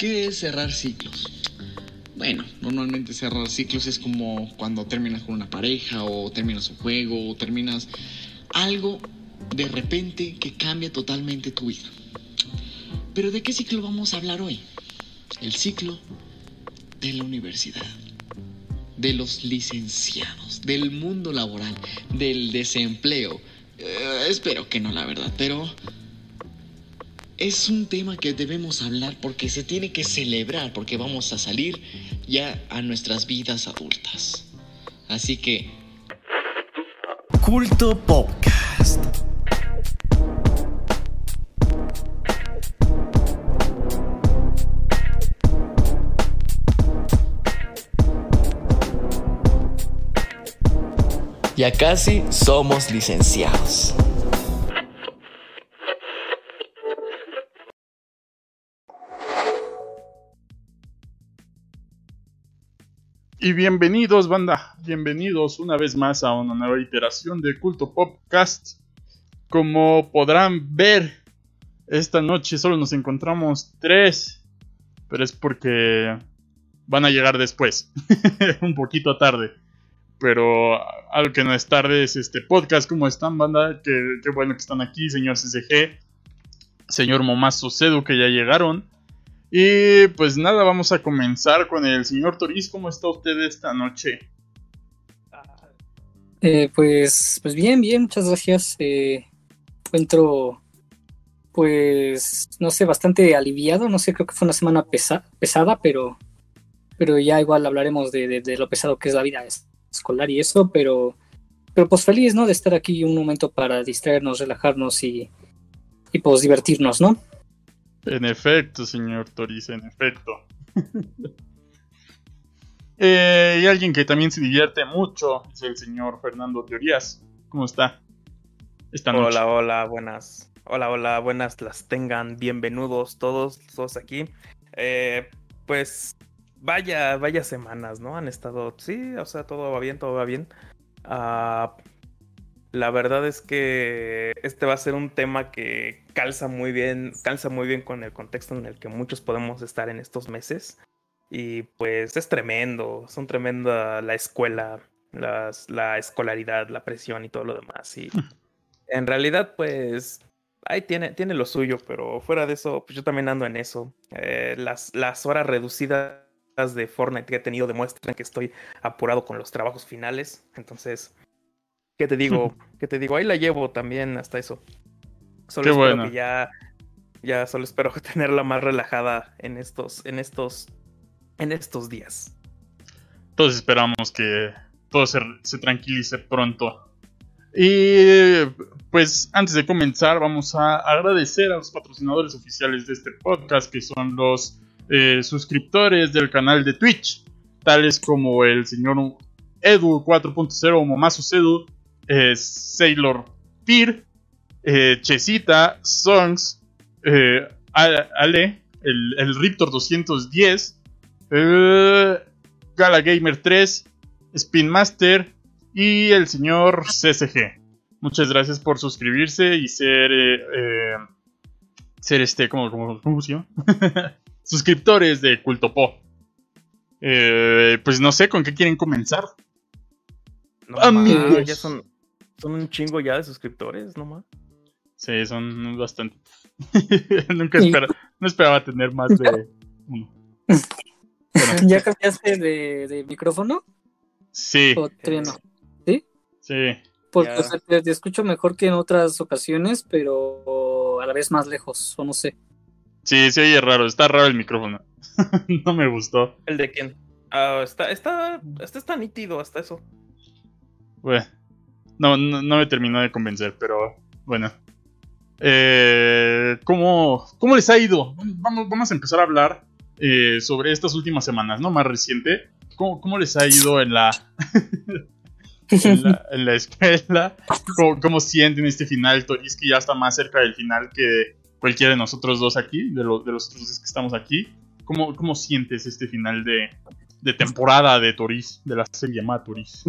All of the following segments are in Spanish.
¿Qué es cerrar ciclos? Bueno, normalmente cerrar ciclos es como cuando terminas con una pareja o terminas un juego o terminas algo de repente que cambia totalmente tu vida. Pero ¿de qué ciclo vamos a hablar hoy? El ciclo de la universidad, de los licenciados, del mundo laboral, del desempleo. Eh, espero que no, la verdad, pero es un tema que debemos hablar porque se tiene que celebrar, porque vamos a salir ya a nuestras vidas adultas. Así que... Culto Podcast. Ya casi somos licenciados. Bienvenidos, banda. Bienvenidos una vez más a una nueva iteración de Culto Popcast. Como podrán ver, esta noche solo nos encontramos tres. Pero es porque van a llegar después. Un poquito tarde. Pero algo que no es tarde es este podcast. ¿Cómo están, banda? Qué, qué bueno que están aquí, señor CCG. Señor Momazo Cedu, que ya llegaron. Y pues nada, vamos a comenzar con el señor Toriz. ¿Cómo está usted esta noche? Eh, pues, pues bien, bien, muchas gracias. Eh, encuentro, pues, no sé, bastante aliviado. No sé, creo que fue una semana pesa pesada, pero, pero ya igual hablaremos de, lo pesado que es la vida escolar y eso. Pero, pero pues feliz, ¿no? De estar aquí un momento para distraernos, relajarnos y, y pues divertirnos, ¿no? En efecto, señor Toriz, en efecto. eh, y alguien que también se divierte mucho es el señor Fernando Teorías. ¿Cómo está? Esta noche. Hola, hola, buenas. Hola, hola, buenas las tengan. Bienvenidos todos, todos aquí. Eh, pues vaya, vaya semanas, ¿no? Han estado, sí, o sea, todo va bien, todo va bien. Uh, la verdad es que este va a ser un tema que calza muy bien, calza muy bien con el contexto en el que muchos podemos estar en estos meses. Y pues es tremendo, son tremenda la escuela, las, la escolaridad, la presión y todo lo demás. Y en realidad, pues, ahí tiene, tiene lo suyo, pero fuera de eso, pues yo también ando en eso. Eh, las, las horas reducidas de Fortnite que he tenido demuestran que estoy apurado con los trabajos finales. Entonces, ¿Qué te digo? ¿Qué te digo? Ahí la llevo también hasta eso. Solo Qué espero bueno. que ya. Ya solo espero tenerla más relajada en estos. En estos. En estos días. Todos esperamos que todo se, se tranquilice pronto. Y pues antes de comenzar vamos a agradecer a los patrocinadores oficiales de este podcast que son los eh, suscriptores del canal de Twitch, tales como el señor Edu 4.0 Momazo Edu, eh, Sailor Fear, eh, Chesita, Songs, eh, Ale, el, el, Riptor 210, Gala Gamer 3, Spin Master y el señor CSG. Muchas gracias por suscribirse y ser. ser este. ¿Cómo, cómo, cómo se llama? Suscriptores de Culto Po. pues no sé con qué quieren comenzar. No, Amigos. ya son, son un chingo ya de suscriptores, nomás. Sí, son bastante. Nunca espera, no esperaba tener más de uno. Bueno. ¿Ya cambiaste de, de, micrófono? Sí. ¿O no? ¿Sí? Sí. Porque o sea, te, te, escucho mejor que en otras ocasiones, pero a la vez más lejos, o no sé. Sí, sí, oye raro, está raro el micrófono. no me gustó. ¿El de quién? Uh, está, está, está, está nítido hasta eso. Bueno. No, no, me terminó de convencer, pero bueno. Eh, ¿cómo, ¿Cómo les ha ido? Vamos, vamos a empezar a hablar eh, sobre estas últimas semanas, ¿no? Más reciente. ¿Cómo, cómo les ha ido en la, en, la en la, escuela? ¿Cómo, ¿Cómo, sienten este final? Toris que ya está más cerca del final que cualquiera de nosotros dos aquí, de los otros dos que estamos aquí. ¿Cómo, cómo sientes este final de, de temporada de Toris, de la serie llamada Toris?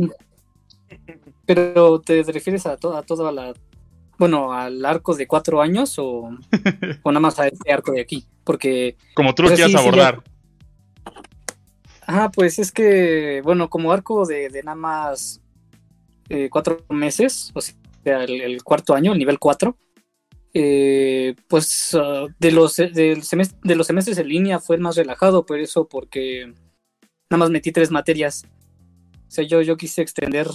Pero te refieres a, to a toda la. bueno, al arco de cuatro años o, o nada más a este arco de aquí, porque... Como tú lo quieras abordar. Ajá, pues es que, bueno, como arco de, de nada más eh, cuatro meses, o sea, el, cuarto año, el nivel cuatro, eh, pues ah, de, los, de, semestre, de los semestres en línea fue el más relajado, por eso, porque nada más metí tres materias. O sea, yo, yo quise extender,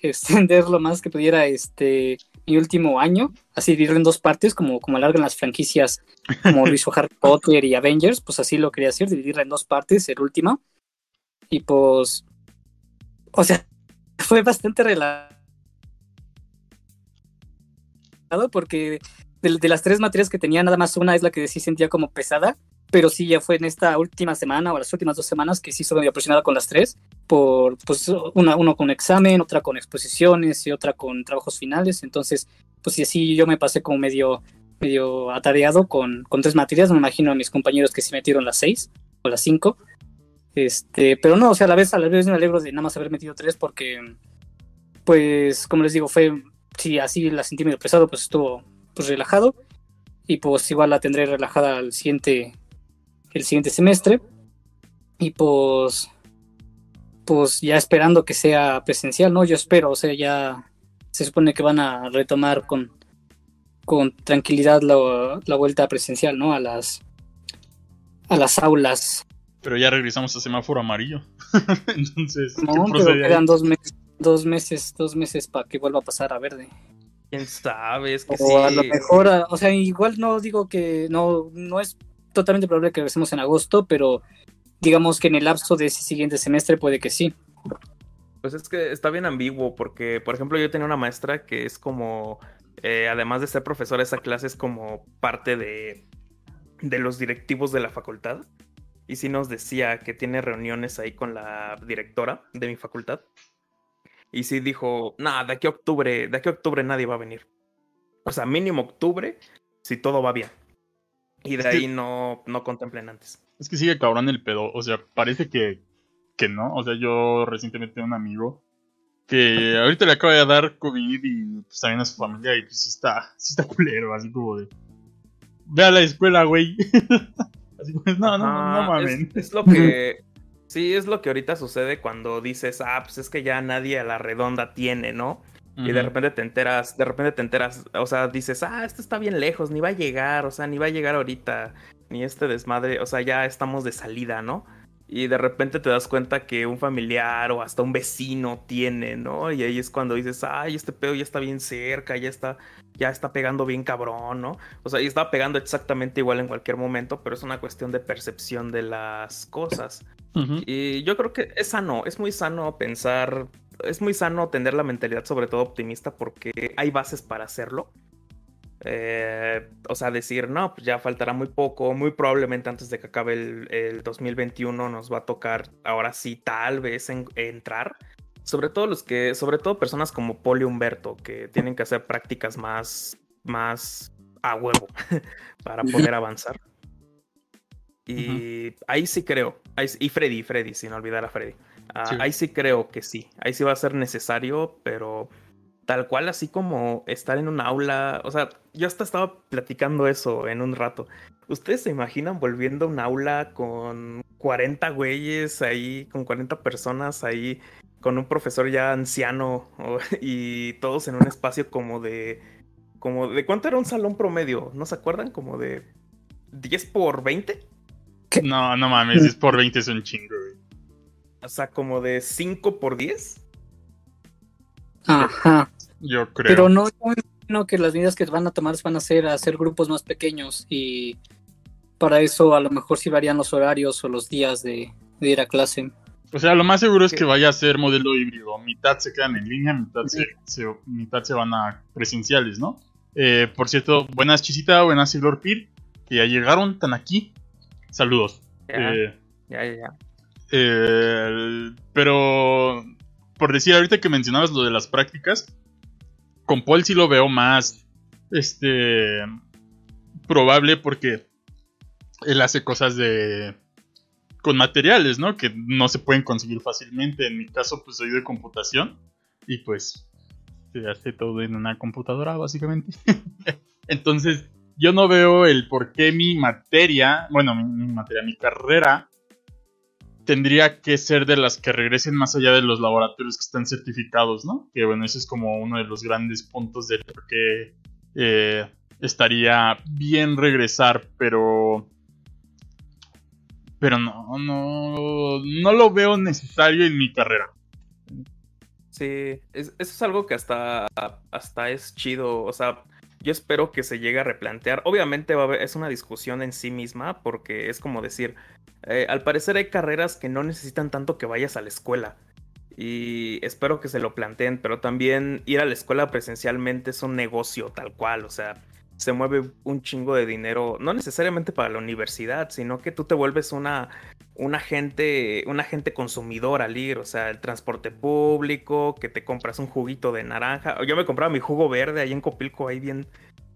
extender lo más que pudiera este, mi último año, así dividirlo en dos partes, como, como alargan las franquicias como lo hizo Harry Potter y Avengers, pues así lo quería hacer, dividirla en dos partes, el último. Y pues, o sea, fue bastante relajado porque de, las tres materias que tenía, nada más una es la que sí sentía como pesada, pero sí ya fue en esta última semana o las últimas dos semanas que sí estuve medio presionada con las tres, por pues una, uno con examen, otra con exposiciones y otra con trabajos finales, entonces pues sí, así yo me pasé como medio, medio atareado con, con tres materias, me imagino a mis compañeros que sí metieron las seis o las cinco, este, pero no, o sea, a la vez, a la vez me alegro de nada más haber metido tres porque, pues, como les digo, fue, sí, así la sentí medio pesado, pues estuvo pues relajado. Y pues igual la tendré relajada al siguiente, el siguiente semestre y pues, pues ya esperando que sea presencial, ¿no? Yo espero, o sea, ya se supone que van a retomar con, con tranquilidad la, la vuelta presencial, ¿no? A las, a las aulas pero ya regresamos a semáforo amarillo. Entonces, no, pero quedan dos meses, dos meses, dos meses para que vuelva a pasar a verde. Quién sabe, es que o a lo mejor, o sea, igual no digo que no, no es totalmente probable que regresemos en agosto, pero digamos que en el lapso de ese siguiente semestre puede que sí. Pues es que está bien ambiguo, porque, por ejemplo, yo tenía una maestra que es como, eh, además de ser profesora, esa clase es como parte de, de los directivos de la facultad y sí nos decía que tiene reuniones ahí con la directora de mi facultad. Y sí dijo, nada, de aquí a octubre, de aquí a octubre nadie va a venir. O sea, mínimo octubre, si todo va bien. Y de ahí no, no contemplen antes. Es que sigue cabrón el pedo. O sea, parece que, que no. O sea, yo recientemente un amigo que ahorita le acaba de dar COVID y pues, también a su familia y pues sí está, sí está culero, así como de... Ve a la escuela, güey. no, no, no, mames. Es, lo que. Sí, es lo que ahorita sucede cuando dices, ah, pues es que ya nadie a la redonda tiene, ¿no? Y de repente te enteras, de repente te enteras, o sea, dices, ah, esto está bien lejos, ni va a llegar, o sea, ni va a llegar ahorita, ni este desmadre, o sea, ya estamos de salida, ¿no? y de repente te das cuenta que un familiar o hasta un vecino tiene, ¿no? Y ahí es cuando dices, ay, este pedo ya está bien cerca, ya está, ya está pegando bien cabrón, ¿no? O sea, y está pegando exactamente igual en cualquier momento, pero es una cuestión de percepción de las cosas. Y yo creo que es sano, es muy sano pensar, es muy sano tener la mentalidad sobre todo optimista porque hay bases para hacerlo. Eh, o sea, decir, no, pues ya faltará muy poco, muy probablemente antes de que acabe el, 2021 nos va a tocar ahora sí tal vez entrar. Sobre todo los que, sobre todo personas como Poli Humberto, que tienen que hacer prácticas más, más a huevo para poder avanzar. Y ahí sí creo, y Freddy, Freddy, sin olvidar a Freddy. Ah, ahí sí creo que sí, ahí sí va a ser necesario, pero tal cual así como estar en un aula, o sea, yo hasta estaba platicando eso en un rato. ¿Ustedes se imaginan volviendo a un aula con 40 güeyes ahí, con 40 personas ahí, con un profesor ya anciano y todos en un espacio como de... Como ¿De cuánto era un salón promedio? ¿No se acuerdan? Como de 10 por 20? No, no mames, 10 por 20 es un chingo. O sea, como de 5 por 10. Ajá. Yo creo. Pero no, no que las medidas que van a tomar van a ser hacer grupos más pequeños y para eso a lo mejor sí varían los horarios o los días de, ir a clase. O sea, lo más seguro es que vaya a ser modelo híbrido. Mitad se quedan en línea, mitad, se, mitad se van a presenciales, ¿no? Eh, por cierto, buenas Chisita, buenas Silor Pir, que ya llegaron, están aquí. Saludos. Ya, eh, ya, ya. Eh, pero por decir ahorita que mencionabas lo de las prácticas, con Paul sí lo veo más este probable porque él hace cosas de con materiales, ¿no? Que no se pueden conseguir fácilmente. En mi caso, pues soy de computación y pues se hace todo en una computadora, básicamente. Entonces, yo no veo el por qué mi materia, bueno, mi, materia, mi carrera, tendría que ser de las que regresen más allá de los laboratorios que están certificados, ¿no? Que bueno, ese es como uno de los grandes puntos de por qué eh, estaría bien regresar, pero pero no, no, no lo veo necesario en mi carrera. Sí, eso es algo que hasta, hasta es chido, o sea, yo espero que se llegue a replantear. Obviamente va a haber, es una discusión en sí misma, porque es como decir, eh, al parecer hay carreras que no necesitan tanto que vayas a la escuela. Y espero que se lo planteen, pero también ir a la escuela presencialmente es un negocio tal cual, o sea, se mueve un chingo de dinero, no necesariamente para la universidad, sino que tú te vuelves una, un agente, un agente consumidor al ir, o sea, el transporte público, que te compras un juguito de naranja. Yo me compraba mi jugo verde ahí en Copilco, ahí bien,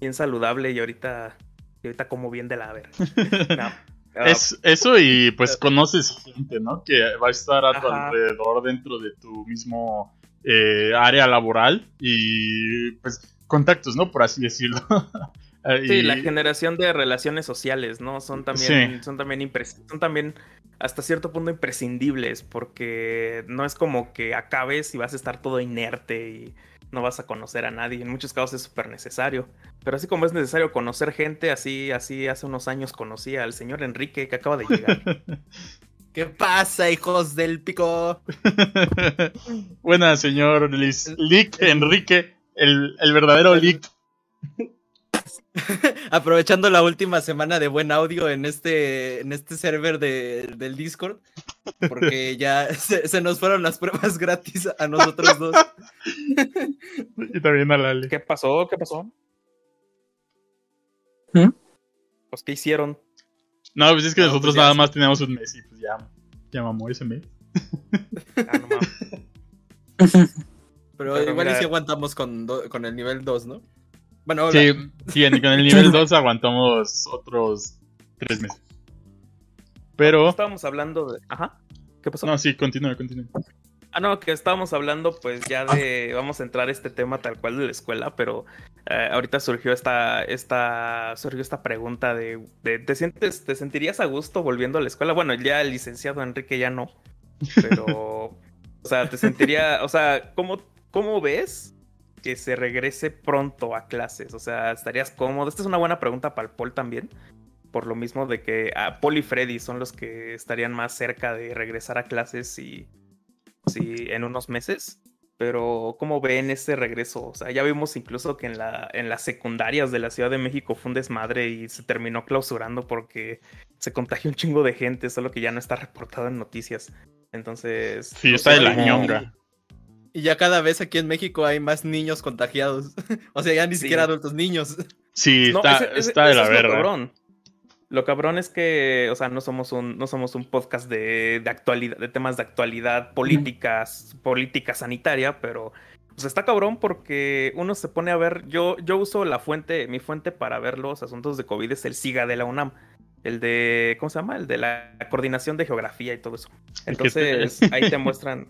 bien saludable, y ahorita, y ahorita como bien de la ver. es eso y pues conoces gente, ¿no? Que va a estar a tu alrededor dentro de tu mismo eh, área laboral y pues contactos, ¿no? Por así decirlo. sí, la generación de relaciones sociales, ¿no? Son también, son también son también hasta cierto punto imprescindibles, porque no es como que acabes y vas a estar todo inerte y no vas a conocer a nadie. En muchos casos es súper necesario. Pero así como es necesario conocer gente, así, así hace unos años conocí al señor Enrique que acaba de llegar. ¿Qué pasa, hijos del pico? Buenas, señor Lick Enrique el, verdadero leak. Aprovechando la última semana de buen audio en este, en este server del Discord, porque ya se, nos fueron las pruebas gratis a nosotros dos. y también a Lali. ¿Qué pasó? ¿Qué pasó? ¿Mm? Pues, ¿qué hicieron? No, pues es que nosotros pues nada más teníamos un mes y pues ya, ya mamó ese mes. Ah, no. Pero, igual y si aguantamos con, con el nivel 2, ¿no? Bueno, Sí, con el nivel 2 aguantamos otros 3 meses. Pero. Estábamos hablando de. Ajá. ¿Qué pasó? No, sí, continúa, continúa. Ah, no, que estábamos hablando pues ya de, vamos a entrar a este tema tal cual de la escuela, pero eh, ahorita surgió esta, esta, surgió esta pregunta de, de, ¿te sientes, te sentirías a gusto volviendo a la escuela? Bueno, ya el licenciado Enrique ya no, pero, o sea, te sentiría, o sea, ¿cómo, ¿Cómo ves que se regrese pronto a clases? O sea, ¿estarías cómodo? Esta es una buena pregunta para el Paul también. Por lo mismo de que a Paul y Freddy son los que estarían más cerca de regresar a clases y, en unos meses. Pero, ¿cómo ven ese regreso? O sea, ya vimos incluso que en, la, en las secundarias de la Ciudad de México fue un desmadre y se terminó clausurando porque se contagió un chingo de gente, solo que ya no está reportado en noticias. Entonces. Sí, está de la ñonga. Y ya cada vez aquí en México hay más niños contagiados. o sea, ya ni siquiera adultos, niños. Sí, está, de la verdad. Lo cabrón. Lo cabrón es que, o sea, no somos un, no somos un podcast de, actualidad, de temas de actualidad, políticas, política sanitaria, pero pues está cabrón porque uno se pone a ver, yo, yo uso la fuente, mi fuente para ver los asuntos de COVID es el SIGA de la UNAM. El de, ¿cómo se llama? El de la coordinación de geografía y todo eso. Entonces, ahí te muestran.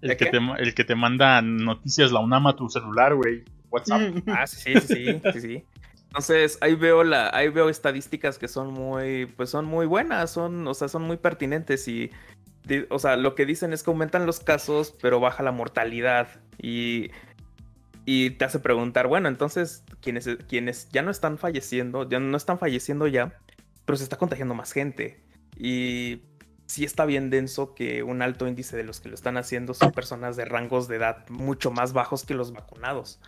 El que, te, el que te manda noticias la UNAM a tu celular, güey. WhatsApp. Ah, sí, sí, sí, sí, Entonces, ahí veo la, ahí veo estadísticas que son muy, pues son muy buenas, son, o sea, son muy pertinentes y, o sea, lo que dicen es que aumentan los casos, pero baja la mortalidad y, y te hace preguntar, bueno, entonces, quienes, quienes ya no están falleciendo, ya no están falleciendo ya, pero se está contagiando más gente y sí está bien denso que un alto índice de los que lo están haciendo son personas de rangos de edad mucho más bajos que los vacunados.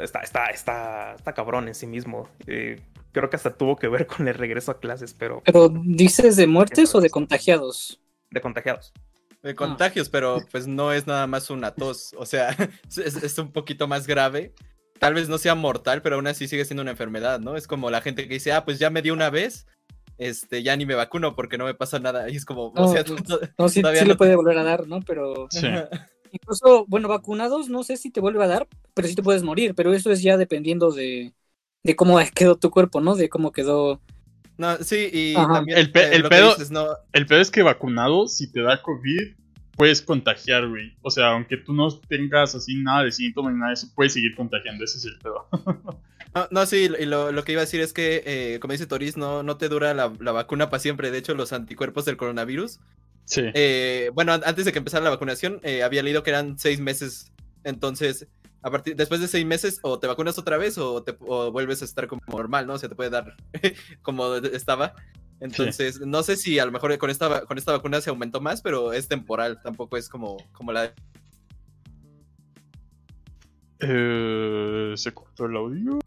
Está, está, está, está cabrón en sí mismo. Eh, creo que hasta tuvo que ver con el regreso a clases, pero. ¿Pero dices de muertes o de contagiados? De contagiados. De contagios, pero pues no es nada más una tos. O sea, es, un poquito más grave. Tal vez no sea mortal, pero aún así sigue siendo una enfermedad, ¿no? Es como la gente que dice, ah, pues ya me dio una vez, este, ya ni me vacuno porque no me pasa nada. Y es como, no, o sí, le puede volver a dar, ¿no? Pero incluso, bueno, vacunados, no sé si te vuelve a dar, pero sí te puedes morir, pero eso es ya dependiendo de, de cómo quedó tu cuerpo, ¿no? De cómo quedó. No, sí, y también el, el pedo, el pedo es que vacunado, si te da COVID, puedes contagiar, güey. O sea, aunque tú no tengas así nada de síntomas ni nada de eso, puedes seguir contagiando. Ese es el pedo. No, no, sí, y lo, lo, que iba a decir es que, eh, como dice Toris, no, no te dura la, la vacuna para siempre. De hecho, los anticuerpos del coronavirus. Sí. Eh, bueno, antes de que empezara la vacunación, eh, había leído que eran seis meses. Entonces, a partir, después de seis meses, o te vacunas otra vez o, te, o vuelves a estar como normal, ¿no? O sea, te puede dar como estaba. Entonces, sí. no sé si a lo mejor con esta, con esta vacuna se aumentó más, pero es temporal, tampoco es como, como la eh, se cortó el audio.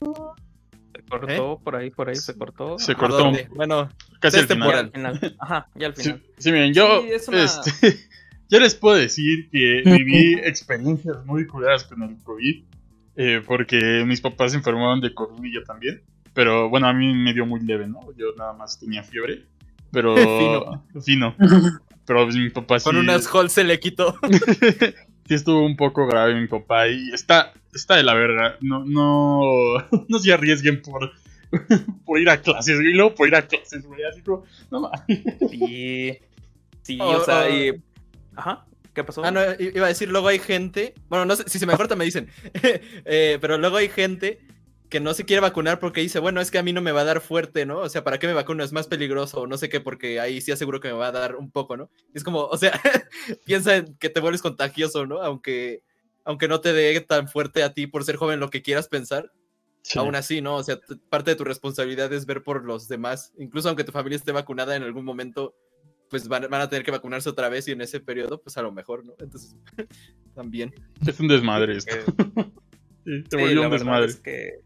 Se cortó ¿Eh? por ahí, por ahí se cortó. Se cortó. Bueno, casi al temporal. final. Ajá, ya al final. Sí, sí miren, yo Sí, es una- este, yo les puedo decir que viví experiencias muy culeras con el COVID. eh, porque mis papás se enfermaron de COVID y yo también. Pero bueno, a mí me dio muy leve, ¿no? Yo nada más tenía fiebre. Pero. Fino. Fino. Pero pues, mi papá sí. Con unas halls se le quitó. sí estuvo un poco grave mi papá y está, está de la verga. No, no, no se arriesguen por, por ir a clases, y luego por ir a clases, güey. Así como, no mames. Sí. Sí, Oh, o sea, oh. y. Ajá. ¿Qué pasó? Ah, no, iba a decir, luego hay gente. Bueno, no sé, si se me corta me dicen. Eh, pero luego hay gente que no se quiere vacunar porque dice, bueno, es que a mí no me va a dar fuerte, ¿no? O sea, ¿para qué me vacuno? Es más peligroso, o no sé qué, porque ahí sí aseguro que me va a dar un poco, ¿no? Es como, o sea, piensa en que te vuelves contagioso, ¿no? Aunque, aunque no te dé tan fuerte a ti por ser joven lo que quieras pensar, Sí. aún así, ¿no? O sea, parte de tu responsabilidad es ver por los demás. Incluso aunque tu familia esté vacunada en algún momento, pues van, van a tener que vacunarse otra vez y en ese periodo, pues a lo mejor, ¿no? Entonces, también. Es un desmadre esto. Eh, Sí, se sí, volvió un desmadre. es que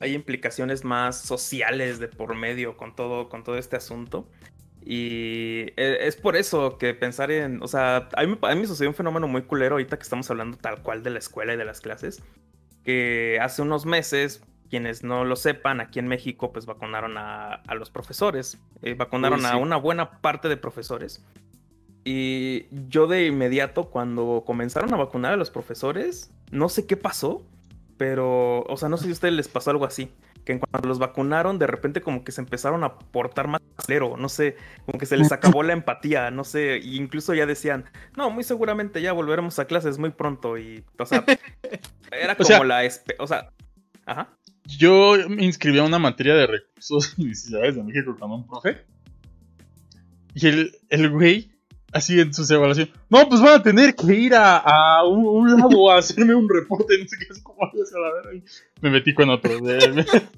hay implicaciones más sociales de por medio con todo, con todo este asunto. Y e- es por eso que pensar en, o sea, a mí, me- a mí me sucedió un fenómeno muy culero ahorita que estamos hablando tal cual de la escuela y de las clases, que hace unos meses, quienes no lo sepan, aquí en México pues vacunaron a, a los profesores, eh, vacunaron Uy, a sí. una buena parte de profesores. Y yo de inmediato, cuando comenzaron a vacunar a los profesores, no sé qué pasó, pero, o sea, no sé si a ustedes les pasó algo así. Que en cuanto los vacunaron, de repente como que se empezaron a portar más cero, no sé, como que se les acabó la empatía, no sé, e incluso ya decían, no, muy seguramente ya volveremos a clases muy pronto y, o sea, era O como sea- la, o sea, ajá, Yo me inscribí a una materia de recursos y necesidades de México con un profe. Y el, el güey, así en sus evaluaciones, no, pues van a tener que ir a, a un, un labo a hacerme un reporte, no sé qué es como a la verga. Y Me metí con otro. de-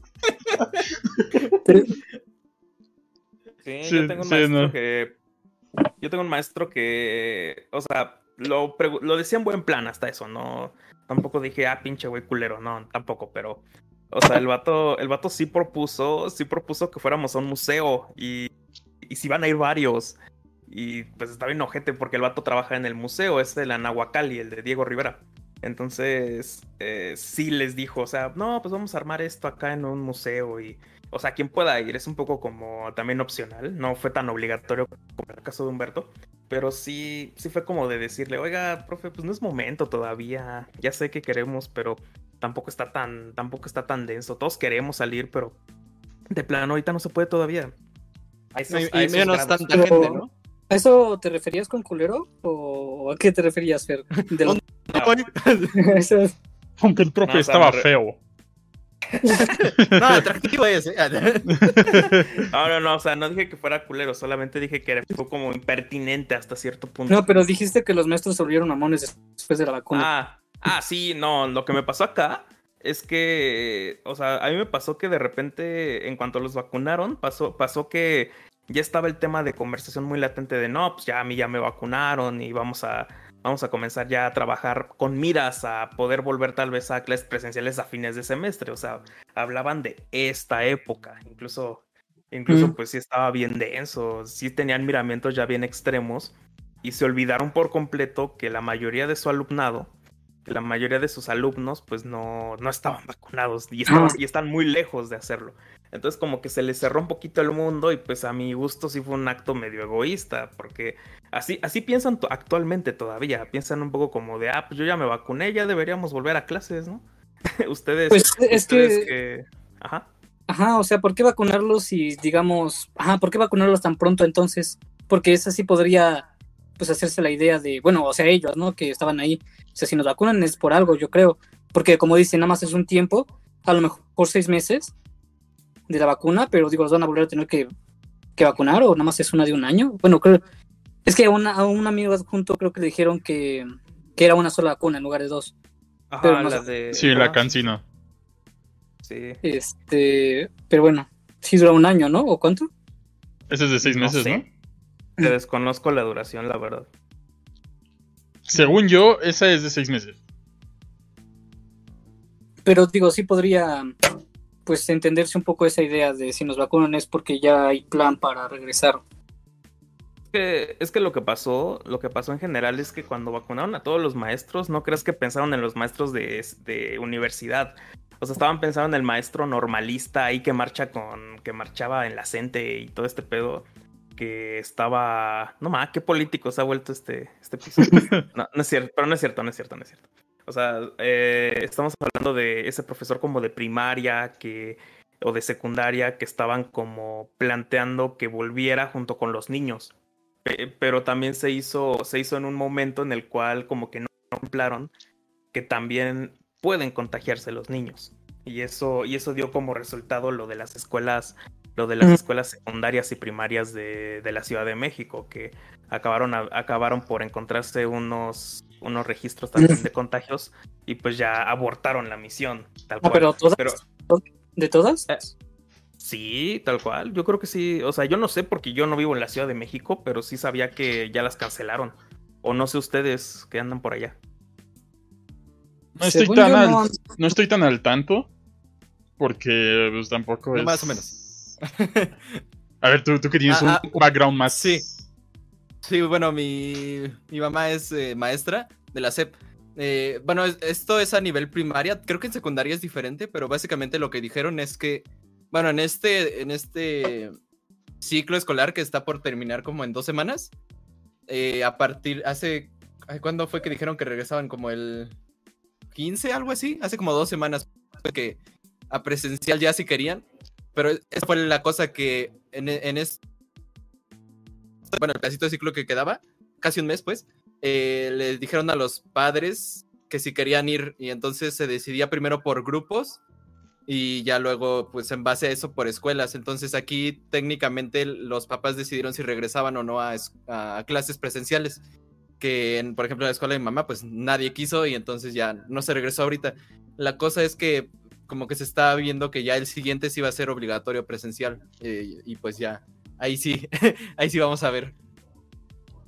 Sí, Sí, yo tengo un sí, maestro no. que. Yo tengo un maestro que. O sea, lo, lo decía en buen plan hasta eso, no. Tampoco dije, ah, pinche güey culero, no, tampoco, pero. O sea, el vato, el vato sí propuso, sí propuso que fuéramos a un museo y, y si van a ir varios. Y pues está bien ojete porque el vato trabaja en el museo, es de la Nahuacali, el de Diego Rivera. Entonces, eh, sí les dijo, o sea, no, pues vamos a armar esto acá en un museo y, o sea, quien pueda ir, es un poco como también opcional, no fue tan obligatorio como en el caso de Humberto, pero sí, sí fue como de decirle, oiga, profe, pues no es momento todavía, ya sé que queremos, pero tampoco está tan, tampoco está tan denso, todos queremos salir, pero de plano ahorita no se puede todavía. A esos- Y, a y esos menos grados. tanta gente, ¿no? ¿A eso te referías con culero? ¿O a qué te referías, Fer? De lo- Aunque el profe No, estaba re- feo. no, atractivo es. ¿eh? No, no, no, o sea, no dije que fuera culero, solamente dije que era como impertinente hasta cierto punto. No, pero dijiste que los maestros se volvieron mamones después de la vacuna. Ah, ah, sí, no, lo que me pasó acá es que, o sea, a mí me pasó que de repente, en cuanto los vacunaron, pasó, pasó que ya estaba el tema de conversación muy latente de, no, pues ya a mí ya me vacunaron y vamos a, vamos a comenzar ya a trabajar con miras a poder volver tal vez a clases presenciales a fines de semestre, o sea, hablaban de esta época, incluso, incluso Mm. pues sí estaba bien denso, sí tenían miramientos ya bien extremos y se olvidaron por completo que la mayoría de su alumnado, que la mayoría de sus alumnos pues no, no estaban vacunados y, estaban- y están muy lejos de hacerlo. Entonces como que se les cerró un poquito el mundo y pues a mi gusto sí fue un acto medio egoísta porque así, así piensan actualmente todavía, piensan un poco como de, ah, pues yo ya me vacuné, ya deberíamos volver a clases, ¿no? ustedes... Pues es ustedes que- Ajá. Ajá, o sea, ¿por qué vacunarlos y digamos, ajá, ¿por qué vacunarlos tan pronto entonces? Porque esa sí podría, pues hacerse la idea de, bueno, o sea, ellos, ¿no? Que estaban ahí. O sea, si nos vacunan es por algo, yo creo. Porque como dicen, nada más es un tiempo, a lo mejor por seis meses de la vacuna, pero digo, los van a volver a tener que, que vacunar o nada más es una de un año. Bueno, creo, es que a, una, a un amigo junto creo que le dijeron que, que era una sola vacuna en lugar de dos. Ajá, Pero no la de. Sí, la cancino. Sí. Este, pero bueno, sí dura un año, ¿no? ¿O cuánto? Ese es de seis No meses, sé. ¿no? Te desconozco la duración, la verdad. Según yo, esa es de seis meses. Pero digo, sí podría, pues, entenderse un poco esa idea de si nos vacunan es porque ya hay plan para regresar. Es que, es que lo que pasó, lo que pasó en general es que cuando vacunaron a todos los maestros, no creas que pensaron en los maestros de, de universidad. O sea, estaban pensando en el maestro normalista ahí que marcha con, que marchaba en la CENTE y todo este pedo. Que estaba. No más, qué político se ha vuelto este, este episodio. No, no es cierto, pero no es cierto, no es cierto, no es cierto. O sea, eh, estamos hablando de ese profesor como de primaria que, o de secundaria que estaban como planteando que volviera junto con los niños. Pe- pero también se hizo, se hizo en un momento en el cual como que no contemplaron que también pueden contagiarse los niños. Y eso, y eso dio como resultado lo de las escuelas, lo de las escuelas secundarias y primarias de, de la Ciudad de México, que acabaron, a- acabaron por encontrarse unos, unos registros también de contagios y pues ya abortaron la misión. Tal Ah, cual. pero todas, Pero- ¿de todas? Eh, Sí, tal cual. Yo creo que sí. O sea, yo no sé porque yo no vivo en la Ciudad de México, pero sí sabía que ya las cancelaron. O no sé ustedes que andan por allá. No estoy, Según tan al, no- no estoy tan al tanto. Porque pues, tampoco No, es. más o menos. A ver, tú, tú que tienes Ah, un background más. sí. Sí, bueno, mi, mi mamá es eh, maestra de la SEP. Eh, bueno, es- esto es a nivel primaria. Creo que en secundaria es diferente, pero básicamente lo que dijeron es que, bueno, en este, en este ciclo escolar que está por terminar como en dos semanas, eh, a partir, hace, ¿cuándo fue que dijeron que regresaban? Como el 15, algo así, hace como dos semanas que a presencial ya si querían, pero esa fue la cosa que en, en este bueno, el pedacito de ciclo que quedaba, casi un mes, pues, eh, le dijeron a los padres que si querían ir y entonces se decidía primero por grupos y ya luego, pues, en base a eso, por escuelas. Entonces aquí técnicamente los papás decidieron si regresaban o no a, a clases presenciales. Que, por ejemplo, la escuela de mamá, pues nadie quiso y entonces ya no se regresó ahorita. La cosa es que como que se está viendo que ya el siguiente sí va a ser obligatorio presencial eh, y pues ya, ahí sí, ahí sí vamos a ver.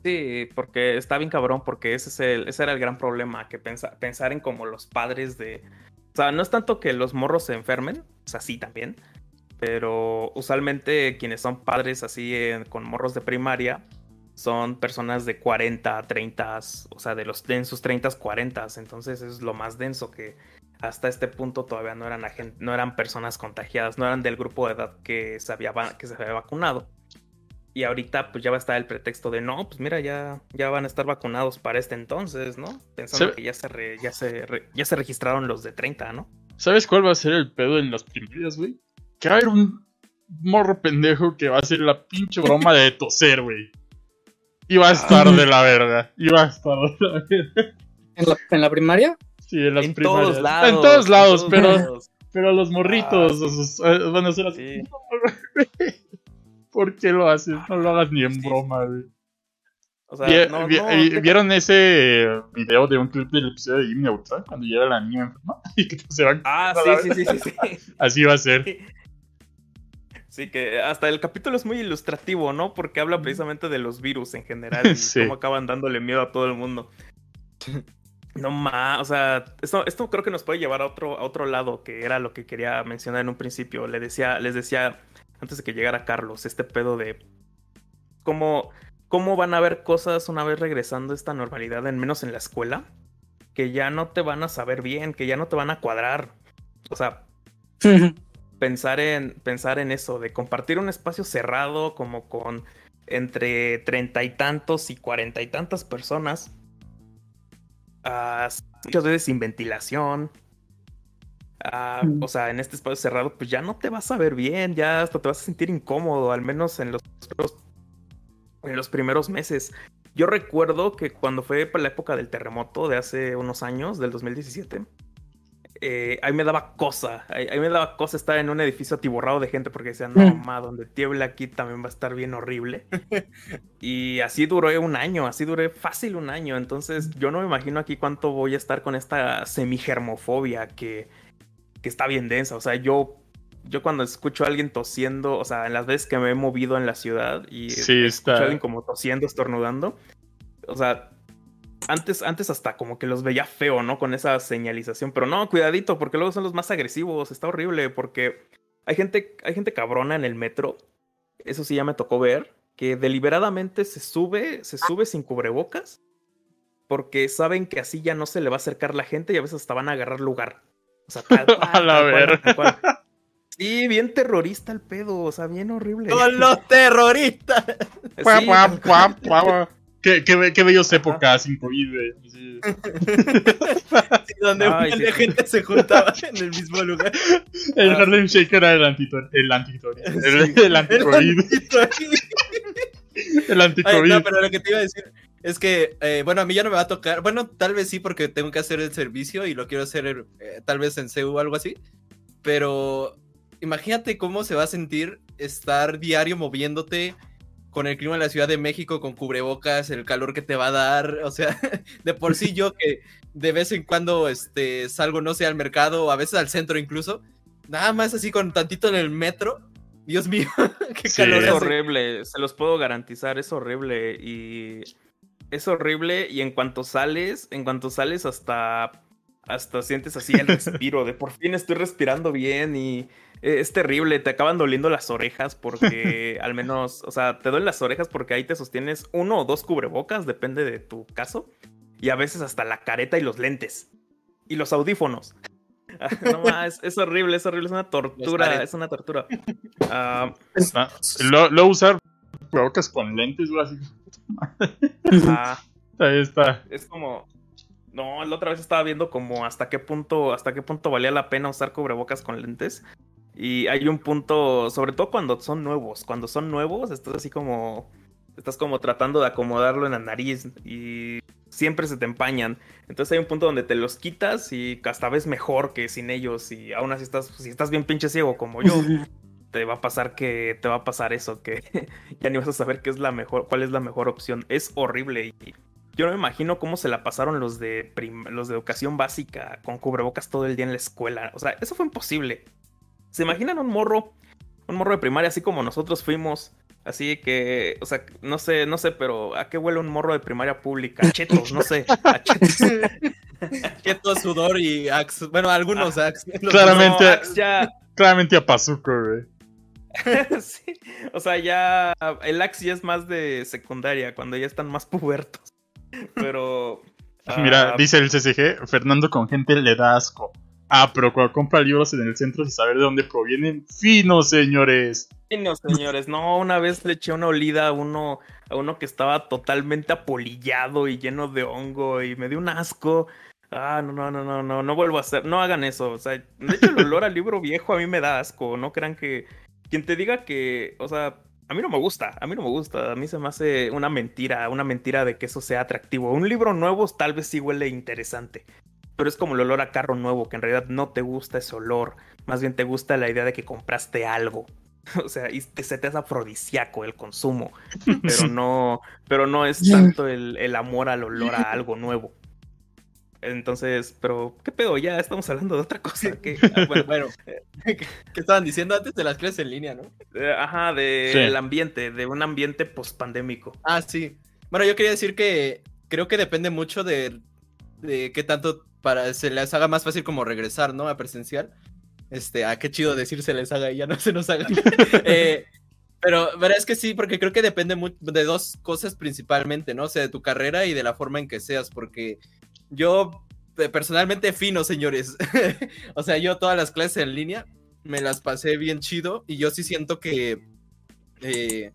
Sí, porque está bien cabrón, porque ese, es el, ese era el gran problema, que pensa- pensar en como los padres de... O sea, no es tanto que los morros se enfermen, o sea, sí también, pero usualmente quienes son padres así con morros de primaria son personas de 40, 30, o sea, de los de en sus 30, 40, entonces es lo más denso que hasta este punto todavía no eran, no eran personas contagiadas, no eran del grupo de edad que se había, que se había vacunado. Y ahorita pues ya va a estar el pretexto de no, pues mira, ya, ya van a estar vacunados para este entonces, ¿no? Pensando ¿Sabe- que ya se, re- ya, se re- ya se registraron los de 30, ¿no? ¿Sabes cuál va a ser el pedo en las primarias, güey? Que va a haber un morro pendejo que va a hacer la pinche broma de toser, güey. Y va a estar de la verga. Y va a estar de la verga. ¿En la, en la primaria? Sí, en las en primarias. todos lados. En todos lados, todos pero, lados. pero los morritos Ah, eh, van a ser así. ¿Por qué lo haces? No lo hagas ni en Sí. broma, güey. O sea, Vi- no, vi- no, vi- deja- ¿Vieron ese video de un clip del episodio de Jimmy Neutron? Cuando llega la niña enferma y que se va Ah, sí, sí, sí, sí, sí. Así va a ser. Sí, que hasta el capítulo es muy ilustrativo, ¿no? Porque habla precisamente de los virus en general y Sí. cómo acaban dándole miedo a todo el mundo. No más, o sea, esto, esto creo que nos puede llevar a otro, a otro lado, que era lo que quería mencionar en un principio. Le decía, les decía antes de que llegara Carlos, este pedo de cómo, cómo van a haber cosas una vez regresando a esta normalidad, en menos en la escuela, que ya no te van a saber bien, que ya no te van a cuadrar. O sea, pensar en, pensar en eso, de compartir un espacio cerrado como con entre treinta y tantos y cuarenta y tantas personas, ah, muchas veces sin ventilación. ah, Mm. O sea, en este espacio cerrado, pues ya no te vas a ver bien, ya hasta te vas a sentir incómodo, al menos en los, en los primeros meses. Yo recuerdo que cuando fue para la época del terremoto de hace unos años, del 2017, eh, ahí me daba cosa, ahí, me daba cosa estar en un edificio atiborrado de gente porque decían, no, mm. ma, donde tiembla aquí también va a estar bien horrible. y así duró un año, así duré fácil un año, entonces yo no me imagino aquí cuánto voy a estar con esta semigermofobia que, que está bien densa, o sea, yo yo cuando escucho a alguien tosiendo, o sea, en las veces que me he movido en la ciudad y escucho a alguien como tosiendo, estornudando, o sea, antes, antes hasta como que los veía feo, ¿no? Con esa señalización, pero no, cuidadito, porque luego son los más agresivos, está horrible, porque hay gente, hay gente cabrona en el metro, eso sí ya me tocó ver, que deliberadamente se sube, se sube sin cubrebocas, porque saben que así ya no se le va a acercar la gente y a veces hasta van a agarrar lugar. O sea, tal, a ver. Sí, bien terrorista el pedo, o sea, bien horrible. Con los terroristas. qué, qué, qué bellos épocas sin COVID. Sí. donde Ay, de gente se juntaba en el mismo lugar. El ah. Harlem Shake era el antitor el antitor el, el anticovid. El anticovid. no, pero lo que te iba a decir es que, eh, bueno, a mí ya no me va a tocar. Bueno, tal vez sí, porque tengo que hacer el servicio y lo quiero hacer eh, tal vez en CEU o algo así. Pero imagínate cómo se va a sentir estar diario moviéndote con el clima de la Ciudad de México, con cubrebocas, el calor que te va a dar, o sea, de por sí yo que de vez en cuando este, salgo, no sé, al mercado, a veces al centro incluso, nada más así con tantito en el metro, Dios mío, qué calor. Es horrible, se los puedo garantizar, es horrible y es horrible y en cuanto sales, en cuanto sales hasta hasta sientes así el respiro de por fin estoy respirando bien y es terrible, te acaban doliendo las orejas porque al menos, o sea, te duelen las orejas porque ahí te sostienes uno o dos cubrebocas, depende de tu caso, y a veces hasta la careta y los lentes y los audífonos. no, es, es, horrible, es horrible, es una tortura, es una tortura. Uh, lo, usar cubrebocas con lentes, así. Ahí está. Es como, no, la otra vez estaba viendo como hasta qué punto, hasta qué punto valía la pena usar cubrebocas con lentes. Y hay un punto, sobre todo cuando son nuevos. Cuando son nuevos, estás así como. Estás como tratando de acomodarlo en la nariz. Y siempre se te empañan. Entonces hay un punto donde te los quitas y hasta ves mejor que sin ellos. Y aún así estás, si estás bien pinche ciego como yo, te va a pasar que te va a pasar eso, que ya ni vas a saber qué es la mejor, cuál es la mejor opción. Es horrible y yo no me imagino cómo se la pasaron los de, los de educación básica con cubrebocas todo el día en la escuela. O sea, eso fue imposible. ¿Se imaginan un morro? Un morro de primaria así como nosotros fuimos. Así que, o sea, no sé, no sé, pero ¿a qué huele un morro de primaria pública? A chetos, no sé. A chetos. sudor y axe. Bueno, algunos ah, axe. Claramente, ya... claramente a Pazuco, güey. sí, o sea, ya el axe ya es más de secundaria, cuando ya están más pubertos. Pero. Mira, ah, dice el CCG, Fernando con gente le da asco. Ah, pero cuando compra libros en el centro sin saber de dónde provienen, finos señores. Finos señores, no, una vez le eché una olida a uno, a uno que estaba totalmente apolillado y lleno de hongo y me dio un asco. Ah, no, no, no, no, no, no vuelvo a hacer, no hagan eso. O sea, de hecho el olor al libro viejo a mí me da asco, no crean que quien te diga que, o sea, a mí no me gusta, a mí no me gusta, a mí se me hace una mentira, una mentira de que eso sea atractivo. Un libro nuevo tal vez sí huele interesante, pero es como el olor a carro nuevo, que en realidad no te gusta ese olor, más bien te gusta la idea de que compraste algo. O sea, y te, se te hace afrodisíaco el consumo, pero no, pero no es tanto el, el amor al olor a algo nuevo. Entonces, pero, ¿qué pedo? Ya estamos hablando de otra cosa. Que, ah, bueno, bueno ¿qué estaban diciendo antes de las clases en línea, no? Eh, ajá, del ambiente, de un ambiente post-pandémico. Ah, sí. Bueno, yo quería decir que creo que depende mucho de, de qué tanto para se les haga más fácil como regresar, ¿no? A presencial. Este, ah, qué chido decir se les haga y ya no se nos haga. eh, pero verdad es que sí, porque creo que depende de dos cosas principalmente, ¿no? O sea, de tu carrera y de la forma en que seas, porque yo eh, personalmente fino, señores. o sea, yo todas las clases en línea me las pasé bien chido y yo sí siento que eh,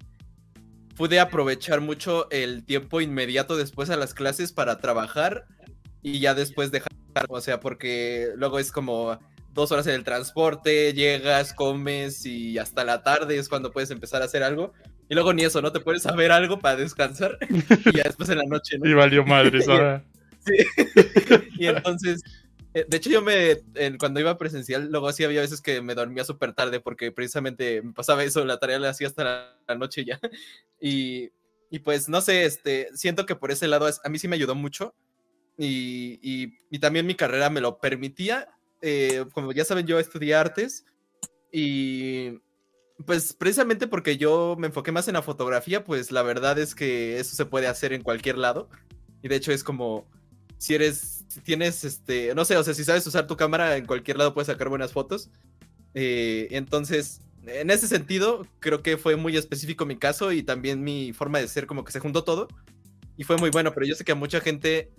pude aprovechar mucho el tiempo inmediato después a las clases para trabajar y ya después dejar, o sea, porque luego es como dos horas en el transporte, llegas, comes y hasta la tarde es cuando puedes empezar a hacer algo. Y luego ni eso, ¿no? Te puedes saber algo para descansar y ya después en la noche, ¿no? Y valió madre, ahora. Sí. y entonces, eh, de hecho yo me, cuando iba presencial, luego sí había veces que me dormía súper tarde porque precisamente me pasaba eso, la tarea la hacía hasta la, noche ya. Y, y, pues no sé, este, siento que por ese lado a mí sí me ayudó mucho y, y, y también mi carrera me lo permitía. Eh, como ya saben, yo estudié artes y pues precisamente porque yo me enfoqué más en la fotografía, pues la verdad es que eso se puede hacer en cualquier lado. Y de hecho es como si eres, si tienes, este, no sé, o sea, si sabes usar tu cámara, en cualquier lado puedes sacar buenas fotos. Eh, entonces, en ese sentido, creo que fue muy específico mi caso y también mi forma de ser, como que se juntó todo. Y fue muy bueno, pero yo sé que a mucha gente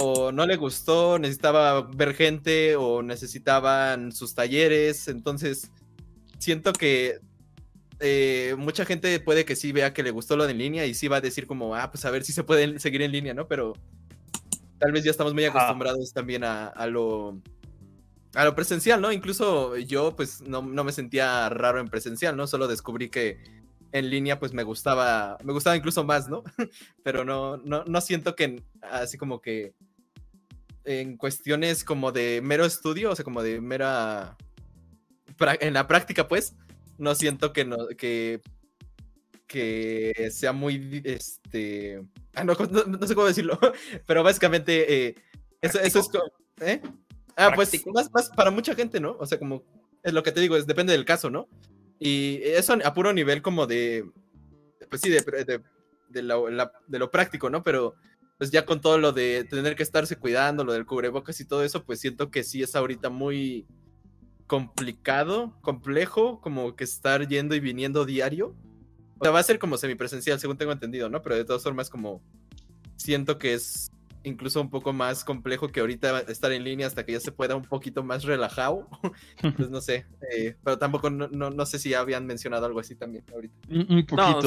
o no le gustó, necesitaba ver gente o necesitaban sus talleres. Entonces, siento que eh, mucha gente puede que sí vea que le gustó lo de en línea y sí va a decir como, ah, pues a ver si se puede seguir en línea, ¿no? Pero tal vez ya estamos muy acostumbrados también a, lo a lo presencial, ¿no? Incluso yo pues no, me sentía raro en presencial, ¿no? Solo descubrí que en línea pues me gustaba, me gustaba incluso más, ¿no? Pero no, no, no siento que así como que en cuestiones como de mero estudio, o sea, como de mera en la práctica pues, no siento que no, que que sea muy, este, ah, no, no, sé cómo decirlo, pero básicamente eh, eso, eso, es, ¿eh? Ah, pues más, más para mucha gente, ¿no? O sea, como, es lo que te digo, es, depende del caso, ¿no? Y eso a puro nivel como de, pues sí, de, de, de, lo práctico, ¿no? Pero pues ya con todo lo de tener que estarse cuidando, lo del cubrebocas y todo eso, pues siento que sí es ahorita muy complicado, complejo, como que estar yendo y viniendo diario. O sea, va a ser como semipresencial, según tengo entendido, ¿no? Pero de todas formas, como siento que es incluso un poco más complejo que ahorita estar en línea hasta que ya se pueda un poquito más relajado. pues no sé, eh, pero tampoco no, no, sé si habían mencionado algo así también ahorita. Un, poquito. No, o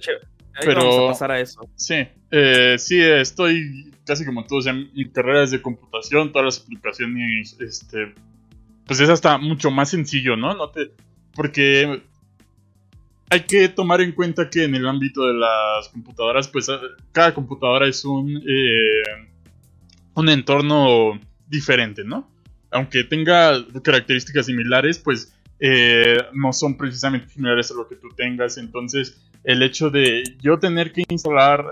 sea, pero vamos a pasar a eso. Sí, eh, sí, estoy casi como todos en mi carrera es de computación, todas las aplicaciones, este, pues es hasta mucho más sencillo, ¿no? no te, porque hay que tomar en cuenta que en el ámbito de las computadoras, pues eh, cada computadora es un, eh, un entorno diferente, ¿no? Aunque tenga características similares, pues eh, no son precisamente similares a lo que tú tengas. Entonces, el hecho de yo tener que instalar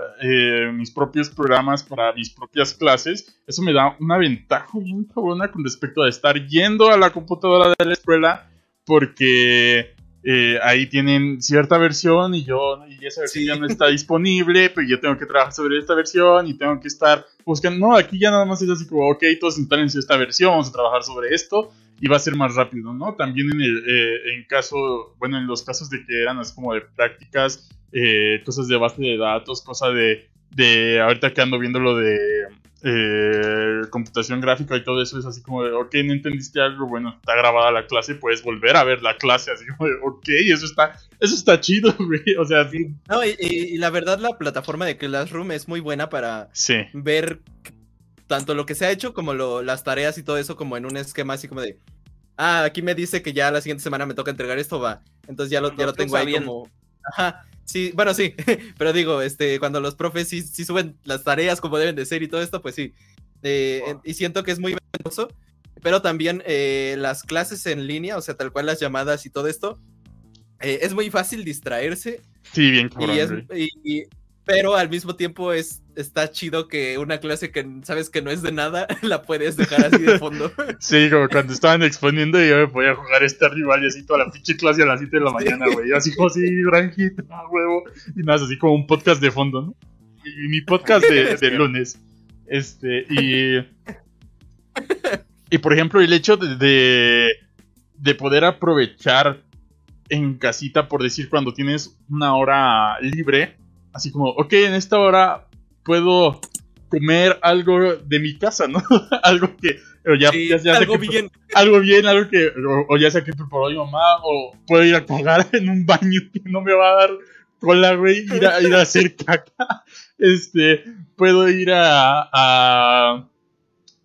mis propios programas para mis propias clases, eso me da una ventaja bien buena con respecto a estar yendo a la computadora de la escuela, porque eh, ahí tienen cierta versión y yo y esa versión ya no está disponible, pero yo tengo que trabajar sobre esta versión y tengo que estar buscando. No, aquí ya nada más es así como, ok, todos instalen esta versión, vamos a trabajar sobre esto y va a ser más rápido, ¿no? También en el eh, en caso, bueno, en los casos de que eran así como de prácticas, eh, cosas de base de datos, cosas de, de ahorita que ando viendo lo de eh, computación gráfica y todo eso es así como de, ok, no entendiste algo, bueno, está grabada la clase, puedes volver a ver la clase, así como de, ok, eso está, eso está chido, güey, o sea, sí. No, y, la verdad la plataforma de Classroom es muy buena para ver tanto lo que se ha hecho como las tareas y todo eso como en un esquema así como de, ah, aquí me dice que ya la siguiente semana me toca entregar esto, va, entonces ya lo, ya lo tengo ahí como, ajá, Sí, bueno, sí, pero digo, este, cuando los profes sí, suben las tareas como deben de ser y todo esto, pues sí. Eh, y siento que es muy ventajoso, pero también eh, las clases en línea, o sea, tal cual las llamadas y todo esto, eh, es muy fácil distraerse. Sí, bien y, pero al mismo tiempo es, está chido que una clase que sabes que no es de nada, la puedes dejar así de fondo. Sí, como cuando estaban exponiendo y yo me podía jugar este rival y así toda la pinche clase a las 7 de la mañana, güey. Así como así, gran hit, ah, huevo. Y nada, así como un podcast de fondo, ¿no? Y mi podcast de, de lunes. Este, y. Y por ejemplo, el hecho de, de, de poder aprovechar en casita, por decir, cuando tienes una hora libre así como, ok, en esta hora puedo comer algo de mi casa, ¿no? algo que ya, algo bien. Algo bien, algo que, o, ya sea que preparó mi mamá, o puedo ir a cagar en un baño que no me va a dar cola, güey, ir a, ir a hacer caca. Este, puedo ir a, a,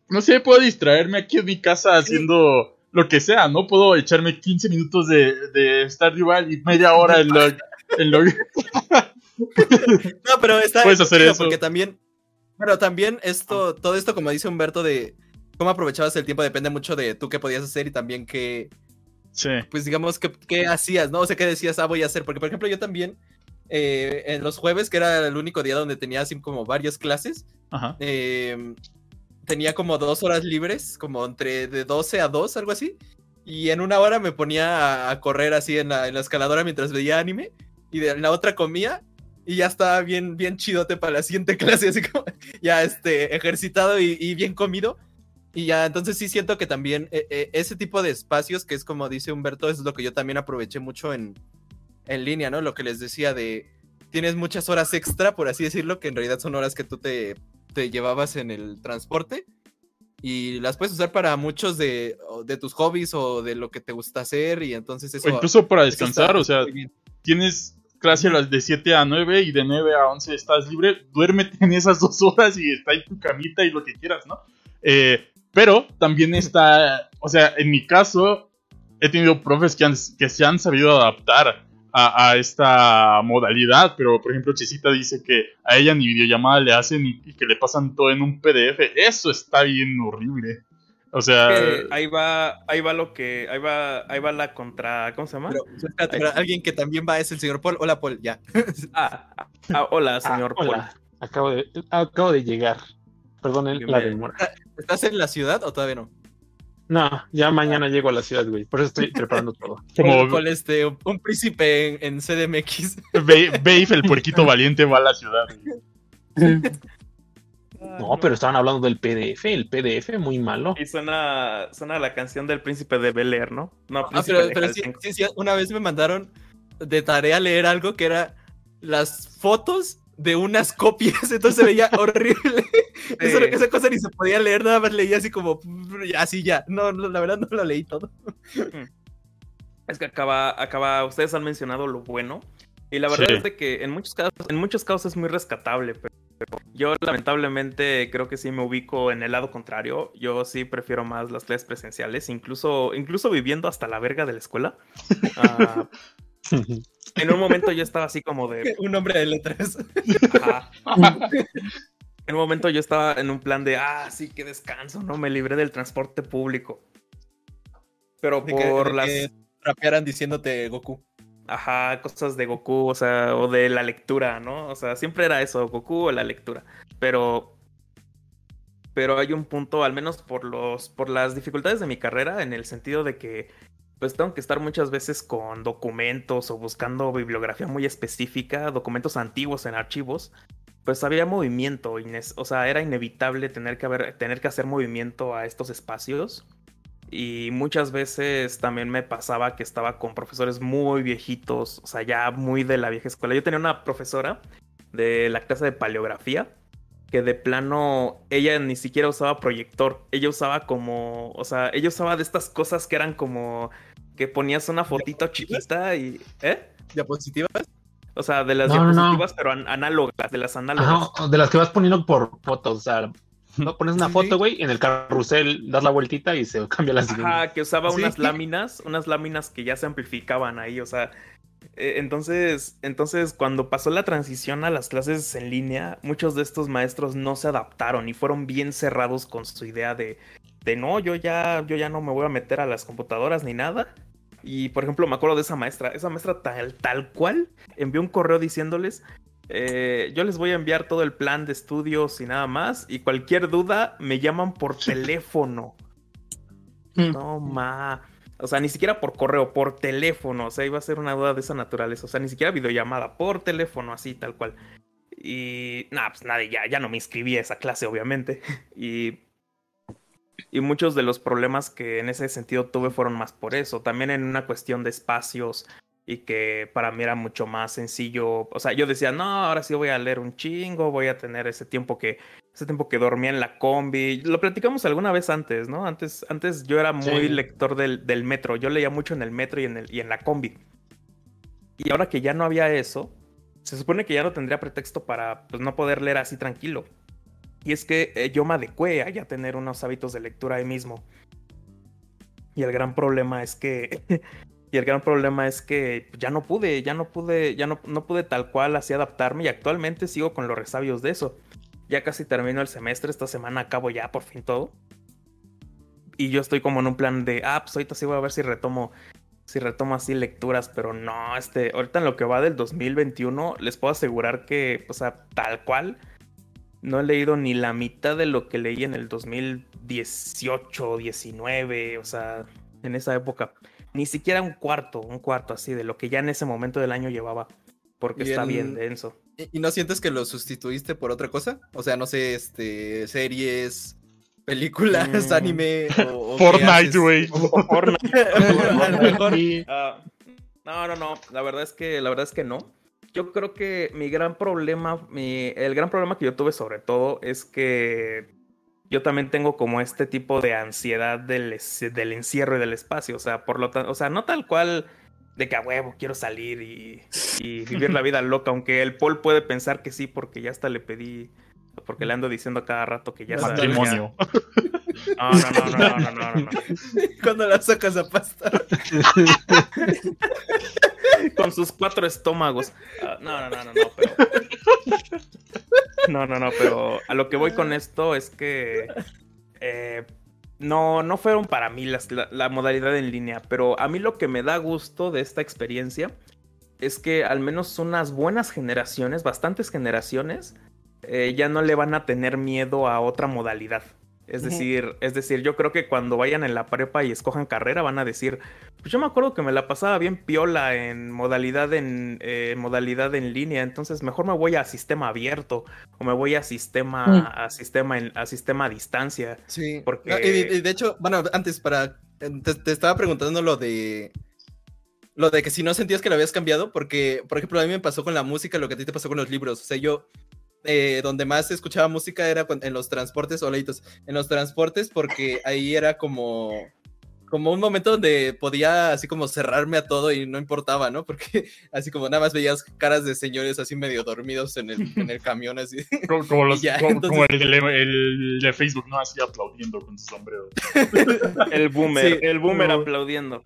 no sé, puedo distraerme aquí en mi casa haciendo lo que sea, ¿no? Puedo echarme 15 minutos de, de estar igual y media hora en la en lo No, pero está Puedes hacer eso. porque también, pero también esto, todo esto, como dice Humberto, de cómo aprovechabas el tiempo depende mucho de tú qué podías hacer y también qué, Sí. pues digamos, qué, qué hacías, ¿no? O sea, qué decías, ah, voy a hacer. Porque, por ejemplo, yo también, eh, en los jueves, que era el único día donde tenía así como varias clases, Ajá. eh, tenía como dos horas libres, como entre de 12 a 2, algo así. Y en una hora me ponía a, a correr así en la, en la escaladora mientras veía anime. Y de en la otra comía. Y ya estaba bien, bien chidote para la siguiente clase, así como ya este, ejercitado y, y bien comido. Y ya, entonces sí siento que también eh, eh, ese tipo de espacios, que es como dice Humberto, es lo que yo también aproveché mucho en, en línea, ¿no? Lo que les decía de, tienes muchas horas extra, por así decirlo, que en realidad son horas que tú te, te llevabas en el transporte y las puedes usar para muchos de, de tus hobbies o de lo que te gusta hacer y entonces eso... O incluso para descansar, o sea, tienes clase a las de 7 a 9 y de 9 a 11 estás libre, duérmete en esas dos horas y está en tu camita y lo que quieras, ¿no? Eh, pero también está, o sea, en mi caso, he tenido profes que, han- que se han sabido adaptar a, a esta modalidad, pero por ejemplo, Chisita dice que a ella ni videollamada le hacen y, y que le pasan todo en un PDF. Eso está bien horrible. O sea, Que ahí va, ahí va lo que, ahí va, ahí va la contra, ¿cómo se llama? Pero, espérate, pero alguien que también va es el señor Paul. Hola, Paul, ya. Ah, ah, ah, hola, señor Ah, Paul. hola. Acabo de, acabo de llegar. Perdonen la demora. ¿Estás en la ciudad o todavía no? No, ya mañana llego a la ciudad, güey. Por eso estoy preparando todo. como Paul, este, un, príncipe en, en CDMX. El puerquito valiente, va a la ciudad. No, pero estaban hablando del PDF. El PDF muy malo. Y suena, suena la canción del príncipe de Bel Air, ¿no? No, Ah, pero, sí, sí, sí, una vez me mandaron de tarea leer algo que era las fotos de unas copias, entonces se veía horrible. Eso, esa cosa ni se podía leer, nada más leía así como, así ya. No, no, la verdad no lo leí todo. Es que acaba, acaba, ustedes han mencionado lo bueno. Y la verdad Sí. es de que en muchos casos, en muchos casos es muy rescatable, pero yo lamentablemente creo que sí me ubico en el lado contrario. Yo sí prefiero más las clases presenciales, incluso, incluso viviendo hasta la verga de la escuela. Ah, en un momento yo estaba así como de. Un hombre de letras. ajá. En un momento yo estaba en un plan de, ah, sí, qué descanso, ¿no? Me libré del transporte público. Pero De que- por de las. que rapearan diciéndote Goku. Ajá, cosas de Goku, o sea, o de la lectura, ¿no? O sea, siempre era eso, Goku o la lectura. Pero. Pero hay un punto, al menos por los. por las dificultades de mi carrera, en el sentido de que. Pues tengo que estar muchas veces con documentos o buscando bibliografía muy específica, documentos antiguos en archivos. Pues había movimiento, o sea, era inevitable tener que, haber, tener que hacer movimiento a estos espacios. Y muchas veces también me pasaba que estaba con profesores muy viejitos, o sea, ya muy de la vieja escuela. Yo tenía una profesora de la clase de paleografía que de plano ella ni siquiera usaba proyector, ella usaba como, o sea, ella usaba de estas cosas que eran como que ponías una fotito chiquita y, ¿eh? ¿Diapositivas? O sea, de las No, no, no. diapositivas, pero an- análogas, de las análogas. Ajá, de las que vas poniendo por fotos. O sea, no pones una foto, sí. güey, en el carrusel, das la vueltita y se cambia la siguiente. Ajá, que usaba Sí. unas láminas, unas láminas que ya se amplificaban ahí, o sea, eh, entonces, entonces cuando pasó la transición a las clases en línea, muchos de estos maestros no se adaptaron y fueron bien cerrados con su idea de, de no, yo ya, yo ya no me voy a meter a las computadoras ni nada. Y por ejemplo, me acuerdo de esa maestra, esa maestra tal, tal cual envió un correo diciéndoles, eh, yo les voy a enviar todo el plan de estudios y nada más, y cualquier duda me llaman por teléfono. Mm. No, ma. O sea, ni siquiera por correo, por teléfono. O sea, iba a ser una duda de esa naturaleza. O sea, ni siquiera videollamada, por teléfono, así, tal cual. Y nada, pues nada, ya, ya no me inscribí a esa clase, obviamente. Y, y muchos de los problemas que en ese sentido tuve fueron más por eso. También en una cuestión de espacios y que para mí era mucho más sencillo. O sea, yo decía, no, ahora sí voy a leer un chingo, voy a tener ese tiempo que ese tiempo que dormía en la combi. Lo platicamos alguna vez antes, ¿no? Antes, antes yo era muy Sí. lector del, del metro. Yo leía mucho en el metro y en, el, y en la combi. Y ahora que ya no había eso, se supone que ya no tendría pretexto para pues, no poder leer así tranquilo. Y es que eh, yo me adecué a ya tener unos hábitos de lectura ahí mismo. Y el gran problema es que Y el gran problema es que ya no pude, ya no pude, ya no, no pude tal cual así adaptarme y actualmente sigo con los resabios de eso. Ya casi termino el semestre, esta semana acabo ya por fin todo. Y yo estoy como en un plan de, ah, pues ahorita sí voy a ver si retomo, si retomo así lecturas, pero no, este, ahorita en lo que va del 2021 les puedo asegurar que, o sea, tal cual, no he leído ni la mitad de lo que leí en el 2018, 19, o sea, en esa época. Ni siquiera un cuarto, un cuarto así de lo que ya en ese momento del año llevaba. Porque está bien denso. ¿Y no sientes que lo sustituiste por otra cosa? O sea, no sé, este, series, películas, Mm. anime o, o Fortnite, güey. A lo mejor. Ah, no, no, no. La verdad es que, la verdad es que no. Yo creo que mi gran problema, mi, el gran problema que yo tuve sobre todo es que yo también tengo como este tipo de ansiedad del, del encierro y del espacio. O sea, por lo tanto, o sea, no tal cual de que a huevo quiero salir y, y vivir la vida loca, aunque el Paul puede pensar que sí, porque ya hasta le pedí, porque le ando diciendo a cada rato que ya. Matrimonio. No, no, no, no, no, no, no. Cuando la sacas a pasta. con sus cuatro estómagos. Ah, no, no, no, no, no, pero. No, no, no, pero a lo que voy con esto es que. eh, no, no fueron para mí las- la, la modalidad en línea, pero a mí lo que me da gusto de esta experiencia es que al menos unas buenas generaciones, bastantes generaciones, eh, ya no le van a tener miedo a otra modalidad. Es decir, es decir, yo creo que cuando vayan en la prepa y escojan carrera van a decir, pues yo me acuerdo que me la pasaba bien piola en modalidad en eh, modalidad en línea, entonces mejor me voy a sistema abierto o me voy a sistema Mm. a sistema en- a sistema a distancia. Sí. Porque- No, y, y de hecho, bueno, antes para. Te, te estaba preguntando lo de. Lo de que si no sentías que lo habías cambiado, porque, por ejemplo, a mí me pasó con la música lo que a ti te pasó con los libros. O sea, yo. Eh, donde más escuchaba música era en los transportes, o leitos, en los transportes, porque ahí era como. Como un momento donde podía así como cerrarme a todo y no importaba, ¿no? Porque así como nada más veías caras de señores así medio dormidos en el, en el camión, así. Como, como los, Y ya, como, entonces- como el, de- el de Facebook, ¿no? Así aplaudiendo con su sombrero. El boomer, Sí. el boomer No. aplaudiendo.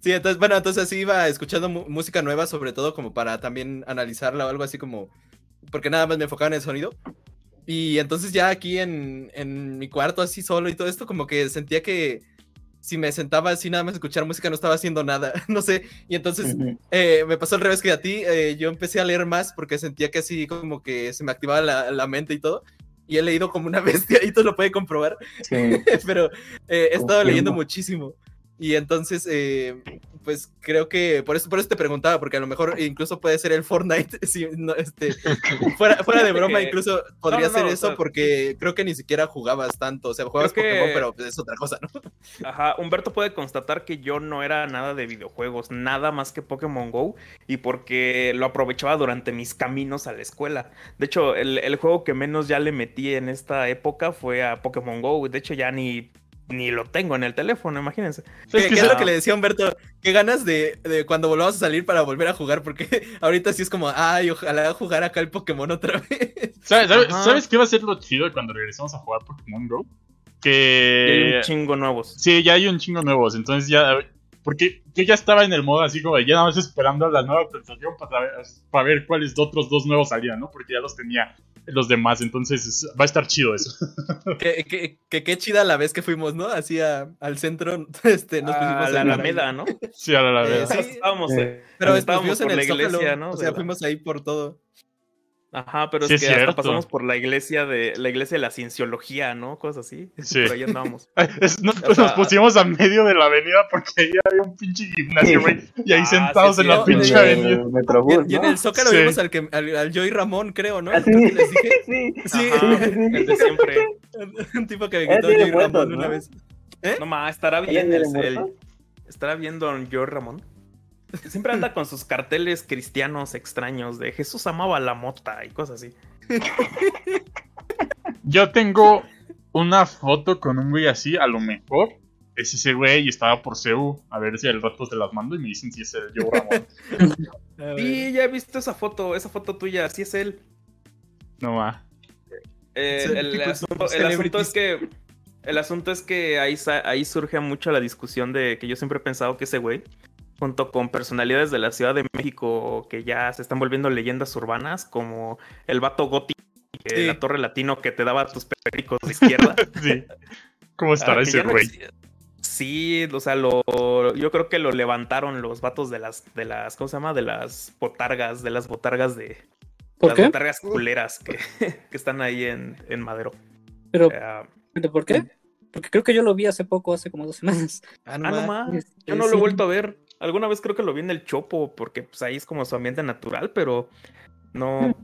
Sí, entonces, bueno, entonces así iba escuchando música nueva, sobre todo como para también analizarla o algo así como, porque nada más me enfocaba en el sonido. Y entonces ya aquí en, en mi cuarto así solo y todo esto, como que sentía que si me sentaba así nada más a escuchar música no estaba haciendo nada, no sé. Y entonces eh, me pasó al revés que a ti, eh, yo empecé a leer más porque sentía que así como que se me activaba la, la mente y todo. Y he leído como una bestia y tú lo puedes comprobar. Sí. pero eh, he estado leyendo muchísimo. Y entonces, eh, pues creo que por eso, por eso te preguntaba, porque a lo mejor incluso puede ser el Fortnite, si no, este, fuera, fuera de broma, incluso podría no, no, ser o eso, sea- porque creo que ni siquiera jugabas tanto, o sea, jugabas que- Pokémon, pero pues, es otra cosa, ¿no? Ajá, Humberto puede constatar que yo no era nada de videojuegos, nada más que Pokémon Go, y porque lo aprovechaba durante mis caminos a la escuela. De hecho, el, el juego que menos ya le metí en esta época fue a Pokémon Go. De hecho, ya ni, ni lo tengo en el teléfono, imagínense. ¿Qué, Es que qué es lo que le decía a Humberto? Qué ganas de, de cuando volvamos a salir para volver a jugar, porque ahorita sí es como, ay, ojalá jugar acá el Pokémon otra vez. ¿Sabes, sabes, Ajá. sabes qué va a ser lo chido cuando regresemos a jugar Pokémon Go? Y hay Que. un chingo nuevos. Sí, ya hay un chingo nuevos, entonces ya... Porque yo ya estaba en el modo así como de ya nada más esperando la nueva actualización para ver, para ver cuáles otros dos nuevos salían, ¿no? Porque ya los tenía los demás, entonces es- va a estar chido eso. que, que, que qué chida la vez que fuimos, ¿no? Así a- al centro, este, nos a pusimos la en Alameda, ¿no? Sí, a la, la Eh, sí. Estábamos, eh, Pero estábamos en por el la iglesia, Zócalo, ¿no? O sea, la- fuimos ahí por todo. Ajá, pero Sí, es es que hasta pasamos por la iglesia de la iglesia de la cienciología, ¿no? Cosas así. Sí. Por ahí es- nos, O sea- nos pusimos a medio de la avenida porque ahí había un pinche gimnasio, güey. Y ahí Ah, sentados sí, en la sí, pinche avenida. El Metrobús, Y, y en ¿no? el Zócalo Sí. vimos al, que, al, al Joey Ramón, creo, ¿no? Sí. Les dije. Sí. Sí, Ajá, el de siempre. un tipo que me quitó Joey muertos, Ramón una ¿no? vez. No más, estará ¿Él bien el, el- estará bien Don George Ramón. Siempre anda con sus carteles cristianos extraños de Jesús amaba la mota y cosas así. Yo tengo una foto con un güey así, a lo mejor es ese güey y estaba por CEU. A ver si al rato se las mando y me dicen si es el Joe Ramón. Sí, ya he visto esa foto, esa foto tuya, así es él. No va. Eh, Sí, el, asunto, el asunto es que El asunto es que ahí, ahí surge mucho la discusión de que yo siempre he pensado que ese güey, junto con personalidades de la Ciudad de México que ya se están volviendo leyendas urbanas, como el vato gótico de la Torre Latino que te daba tus pericos de izquierda. sí. ¿Cómo estará Ah, ese güey? Sí, o sea, lo, yo creo que lo levantaron los vatos de las, de las, ¿cómo se llama? De las botargas, de las botargas de, ¿Por las qué? botargas culeras que, que están ahí en, en Madero. Pero, Eh, ¿pero ¿por qué? Porque creo que yo lo vi hace poco, hace como dos semanas. Ah, ah, no más. Este, Yo no lo he sí. vuelto a ver. Alguna vez creo que lo vi en el Chopo, porque pues ahí es como su ambiente natural, pero no.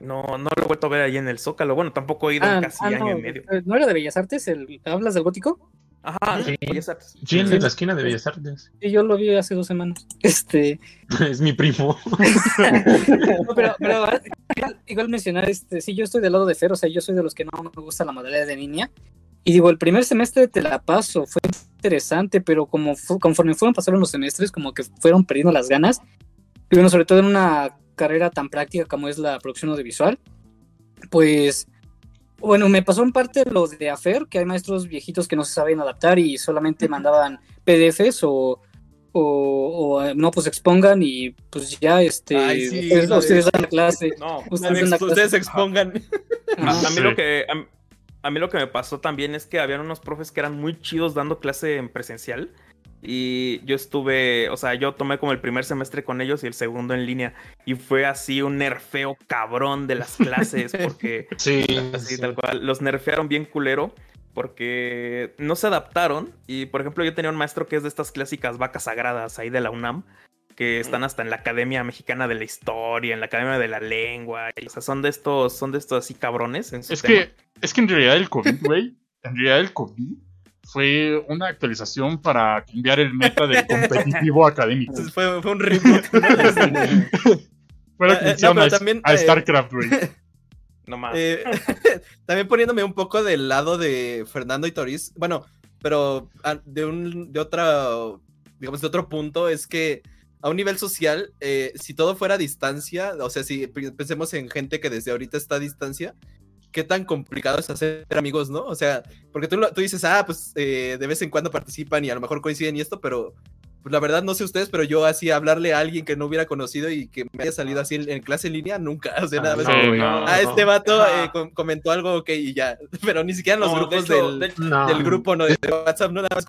No, no lo he vuelto a ver ahí en el Zócalo. Bueno, tampoco he ido Ah, en casi ah, año no, y medio. ¿No era de Bellas Artes? El, ¿Hablas del gótico? Ajá, Sí. Bellas Artes. Sí, en la esquina de Bellas Artes. Sí, yo lo vi hace dos semanas. Este. Es mi primo. No, pero, pero ah, igual, igual mencionar, este, sí, yo estoy del lado de Fer, o sea, yo soy de los que no me gusta la modalidad de línea. Y digo, el primer semestre te la paso, fue interesante, pero como fu- conforme fueron pasando los semestres, como que fueron perdiendo las ganas. Y bueno, sobre todo en una carrera tan práctica como es la producción audiovisual, pues, bueno, me pasó en parte lo de AFER, que hay maestros viejitos que no se saben adaptar y solamente mandaban PDFs o, o, o, eh, no, pues expongan y pues ya, este, Ay, sí, ustedes, ustedes dan la clase. No, Ustedes la Ustedes clase. se expongan. A, Ajá. a mí Sí. lo que a, a mí lo que me pasó también es que habían unos profes que eran muy chidos dando clase en presencial y yo estuve, o sea, yo tomé como el primer semestre con ellos y el segundo en línea. Y fue así un nerfeo cabrón de las clases porque Sí, así sí. tal cual los nerfearon bien culero porque no se adaptaron. Y por ejemplo yo tenía un maestro que es de estas clásicas vacas sagradas ahí de la UNAM que están hasta en la Academia Mexicana de la Historia, en la Academia de la Lengua, y, o sea, son de estos, son de estos así cabrones en su Es tema. que, es que en realidad el COVID, güey, en realidad el COVID fue una actualización para cambiar el meta del competitivo académico. Entonces fue, fue un reboot. Fue la Eh, que eh, no, también, a eh, StarCraft, güey. No más. Eh, también poniéndome un poco del lado de Fernando y Toriz, bueno, pero ah, de un de otra, digamos, de otro punto es que a un nivel social, eh, si todo fuera a distancia, o sea, si pensemos en gente que desde ahorita está a distancia, qué tan complicado es hacer amigos, ¿no? O sea, porque tú, lo- tú dices, ah, pues eh, de vez en cuando participan y a lo mejor coinciden y esto, pero pues la verdad no sé ustedes, pero yo así hablarle a alguien que no hubiera conocido y que me haya salido así en, en clase en línea, nunca, o sea, nada más. no, como, güey. no, Ah, este vato Ajá. eh, com- comentó algo, ok, y ya. Pero ni siquiera en los No, de grupos hecho- del, de hecho- No. del grupo, no, de WhatsApp, no, nada más.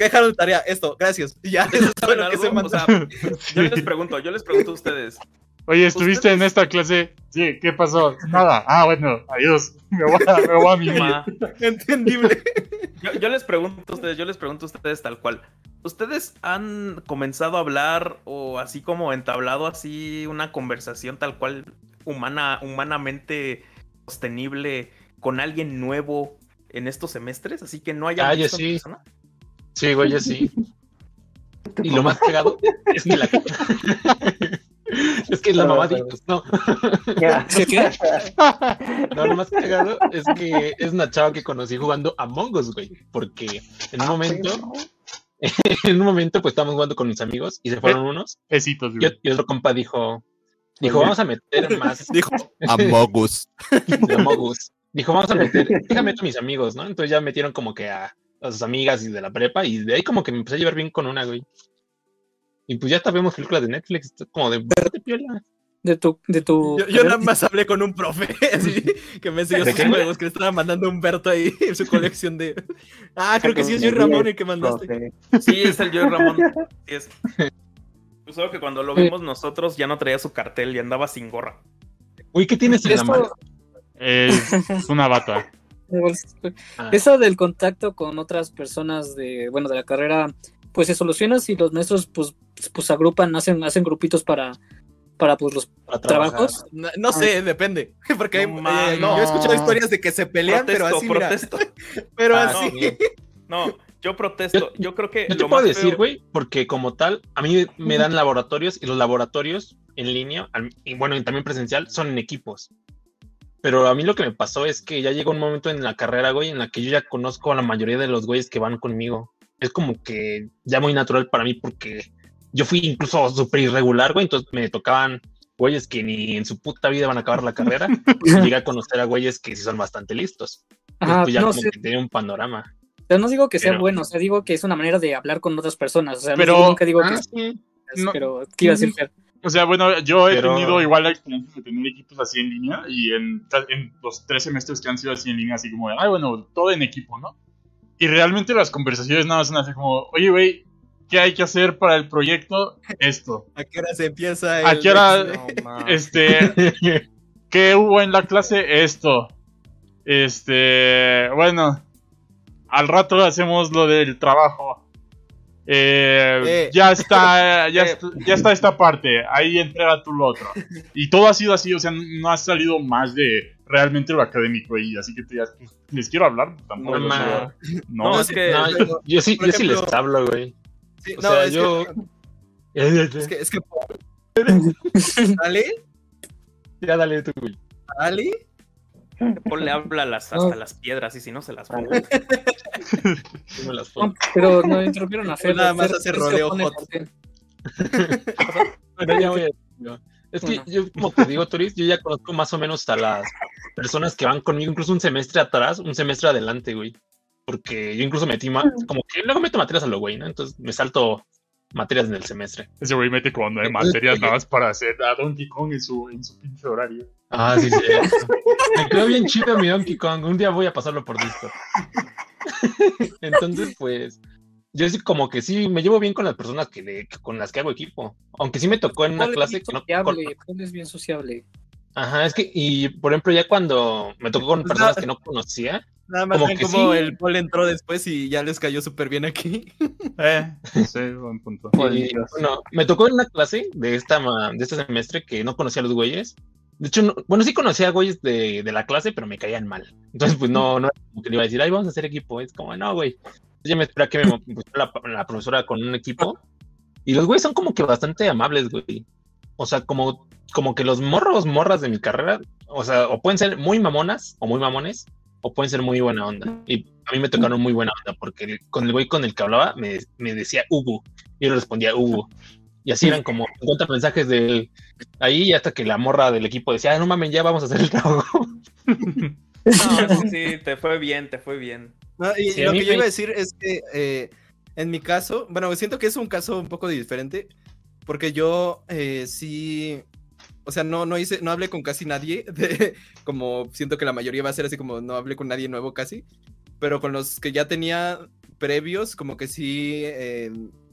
¿Qué dejaron de tarea? Esto, gracias. Y ya, eso es todo ¿saben lo que se O sea, yo les pregunto, yo les pregunto a ustedes. Oye, ¿estuviste en esta clase? Sí, ¿qué pasó? Nada. Ah, bueno, adiós. Me voy a, me voy a mimir. Ma, Entendible. Yo, yo les pregunto a ustedes, yo les pregunto a ustedes tal cual. ¿Ustedes han comenzado a hablar o así como entablado así una conversación tal cual humana, humanamente sostenible con alguien nuevo en estos semestres? Así que no haya Ah, yo sí. persona? Sí, güey, yo sí. Y lo más cagado es que la. es que la mamá dijo, no, ¿Sí, qué? no, lo más cagado es que es una chava que conocí jugando Among Us, güey. Porque en un momento, en un momento, pues estábamos jugando con mis amigos y se fueron unos. Besitos, Y, güey. y otro compa dijo, dijo, vamos a meter más Dijo, Amogus. de Among Us. Dijo, vamos a meter, déjame a mis amigos, ¿no? Entonces ya metieron como que a, a sus amigas y de la prepa y de ahí como que me empecé a llevar bien con una, güey. Y pues ya hasta vemos películas de Netflix, como de de piola. De tu, de tu. yo, yo nada más hablé con un profe así, que me enseñó ¿De sus qué? juegos, que le estaba mandando a Humberto ahí en su colección de. Ah, creo que sí es Joy Ramón el que mandaste. Sí, es el Joey Ramón. Sí es. Pues Solo que cuando lo vimos nosotros ya no traía su cartel y andaba sin gorra. Uy, ¿qué tienes en la mano? Es una bata. Ah, Eso del contacto con otras personas de, bueno, de la carrera, pues se soluciona si los maestros pues, pues agrupan, hacen, hacen grupitos para, para pues los para trabajos. No, no sé, depende. Porque hay- No eh, yo he escuchado historias de que se pelean, pero protesto, así, mira, protesto. pero Ah, así. sí. No, yo protesto. Yo creo que Yo te lo puedo más decir, feo- güey, porque como tal, a mí me dan laboratorios y los laboratorios en línea, y bueno, y también presencial, son en equipos. Pero a mí lo que me pasó es que ya llegó un momento en la carrera, güey, en la que yo ya conozco a la mayoría de los güeyes que van conmigo. Es como que ya muy natural para mí porque yo fui incluso súper irregular, güey, entonces me tocaban güeyes que ni en su puta vida van a acabar la carrera, y llega a conocer a güeyes que sí son bastante listos. Ajá, Entonces, ya no como que tiene un panorama. Pero no digo que sea Pero- bueno, o sea, digo que es una manera de hablar con otras personas. O sea, no Pero- digo- nunca digo que Ah, sí. no- pero ¿qué iba a decir? O sea, bueno, yo he Pero- tenido igual la experiencia de tener equipos así en línea y en, en los tres semestres que han sido así en línea, así como, de, ay, bueno, todo en equipo, ¿no? Y realmente las conversaciones nada más son así como, oye, güey, ¿qué hay que hacer para el proyecto? Esto. ¿A qué hora se empieza? ¿A el- qué hora- No. Este, ¿qué hubo en la clase? Esto. Este, bueno, al rato hacemos lo del trabajo. Eh, Eh. Ya está, ya, Eh. está, ya está esta parte, ahí entrega tú lo otro. Y todo ha sido así, o sea, no ha salido más de realmente lo académico y así que te pues, les quiero hablar, tampoco. No, no, No, es que- No, yo, yo sí, yo sí les hablo, güey. Sí, O no, sea, es yo. que, es que, es que ¿Ale? Ya dale tú, güey. ¿Ale? Ponle habla No. hasta las piedras y si no se las pongo. Las pero no interrumpieron a Fer. Nada más Fer, hace Fer se rodeo hot. Bueno, ya voy a- yo. Es que Bueno. yo, como te digo, Turis, yo ya conozco más o menos a las personas que van conmigo, incluso un semestre atrás, un semestre adelante, güey. Porque yo incluso metí, ma- como que luego meto materias a lo güey, ¿no? Entonces me salto materias en el semestre. Ese güey mete como nueve materias nada más para hacer a Donkey Kong en su, en su pinche horario. Ah, sí, sí. Me quedó bien chido mi Donkey Kong. Un día voy a pasarlo por listo. Entonces, pues, yo sí como que sí me llevo bien con las personas que le- con las que hago equipo. Aunque sí me tocó en una clase que no. sociable, Paul es bien sociable. Ajá, es que, y por ejemplo, ya cuando me tocó con Pues personas que no conocía, Nada más Como que cómo sí. el Paul entró después y ya les cayó súper bien aquí. Eh, sí, buen punto. y, bueno, me tocó en una clase de esta ma- de este semestre que no conocía a los güeyes. De hecho, no- bueno, sí conocía a güeyes de, de la clase, pero me caían mal. Entonces, pues no, no era como que le iba a decir, ay, vamos a hacer equipo. Es como, no, güey. Ya me espera que me pusiera la, la profesora con un equipo. Y los güeyes son como que bastante amables, güey. O sea, como, como que los morros, morras de mi carrera, o sea, o pueden ser muy mamonas o muy mamones, o pueden ser muy buena onda. Y a mí me tocaron muy buena onda, porque el- con el güey con el que hablaba me, me decía Hugo, y yo le respondía Hugo. Y así eran como 50 mensajes de él ahí, y hasta que la morra del equipo decía, "Ah, no mames, ya vamos a hacer el trabajo. No, sí, sí, te fue bien, te fue bien. No, y Sí, lo que yo me- iba a decir es que eh, en mi caso, bueno, siento que es un caso un poco diferente, porque yo eh, sí, o sea, no, no hice, no hablé con casi nadie, de- como siento que la mayoría va a ser así como no hablé con nadie nuevo casi, pero con los que ya tenía previos, como que sí eh,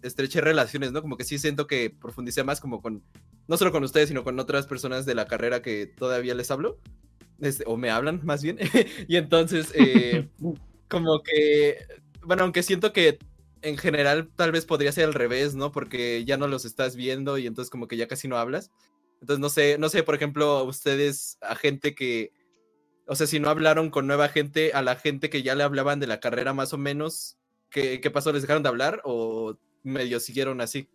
estreché relaciones, ¿no? Como que sí siento que profundicé más como con, no solo con ustedes, sino con otras personas de la carrera que todavía les hablo, este, o me hablan más bien, y entonces... eh, como que, bueno, aunque siento que en general tal vez podría ser al revés, ¿no? Porque ya no los estás viendo y entonces como que ya casi no hablas. Entonces no sé, no sé, por ejemplo, ustedes a gente que, o sea, si no hablaron con nueva gente, a la gente que ya le hablaban de la carrera más o menos, ¿qué, qué pasó? ¿Les dejaron de hablar o medio siguieron así?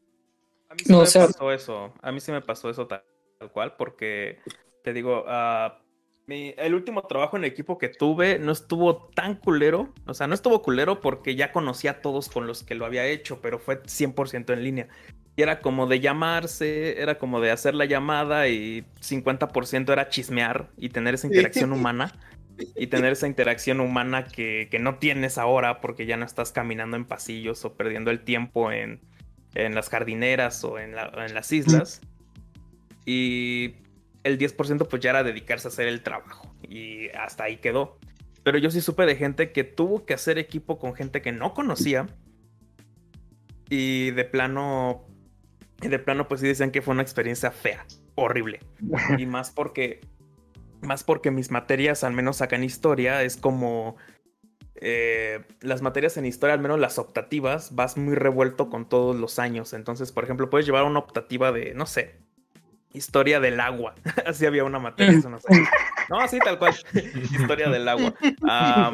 A mí sí No, me o sea- pasó eso. A mí sí me pasó eso tal, tal cual, porque te digo, ah, mi- el último trabajo en equipo que tuve no estuvo tan culero. O sea, no estuvo culero porque ya conocía a todos con los que lo había hecho, pero fue 100% en línea. Y era como de llamarse, era como de hacer la llamada y 50% era chismear y tener esa interacción humana. Y tener esa interacción humana que, que no tienes ahora porque ya no estás caminando en pasillos o perdiendo el tiempo en, en las jardineras o en, la- en las islas. Y el 10% pues ya era dedicarse a hacer el trabajo. Y hasta ahí quedó. Pero yo sí supe de gente que tuvo que hacer equipo con gente que no conocía. Y de plano, y de plano pues sí decían que fue una experiencia fea, horrible. Y más porque, más porque mis materias, al menos acá en historia, es como eh, las materias en historia, al menos las optativas, vas muy revuelto con todos los años. Entonces, por ejemplo, puedes llevar una optativa de, no sé, historia del agua. Así había una materia hace unos años. No, así tal cual. historia del agua. Ah,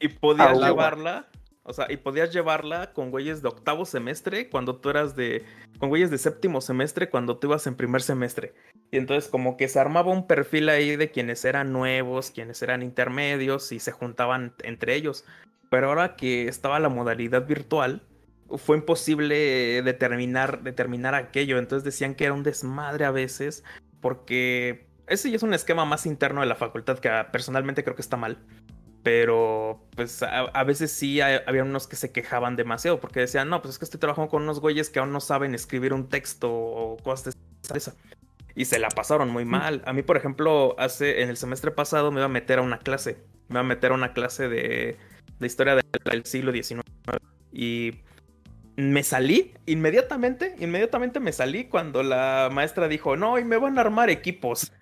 y podías Agua. llevarla. O sea, y podías llevarla con güeyes de octavo semestre cuando tú eras de. con güeyes de séptimo semestre cuando tú ibas en primer semestre. Y entonces, como que se armaba un perfil ahí de quienes eran nuevos, quienes eran intermedios y se juntaban entre ellos. Pero ahora que estaba la modalidad virtual, fue imposible determinar, determinar aquello. Entonces decían que era un desmadre a veces, porque ese ya es un esquema más interno de la facultad que ah, personalmente creo que está mal. Pero pues a, veces sí había unos que se quejaban demasiado porque decían, no, pues es que estoy trabajando con unos güeyes que aún no saben escribir un texto o cosas de esa. Y se la pasaron muy mal. A mí, por ejemplo, hace en el semestre pasado me iba a meter a una clase. Me iba a meter a una clase de, de historia del siglo XIX. Y me salí inmediatamente, inmediatamente me salí cuando la maestra dijo, no, y me van a armar equipos.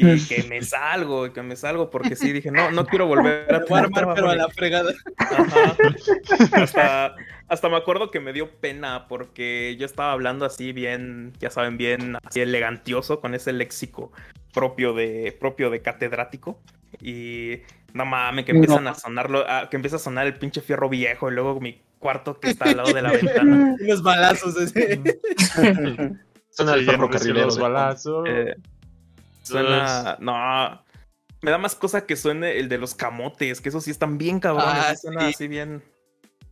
Y que me salgo, que me salgo, porque sí, dije, no, no quiero volver a armar, pero a la fregada. Hasta, hasta me acuerdo que me dio pena porque yo estaba hablando así bien, ya saben, bien así elegantioso, con ese léxico propio de, propio de catedrático. Y no mames, que empiezan a sonarlo, que empieza a sonar el pinche fierro viejo y luego mi cuarto que está al lado de la ventana. Los balazos, ese. Ferrocarrilero. Los balazos. Eh, suena. No. Me da más cosa que suene el de los camotes, que esos sí están bien cabrones. Ah, suena así bien.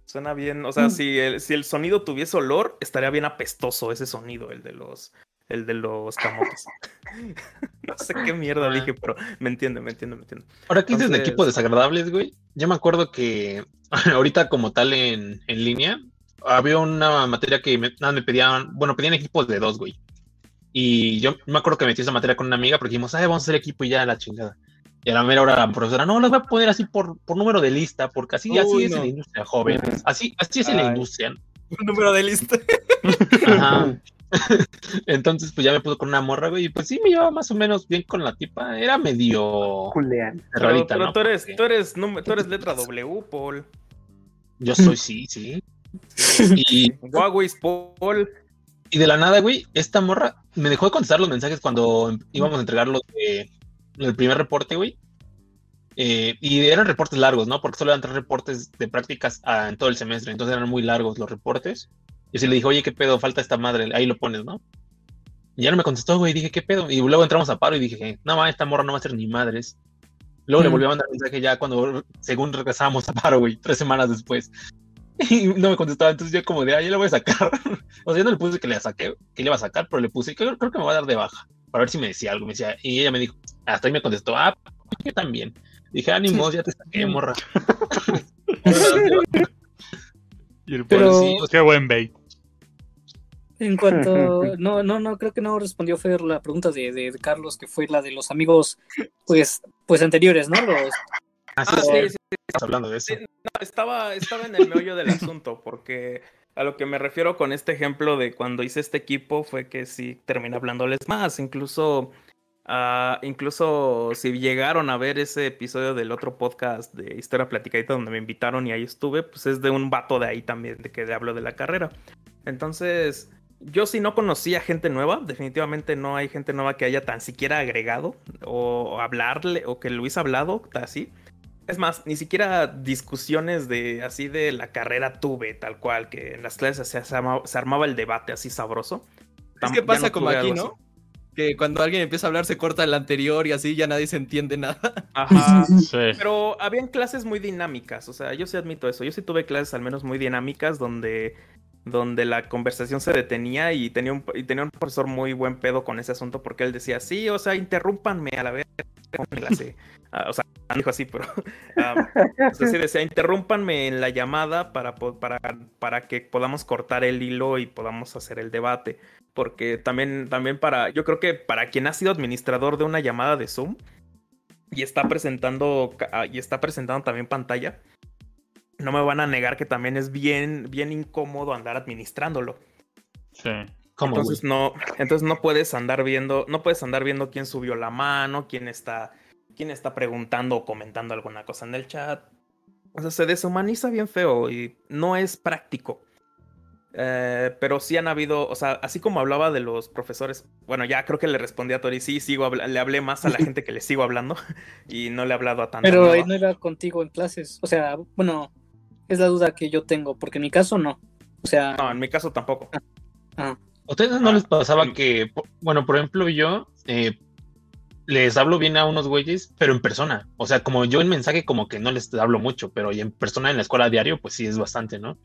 Suena bien. O sea, si, el, si el sonido tuviese olor, estaría bien apestoso ese sonido, el de los el de los camotes. no sé qué mierda dije, pero me entiende, me entiende, me entiende. Ahora, ¿qué dices de equipos desagradables, güey? Yo me acuerdo que ahorita como tal en, en línea, había una materia que me, me pedían, bueno, pedían equipos de dos, güey. Y yo me acuerdo que metí esa materia con una amiga porque dijimos, ay, vamos a hacer equipo y ya la chingada. Y a la mera hora la profesora, no, las voy a poner así por, por número de lista, porque así, así es en la industria, joven. Así, así es en la industria. Un número de lista. Ajá. Entonces, pues ya me puso con una morra, güey, y pues sí me llevaba más o menos bien con la tipa. Era medio. Julián. Pero, pero tú, eres, tú, eres, tú eres letra W, Paul. Yo soy, sí, sí. Y. Huawei, Paul. Y de la nada, güey, esta morra me dejó de contestar los mensajes cuando íbamos a entregar los de, el primer reporte, güey. Eh, y eran reportes largos, ¿no? Porque solo eran tres reportes de prácticas ah, en todo el semestre, entonces eran muy largos los reportes. Y así le dije, oye, ¿qué pedo? Falta esta madre, ahí lo pones, ¿no? Y ya no me contestó, güey, dije, ¿qué pedo? Y luego entramos a paro y dije, no, esta morra no va a ser ni madres. Luego le volví a mandar mensaje ya cuando, según regresábamos a paro, güey, tres semanas después. Y no me contestaba, entonces yo como de, ah, ya le voy a sacar. o sea, yo no le puse que le saqué, que le iba a sacar, pero le puse, creo, creo que me va a dar de baja, para ver si me decía algo. Me decía, y ella me dijo, hasta ahí me contestó, ah, yo también. Dije, ánimos, ya te saqué, morra. y el pero... sí, qué buen bait. En cuanto, no, no, no, creo que no respondió Fer la pregunta de, de, Carlos, que fue la de los amigos, pues, pues anteriores, ¿no? Los, ah, sí, sí, sí, hablando de eso. estaba, estaba en el meollo del asunto, porque a lo que me refiero con este ejemplo de cuando hice este equipo fue que sí terminé hablándoles más, incluso, uh, incluso si llegaron a ver ese episodio del otro podcast de Historia Platicadita donde me invitaron y ahí estuve, pues es de un vato de ahí también, de que hablo de la carrera. Entonces, yo si no conocía gente nueva, definitivamente no hay gente nueva que haya tan siquiera agregado o, hablarle o que Luis ha hablado así. Es más, ni siquiera discusiones de así de la carrera tuve, tal cual, que en las clases se, armaba, el debate así sabroso. Es que pasa como aquí, ¿no? Que cuando alguien empieza a hablar se corta el anterior y así ya nadie se entiende nada. Ajá. Pero habían clases muy dinámicas, o sea, yo sí admito eso. Yo sí tuve clases al menos muy dinámicas donde donde la conversación se detenía y tenía un, y tenía un profesor muy buen pedo con ese asunto porque él decía, sí, o sea, interrúmpanme a la vez clase. Ah, o sea, dijo así, pero uh, decía, interrúmpanme en la llamada para, para, para que podamos cortar el hilo y podamos hacer el debate. Porque también, también para, yo creo que para quien ha sido administrador de una llamada de Zoom y está presentando, y está presentando también pantalla, no me van a negar que también es bien, bien incómodo andar administrándolo. Sí. entonces no, entonces no puedes andar viendo, no puedes andar viendo quién subió la mano, quién está, quién está preguntando o comentando alguna cosa en el chat. O sea, se deshumaniza bien feo y no es práctico. Eh, pero sí han habido, o sea, así como hablaba de los profesores, bueno, ya creo que le respondí a Tori, sí, sigo le hablé más a la gente que le sigo hablando y no le he hablado a tanto. Pero no era contigo en clases, o sea, bueno, es la duda que yo tengo, porque en mi caso no. O sea. No, en mi caso tampoco. Ah. ¿A ustedes no les pasaba que, bueno, por ejemplo, yo, eh, les hablo bien a unos güeyes, pero en persona. O sea, como yo en mensaje como que no les hablo mucho, pero y en persona en la escuela diario, pues sí es bastante, ¿no?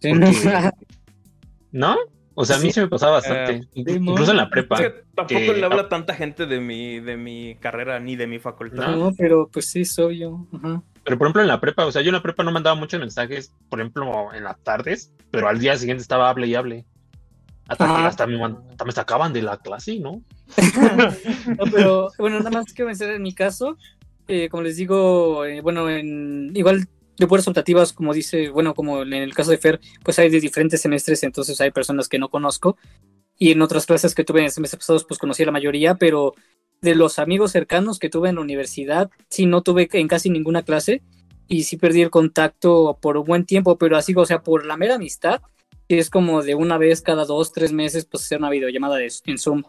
Sí, Porque- ¿No? O sea, a mí Sí. se me pasaba bastante. Eh, Inclu- incluso en la prepa. Es que tampoco que- le habla tanta gente de mi, de mi carrera ni de mi facultad. No, pero pues sí, soy yo. Ajá. Pero por ejemplo en la prepa, o sea, yo en la prepa no mandaba muchos mensajes, por ejemplo, en las tardes, pero al día siguiente estaba hable y hable. Hasta que hasta me, hasta me sacaban de la clase, ¿no? No, pero bueno, nada más quiero mencionar en mi caso, eh, como les digo, eh, bueno, en igual de puras optativas, como dice, bueno, como en el caso de Fer, pues hay de diferentes semestres, entonces hay personas que no conozco. Y en otras clases que tuve en semestres pasados, pues conocí a la mayoría, pero de los amigos cercanos que tuve en la universidad, sí no tuve en casi ninguna clase y sí perdí el contacto por un buen tiempo, pero así, o sea, por la mera amistad, sí es como de una vez cada dos, tres meses, pues hacer una videollamada de, en Zoom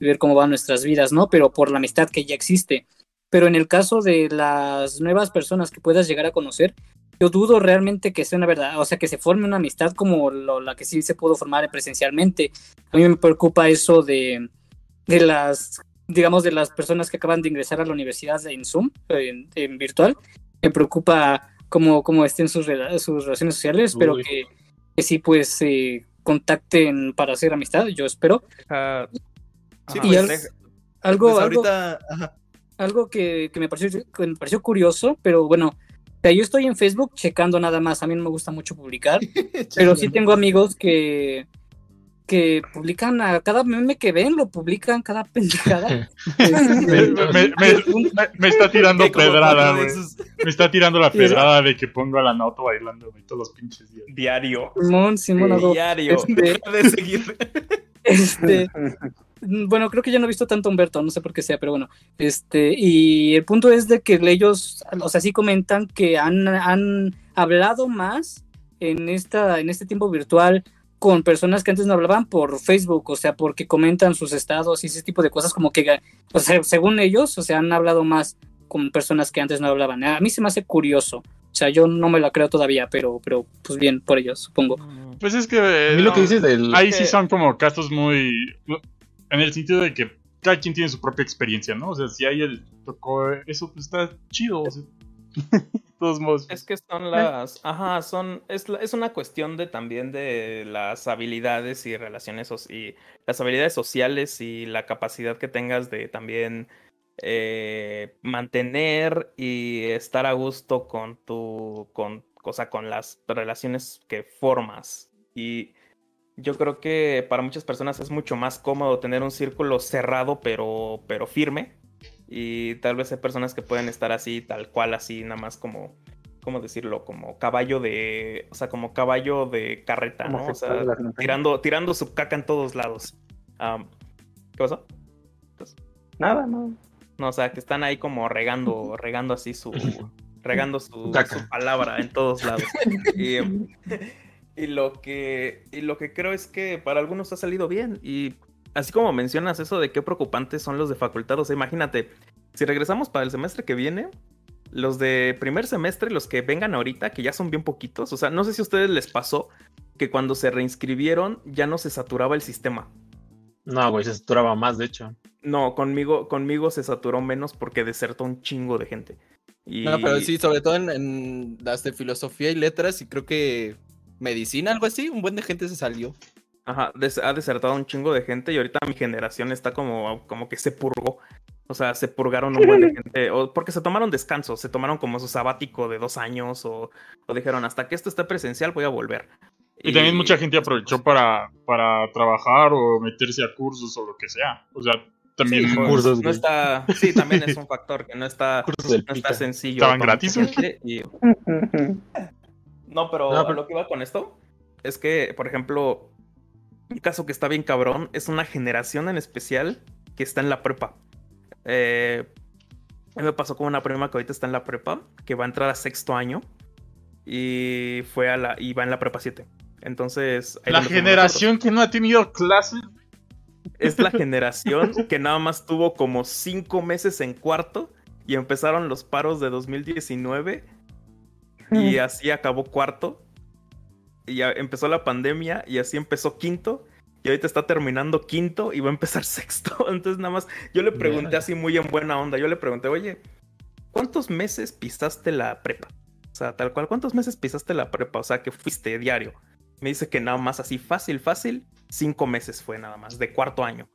y ver cómo van nuestras vidas, ¿no? Pero por la amistad que ya existe. Pero en el caso de las nuevas personas que puedas llegar a conocer, yo dudo realmente que sea una verdad, o sea, que se forme una amistad como la que sí se pudo formar presencialmente. A mí me preocupa eso de, de las, digamos, de las personas que acaban de ingresar a la universidad en Zoom, en, en virtual. Me preocupa cómo, cómo estén sus, rela- sus relaciones sociales, pero que, que sí, pues, se contacten para hacer amistad, yo espero. Sí, ajá, Y pues, al- Algo, pues algo- ahorita, algo que, que me, pareció, que me pareció curioso, pero bueno, yo estoy en Facebook checando nada más, a mí no me gusta mucho publicar, pero sí tengo amigos que, que publican a cada meme que ven, lo publican cada pendejada. Me, me- me- me está tirando pedrada, güey. Me está tirando la pedrada de que pongo a la Naoto bailando, güey, todos los pinches días. diario. Simón, Simón, Diario. Este, de seguir. este, bueno, creo que ya no he visto tanto a Humberto, no sé por qué sea, pero bueno. Este, y el punto es de que ellos, o sea, sí comentan que han, han hablado más en esta, en este tiempo virtual con personas que antes no hablaban por Facebook, o sea, porque comentan sus estados y ese tipo de cosas, como que, o sea, según ellos, o sea, han hablado más con personas que antes no hablaban. A mí se me hace curioso. O sea, yo no me la creo todavía, pero, pero pues bien por ellos, supongo. Pues es que. eh, A mí lo no, que dices del... Ahí sí son como casos muy. En el sentido de que cada quien tiene su propia experiencia, ¿no? O sea, si a ella le tocó eso, pues está chido. o sea, todos modos. Es que son las, ajá, son, es, es una cuestión de también de las habilidades y relaciones y las habilidades sociales y la capacidad que tengas de también eh, mantener y estar a gusto con tu, con, o sea, con las relaciones que formas. Y yo creo que para muchas personas es mucho más cómodo tener un círculo cerrado pero, pero firme. Y tal vez hay personas que pueden estar así, tal cual, así, nada más como, ¿cómo decirlo? Como caballo de, o sea, como caballo de carreta, ¿no? O sea, tirando, tirando su caca en todos lados. ¿Qué pasó? Nada, no. No, o sea, que están ahí como regando, regando así su, regando su, palabra en todos lados. Y, y lo que, y lo que creo es que para algunos ha salido bien. Y así como mencionas eso de qué preocupantes son los de facultad, o sea, imagínate, si regresamos para el semestre que viene, los de primer semestre, los que vengan ahorita, que ya son bien poquitos, o sea, no sé si a ustedes les pasó que cuando se reinscribieron ya no se saturaba el sistema. No, güey, se saturaba más, de hecho. No, conmigo, conmigo se saturó menos porque desertó un chingo de gente. Y... No, pero sí, sobre todo en, en las de filosofía y letras, y creo que medicina, algo así, un buen de gente se salió. Ajá, des- ha desertado un chingo de gente y ahorita mi generación está como, como que se purgó. O sea, se purgaron un buen de gente. O porque se tomaron descanso, se tomaron como su sabático de dos años o, o dijeron, hasta que esto esté presencial voy a volver. Y también mucha gente aprovechó para, para trabajar o meterse a cursos o lo que sea. O sea, también Sí, pues, cursos, no está, sí, también es un factor que no está, no está sencillo. ¿Estaban gratis, y- No, pero, No, a pero- lo que iba con esto es que, por ejemplo, un caso que está bien cabrón es una generación en especial que está en la prepa. Eh, a mí me pasó con una prima que ahorita está en la prepa, que va a entrar a sexto año y fue a la y va en la prepa 7. Entonces, La generación que no ha tenido clases. es la generación que nada más tuvo como cinco meses en cuarto y empezaron los paros de 2019 Mm. y así acabó cuarto y ya empezó la pandemia y así empezó quinto y ahorita está terminando quinto y va a empezar sexto. Entonces nada más, yo le pregunté así muy en buena onda, yo le pregunté, oye, ¿cuántos meses pisaste la prepa? O sea, tal cual, ¿cuántos meses pisaste la prepa? O sea, que fuiste diario. Me dice que nada más así fácil, fácil, cinco meses fue nada más, de cuarto año.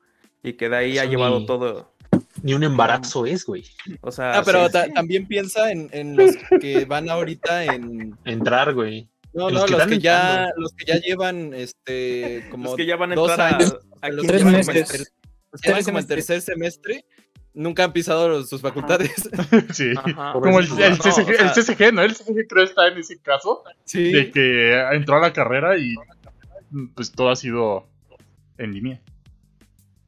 Y que de ahí Eso ha llevado ni- todo. Ni un embarazo es, güey. O sea, Ah, pero sí, ta- sí. también piensa en, en los que van ahorita en. Entrar, güey. No, no, los los que ya, los que ya llevan este como los que ya van a dos entrar a, años, a que Tres como meses. los Tres como semestres. tercer semestre nunca han pisado los- sus facultades. Sí. Ajá. Como el, el No, CSG, o sea, el CSG, ¿no? El CSG creo está en ese caso Sí. de que entró a la carrera y pues todo ha sido en línea.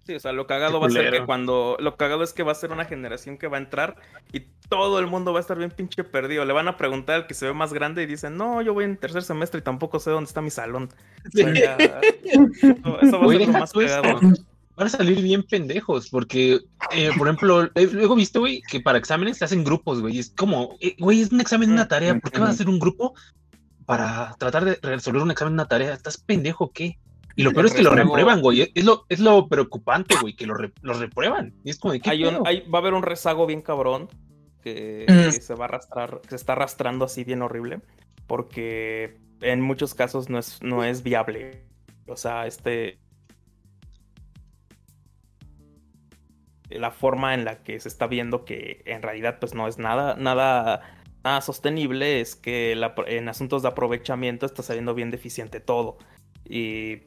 Sí, o sea, lo cagado va a ser que cuando. Lo cagado es que va a ser una generación que va a entrar y todo el mundo va a estar bien pinche perdido. Le van a preguntar al que se ve más grande y dicen, no, yo voy en tercer semestre y tampoco sé dónde está mi salón. O sea, eso, eso va a ser lo más cagado. Van a salir bien pendejos, porque, eh, por ejemplo, eh, luego he visto, güey, que para exámenes se hacen grupos, güey. Es como, eh, güey, es un examen, una tarea. ¿Por qué vas a hacer un grupo para tratar de resolver un examen, una tarea? ¿Estás pendejo o qué? Y lo peor es que lo reprueban, güey. Es lo, es lo preocupante, güey, que lo, re- lo reprueban. Y es como de qué Hay un- pedo? hay- va a haber un rezago bien cabrón que, Mm. que se va a arrastrar, que se está arrastrando así bien horrible, porque en muchos casos no es, no es viable. O sea, este. La forma en la que se está viendo que en realidad, pues no es nada, nada, nada sostenible, es que la- en asuntos de aprovechamiento está saliendo bien deficiente todo. Y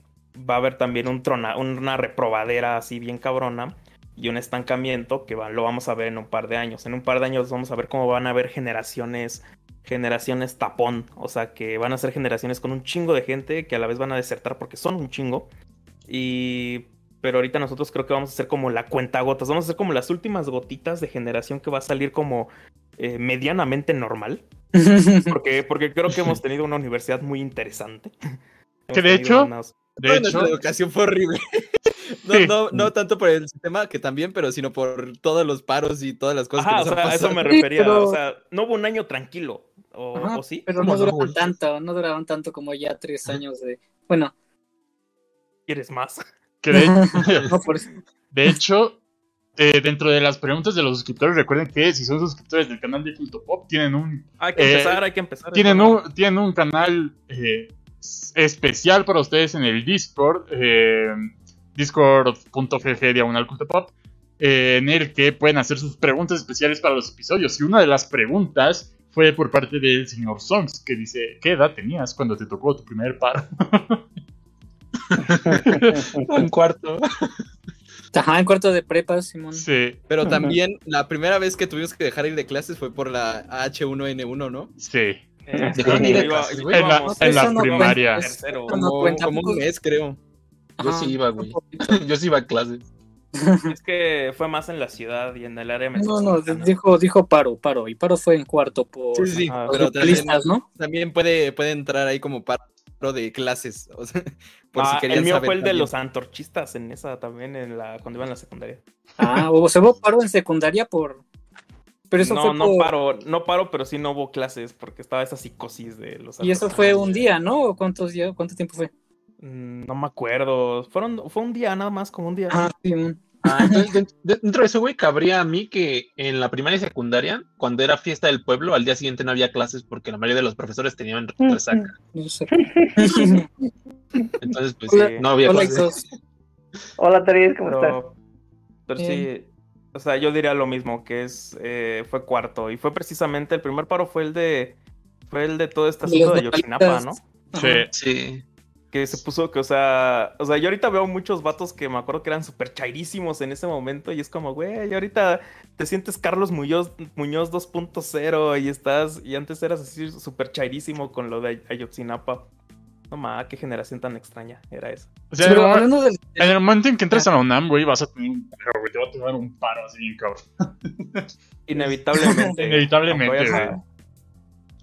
va a haber también un trona, una reprobadera así bien cabrona y un estancamiento que va- lo vamos a ver en un par de años. En un par de años vamos a ver cómo van a haber generaciones, generaciones tapón, o sea que van a ser generaciones con un chingo de gente que a la vez van a desertar porque son un chingo. Y pero ahorita nosotros creo que vamos a ser como la cuenta gotas, vamos a ser como las últimas gotitas de generación que va a salir como eh, medianamente normal, porque porque creo que hemos tenido una universidad muy interesante. Que de hecho, unas- De hecho, nuestra educación fue horrible. No, Sí. no, no tanto por el sistema, que también, pero sino por todos los paros y todas las cosas Ajá, o que nos sea, han a eso me Sí, refería. pero- O sea, no hubo un año tranquilo. ¿O, Ajá, o sí? Pero ¿Cómo no no, duraban güey? tanto, no duraban tanto como ya tres años de. Bueno, ¿Quieres más? de, no por eso. de hecho, eh, dentro de las preguntas de los suscriptores, recuerden que si son suscriptores del canal de Culto Pop, tienen un Hay que Eh, empezar, hay que empezar. tienen un, tienen un canal eh, especial para ustedes en el Discord, eh, discord.gg diagonal culto pop, eh, en el que pueden hacer sus preguntas especiales para los episodios. Y una de las preguntas fue por parte del señor Songs, que dice, ¿qué edad tenías cuando te tocó tu primer paro? Un cuarto. Ajá, en cuarto de prepa, Simón. sí, Pero también la primera vez que tuvimos que dejar ir de clases fue por la H1N1, ¿no? sí. Eh. En la, en la no primaria. tercero. No Como, un mes, creo. Yo Ajá, sí iba, güey. Yo sí iba a clases. Es que fue más en la ciudad y en el área No, no, dijo, dijo paro, paro. Y paro fue en cuarto por Sí, sí, Ajá. pero los también, listas, ¿no? también puede, puede entrar ahí como paro de clases. O sea, por Ah, si el mío saber fue el de los antorchistas en esa también, en la, cuando iba en la secundaria. Ah, o se hubo paro en secundaria por. Pero eso no, fue no por- paro, no paro, pero sí no hubo clases porque estaba esa psicosis de los Y eso fue un día, ¿no? ¿O cuántos días, cuánto tiempo fue? Mm, No me acuerdo. Fueron, fue un día nada más, como un día. Ah, Simón. Ah, entonces, de- de- dentro de eso, güey, cabría a mí que en la primaria y secundaria, cuando era fiesta del pueblo, al día siguiente no había clases porque la mayoría de los profesores tenían resaca. No sé. Entonces, pues, Hola, no había Hola, clases. Hola, Teris, ¿cómo estás? Pero, sí. O sea, yo diría lo mismo, que es, eh, fue cuarto. Y fue precisamente, el primer paro fue el de, fue el de todo este De asunto de Yotzinapa, ¿no? Sí. Sí. Que se puso que, o sea, o sea, yo ahorita veo muchos vatos que me acuerdo que eran súper chairísimos en ese momento y es como, güey, ahorita te sientes Carlos Muñoz, Muñoz 2.0 y estás, y antes eras así súper chairísimo con lo de Ayotzinapa. No ma, qué generación tan extraña era esa. O sea, pero en el- hablando del. en el momento en que entras a la UNAM, güey, vas a tener un paro, güey. Te va a tomar un paro así, cabrón. Inevitablemente. Inevitablemente, güey.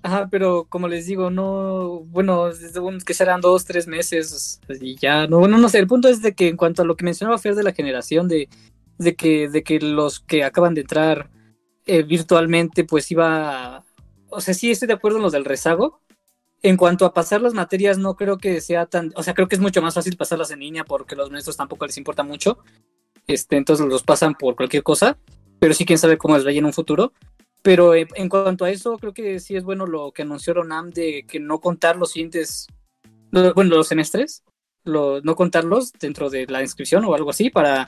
Ajá, pero como les digo, no. Bueno, desde que serán dos, tres meses y ya. No, bueno, no sé. El punto es de que en cuanto a lo que mencionaba Fer de la generación, de, de, que, de que los que acaban de entrar eh, virtualmente, pues iba. O sea, sí estoy de acuerdo en los del rezago. En cuanto a pasar las materias, no creo que sea tan, o sea, creo que es mucho más fácil pasarlas en línea porque los maestros tampoco les importa mucho. Este, entonces los pasan por cualquier cosa, pero sí quién sabe cómo les vaya en un futuro. Pero eh, en cuanto a eso, creo que sí es bueno lo que anunció Ronam de que no contar los siguientes, lo- bueno, los semestres, lo- no contarlos dentro de la inscripción o algo así, para,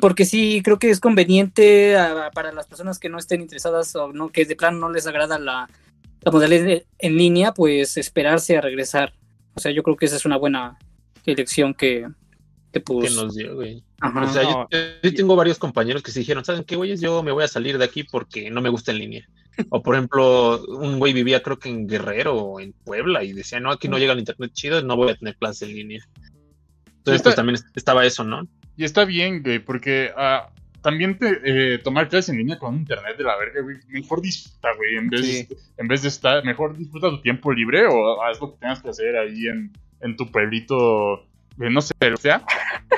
porque sí creo que es conveniente para las personas que no estén interesadas o no, que de plano no les agrada la, la modalidad en línea, pues esperarse a regresar. O sea, yo creo que esa es una buena elección que, que que pues, nos dio, güey. ajá. O sea, No. yo, yo tengo varios compañeros que se dijeron, ¿saben qué, güeyes? Yo me voy a salir de aquí porque no me gusta en línea. O, por ejemplo, un güey vivía, creo que en Guerrero o en Puebla y decía, no, aquí no llega el internet chido, no voy a tener clases en línea. Entonces, Está- pues también estaba eso, ¿no? Y está bien, güey, porque ah, también te, eh, tomar clases en línea con un internet de la verga, güey, mejor disfruta, güey, en vez, Sí. en vez de estar, mejor disfruta tu tiempo libre o haz lo que tengas que hacer ahí en, en tu pueblito, eh, no sé, o sea.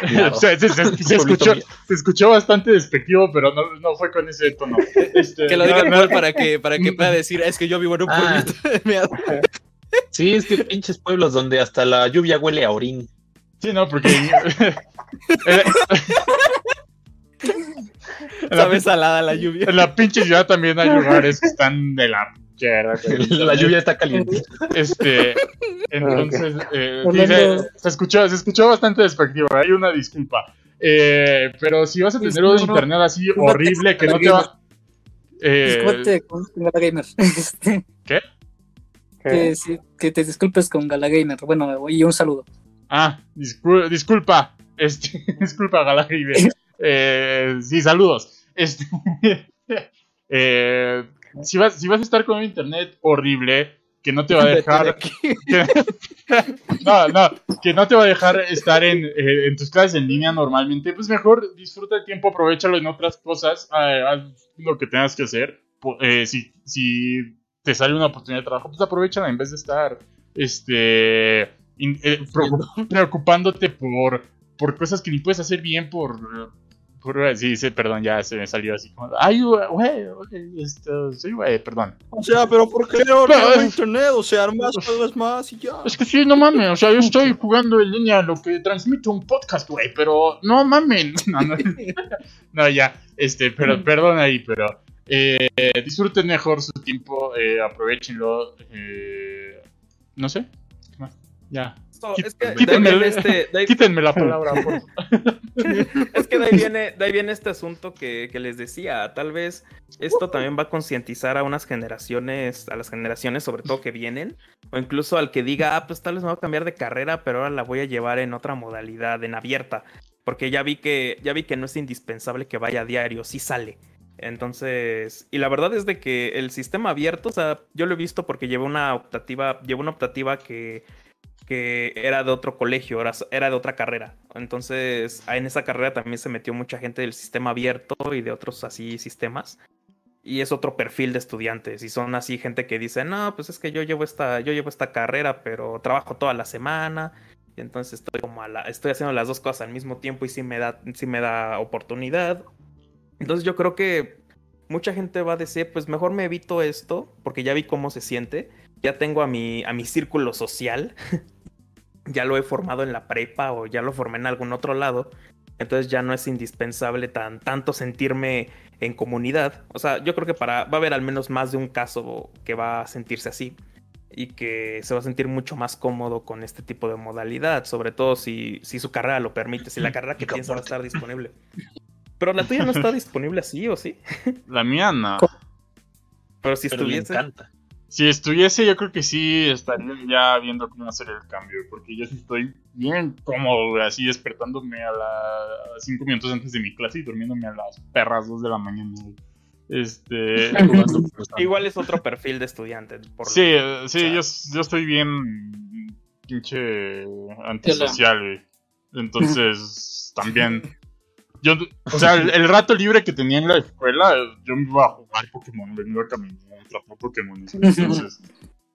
Claro. o sea, se, se- se Pueblito escuchó, se escuchó bastante despectivo, pero no, no fue con ese tono. Este, Que lo diga no, para que, para que pueda decir, es que yo vivo en un Ah. pueblito. Sí, es que pinches pueblos donde hasta la lluvia huele a orín. Sí, no, porque... en, la, Sabe salada la lluvia. en la pinche ciudad también hay lugares que están de la... La lluvia está caliente. Este, entonces, eh, Hablando- se, escuchó, se escuchó bastante despectivo, hay una disculpa. Eh, pero si vas a tener un internet así horrible que no te va... Discúlpate Eh, con, con Gala Gamer. Este, ¿Qué? Que, sí, que te disculpes con Gala Gamer. Bueno, y un saludo. ah, discul- disculpa, este, disculpa Galaxiy. Eh, sí, saludos. Este, eh, si, vas, si vas a estar con un internet horrible que no te va a dejar... que- no, no, que no te va a dejar estar en, eh, en tus clases en línea normalmente, pues mejor disfruta el tiempo, aprovechalo en otras cosas, eh, haz lo que tengas que hacer. Eh, si, si te sale una oportunidad de trabajo, pues aprovechala en vez de estar este, in- preocupándote por, por cosas que ni puedes hacer bien por... sí, sí, perdón, ya se me salió así como... Ay, güey, güey, esto, sí, güey, perdón. O sea, pero ¿por qué no tengo internet? O sea, más, más, más y ya. Es que sí, no mames, o sea, yo estoy jugando en línea lo que transmite un podcast, güey, pero no mamen. No, no, no, ya, este, pero perdón ahí, pero eh, disfruten mejor su tiempo, eh, aprovechenlo, eh, no sé. Ya, So, es que Quítenme este, de ahí- quítenme la palabra, por favor. es que de ahí viene, de ahí viene este asunto que, que les decía. Tal vez esto también va a concientizar a unas generaciones, a las generaciones sobre todo que vienen, o incluso al que diga, ah, pues tal vez me voy a cambiar de carrera, pero ahora la voy a llevar en otra modalidad, en abierta. Porque ya vi que, ya vi que no es indispensable que vaya a diario, sí sale. Entonces, y la verdad es de que el sistema abierto, o sea, yo lo he visto porque llevé una optativa, llevé una optativa que que era de otro colegio, era, era de otra carrera. Entonces, en esa carrera también se metió mucha gente del sistema abierto y de otros así sistemas. Y es otro perfil de estudiantes. Y son así gente que dice, no, pues es que yo llevo esta, yo llevo esta carrera, pero trabajo toda la semana. Y entonces estoy como a la, estoy haciendo las dos cosas al mismo tiempo y sí me da, sí me da oportunidad. Entonces yo creo que mucha gente va a decir, pues mejor me evito esto, porque ya vi cómo se siente. Ya tengo a mi, a mi círculo social ya lo he formado en la prepa o ya lo formé en algún otro lado. Entonces ya no es indispensable tan, tanto sentirme en comunidad. O sea, yo creo que para, va a haber al menos más de un caso que va a sentirse así. Y que se va a sentir mucho más cómodo con este tipo de modalidad. Sobre todo si, si su carrera lo permite. Si la carrera que piensa va a estar disponible. Pero la tuya no está disponible así, ¿o sí? La mía no. Pero si Pero estuviese. encanta. Si estuviese, yo creo que sí estaría ya viendo cómo hacer el cambio, porque yo sí estoy bien cómodo, así despertándome a las 5 minutos antes de mi clase y durmiéndome a las perras 2 de la mañana. Este. Jugando, Igual es otro perfil de estudiante. Por lo- Sí, eh, sí, sea- yo, yo estoy bien pinche antisocial, güey. Entonces, también. Yo, o sea, el, el rato libre que tenía en la escuela, yo me iba a jugar Pokémon, me iba a caminar, Pokémon. Entonces,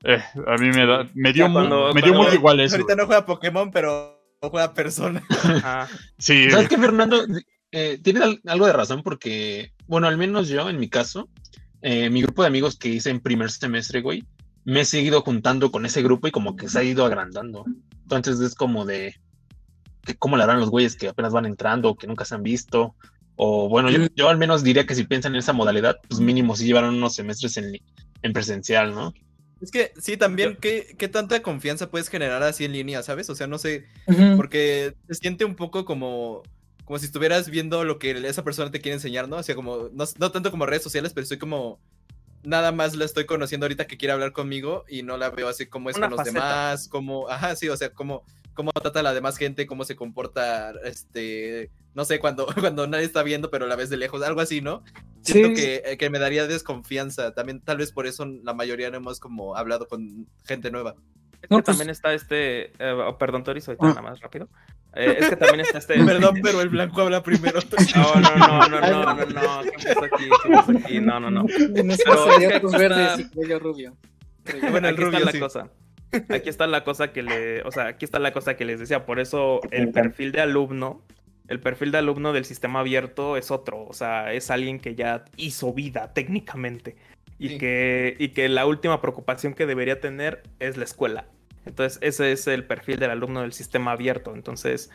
eh, a mí me, da, me dio, cuando- muy, me dio cuando- muy igual eso. Ahorita no juega Pokémon, pero juega persona. Ajá. Sí, ¿Sabes qué, Fernando? Eh, tienes al- algo de razón porque, bueno, al menos yo, en mi caso, eh, mi grupo de amigos que hice en primer semestre, güey, me he seguido juntando con ese grupo y como que se ha ido agrandando. Entonces es como de que cómo le harán los güeyes que apenas van entrando o que nunca se han visto. O bueno, yo, yo al menos diría que si piensan en esa modalidad, pues mínimo si llevaron unos semestres en, en presencial, ¿no? Es que sí, también, ¿qué, ¿qué, tanta confianza puedes generar así en línea, sabes? O sea, no sé, porque se siente un poco como, como si estuvieras viendo lo que esa persona te quiere enseñar, ¿no? O sea, como, no, no tanto como redes sociales, pero estoy como, nada más la estoy conociendo ahorita que quiere hablar conmigo y no la veo así como es con los demás, como, ajá, sí, o sea, como, cómo trata a la demás gente, cómo se comporta, este, no sé, cuando, cuando nadie está viendo, pero la ves de lejos, algo así, ¿no? Siento que, eh, que, me daría desconfianza. También, tal vez por eso la mayoría no hemos como hablado con gente nueva. Es que pues también está este. Eh, oh, perdón, Tori, soy nada más rápido. Eh, es que también está este. Perdón, pero el blanco habla primero. No, no, no, no, no, no, no. ¿Qué pasa aquí? ¿Qué pasa aquí? No, no, no. Pero es que verdes y rubio. bueno, el aquí rubio, está la cosa. Aquí está la cosa que le. O sea, aquí está la cosa que les decía. Por eso el perfil de alumno el perfil de alumno del sistema abierto es otro, o sea, es alguien que ya hizo vida técnicamente y, que, y que la última preocupación que debería tener es la escuela. Entonces, ese es el perfil del alumno del sistema abierto. Entonces,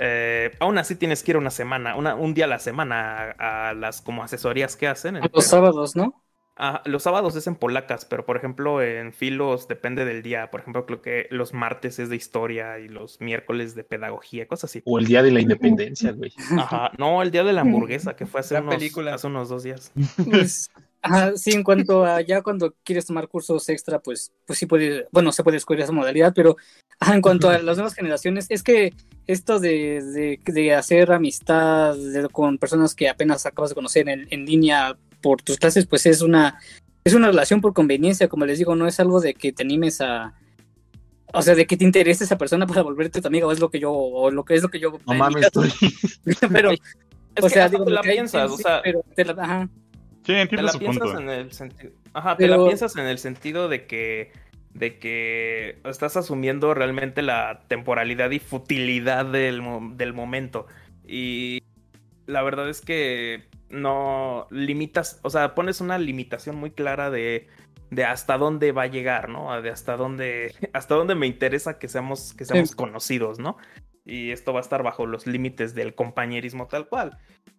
eh, aún así tienes que ir una semana, una, un día a la semana a, las como asesorías que hacen. Los sábados, ¿no? Ah, los sábados es en polacas, pero por ejemplo en filos depende del día. Por ejemplo, creo que los martes es de historia y los miércoles de pedagogía, cosas así. O el día de la independencia, güey. Ajá, no, el día de la hamburguesa, que fue hace, unos, hace unos dos días. Pues, ajá, sí, en cuanto a ya cuando quieres tomar cursos extra, pues, pues sí puede, bueno, se puede escoger esa modalidad, pero en cuanto a las nuevas generaciones, es que esto de, de, hacer amistad con personas que apenas acabas de conocer en, en línea por tus clases, pues es una, es una relación por conveniencia, como les digo, no es algo de que te animes a, o sea, de que te interese esa persona para volverte tu amiga, o es lo que yo, o lo que es lo que yo. No mames, estoy. pero, o sea, digo, te la piensas, o sea. Pero te la, ajá. Sí, te la piensas en el sentido. Ajá, te la piensas en el sentido de que de que estás asumiendo realmente la temporalidad y futilidad del, del momento. Y la verdad es que no limitas, o sea, pones una limitación muy clara de, de hasta dónde va a llegar, ¿no? De hasta dónde, hasta dónde me interesa que seamos, que seamos conocidos, ¿no? Y esto va a estar bajo los límites del compañerismo tal cual.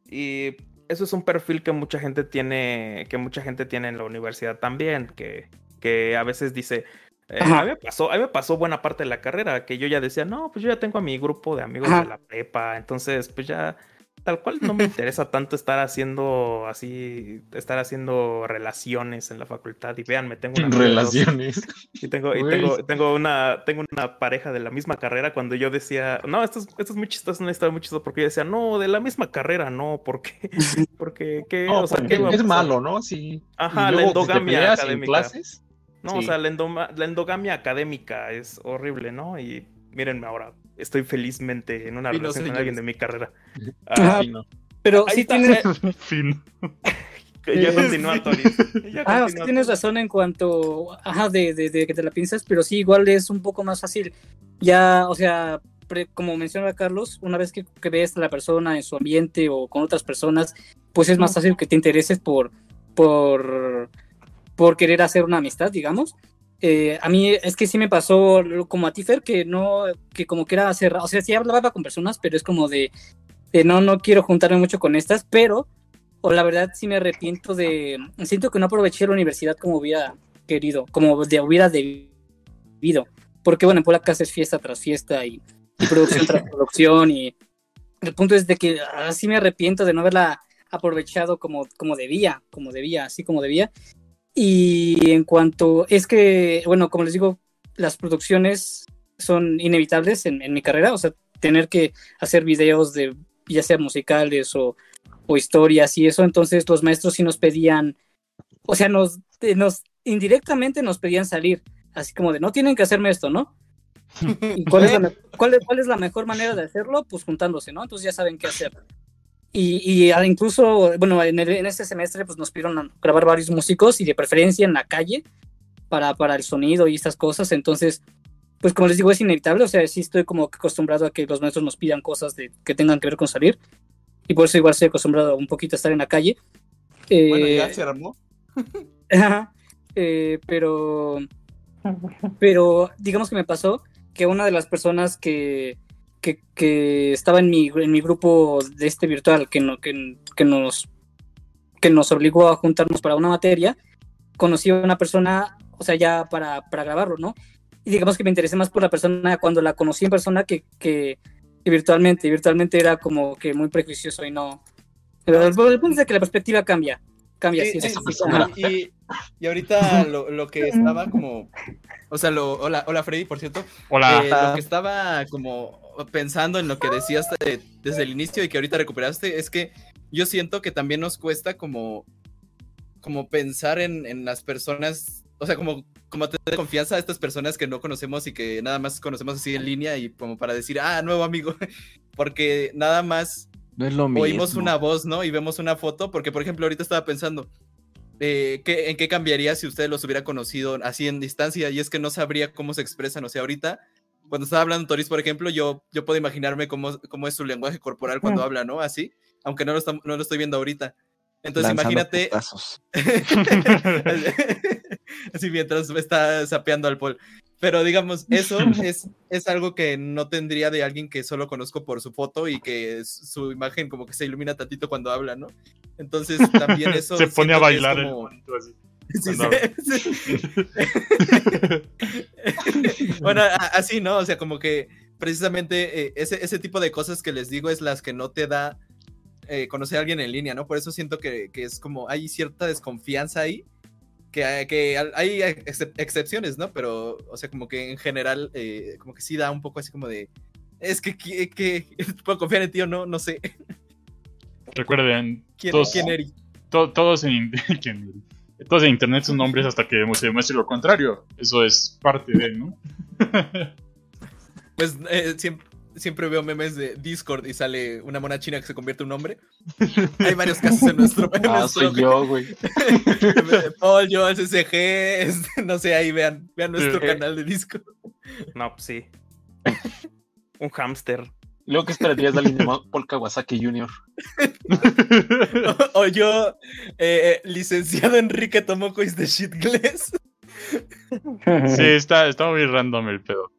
Y eso es un perfil que mucha gente tiene, que mucha gente tiene en la universidad también, que, que a veces dice, eh, a, mí me pasó, a mí me pasó buena parte de la carrera, que yo ya decía, no, pues yo ya tengo a mi grupo de amigos de la prepa, entonces pues ya tal cual no me interesa tanto estar haciendo así, estar haciendo relaciones en la facultad. Y véanme, tengo una relaciones. Y tengo, y tengo, tengo una, tengo una pareja de la misma carrera cuando yo decía, no, esto es, esto es muy chistoso, una historia muy chistosa, porque yo decía, no, de la misma carrera, no, porque, porque, ¿qué? o sea, ¿qué es malo, ¿no? Sí. Ajá, la endogamia académica. Clases, no, o sea, la, la endogamia académica es horrible, ¿no? Y mírenme ahora, estoy felizmente en una relación con alguien de mi carrera. Ah, pero sí tienes... fin. ya continúa, Tony. ah, sí tienes razón en cuanto, ajá, de, de, que te la piensas, pero sí, igual es un poco más fácil. Ya, o sea, como menciona Carlos, una vez que, que, ves a la persona en su ambiente o con otras personas, pues es más fácil que te intereses por, por, por querer hacer una amistad, digamos. Eh, a mí es que sí me pasó como a Tifer, que no, que como que era cerrado, o sea, sí hablaba con personas, pero es como de, no, no quiero juntarme mucho con estas, pero, o la verdad sí me arrepiento de, siento que no aproveché la universidad como hubiera querido, como de, hubiera debido, porque bueno, en Polaca es fiesta tras fiesta y, producción tras producción y el punto es de que así me arrepiento de no haberla aprovechado como, como debía, como debía, así como debía. Y en cuanto, es que, bueno, como les digo, las producciones son inevitables en, mi carrera, o sea, tener que hacer videos de ya sea musicales o, o, historias y eso, entonces los maestros sí nos pedían, o sea, nos, nos indirectamente nos pedían salir, así como de, no tienen que hacerme esto, ¿no? ¿Y cuál, es la, cuál, cuál es la mejor manera de hacerlo? Pues juntándose, ¿no? Entonces ya saben qué hacer. Y, y incluso, bueno, en, en, este semestre pues nos pidieron grabar varios músicos y de preferencia en la calle para, para el sonido y estas cosas. Entonces, pues como les digo, es inevitable. O sea, sí estoy como acostumbrado a que los maestros nos pidan cosas de, que tengan que ver con salir. Y por eso igual estoy acostumbrado un poquito a estar en la calle. Eh, bueno, ya se armó. eh, pero, Pero digamos que me pasó que una de las personas que, que, que estaba en mi, en mi grupo de este virtual, que, no, que, que, nos, que nos obligó a juntarnos para una materia, conocí a una persona, o sea, ya para, para grabarlo, ¿no? Y digamos que me interesé más por la persona cuando la conocí en persona que, que, que virtualmente. Virtualmente era como que muy prejuicioso y no. Pero el punto es que la perspectiva cambia. Cambia, Sí, sí, sí, sí, sí, sí, sí. Y, y ahorita lo, lo que estaba como. O sea, lo, hola, hola Freddy, por cierto. Hola. Eh, lo que estaba como pensando en lo que decías de- desde el inicio y que ahorita recuperaste es que yo siento que también nos cuesta como, como pensar en, en las personas, o sea, como, como tener confianza a estas personas que no conocemos y que nada más conocemos así en línea y como para decir, ah, nuevo amigo, porque nada más No es lo mismo. oímos una voz, ¿no? Y vemos una foto, porque por ejemplo ahorita estaba pensando, eh, ¿qué- ¿en qué cambiaría si ustedes los hubiera conocido así en distancia? Y es que no sabría cómo se expresan, o sea, ahorita, cuando estaba hablando Toris, por ejemplo, yo, yo puedo imaginarme cómo, cómo es su lenguaje corporal cuando habla, ¿no? Así, aunque no lo, estam- no lo estoy viendo ahorita. Entonces Lanzando imagínate, así mientras está sapeando al Paul. Pero digamos, eso es, es algo que no tendría de alguien que solo conozco por su foto y que su imagen como que se ilumina tantito cuando habla, ¿no? Entonces también eso... Se pone a es bailar el como- monito así. Sí, cuando sí. bueno, así, ¿no? O sea, como que precisamente eh, ese, ese tipo de cosas que les digo es las que no te da eh, conocer a alguien en línea, ¿no? Por eso siento que, que es como hay cierta desconfianza ahí, que, hay- que hay excep- excepciones, ¿no? Pero, o sea, como que en general, eh, como que sí da un poco así como de... Es que, que, que- puedo confiar en ti o no, no sé. Recuerden, ¿Quién, todos, quién eres? to- todos, en, ¿quién eres? Todos en internet son nombres hasta que se demuestre lo contrario. Eso es parte de, ¿no? Pues eh, siempre, siempre veo memes de Discord y sale una mona china que se convierte en un hombre. Hay varios casos en nuestro. en Ah, nuestro- soy yo, güey. Paul, yo, el CCG, este, no sé, ahí vean, vean nuestro Sí. canal de Discord. No, pues sí. Un hámster. Luego que esperarías de alguien llamado Paul Kawasaki Jr. O, o yo, eh, eh, licenciado Enrique Tomoko is the shit glass. Sí, está, está muy random el pedo.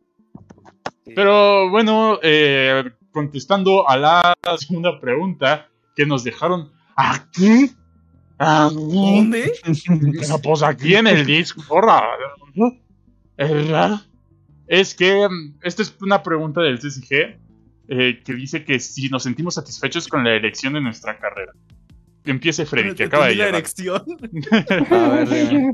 Pero bueno, eh, contestando a la segunda pregunta que nos dejaron aquí. Aquí. ¿Dónde? Ah, Pues aquí en el Discord. ¿verdad? Es que mm, esta es una pregunta del CCG eh, que dice que si nos sentimos satisfechos con la elección de nuestra carrera. Empiece Freddy, que acaba de Entendí la llegar. erección. A ver, eh,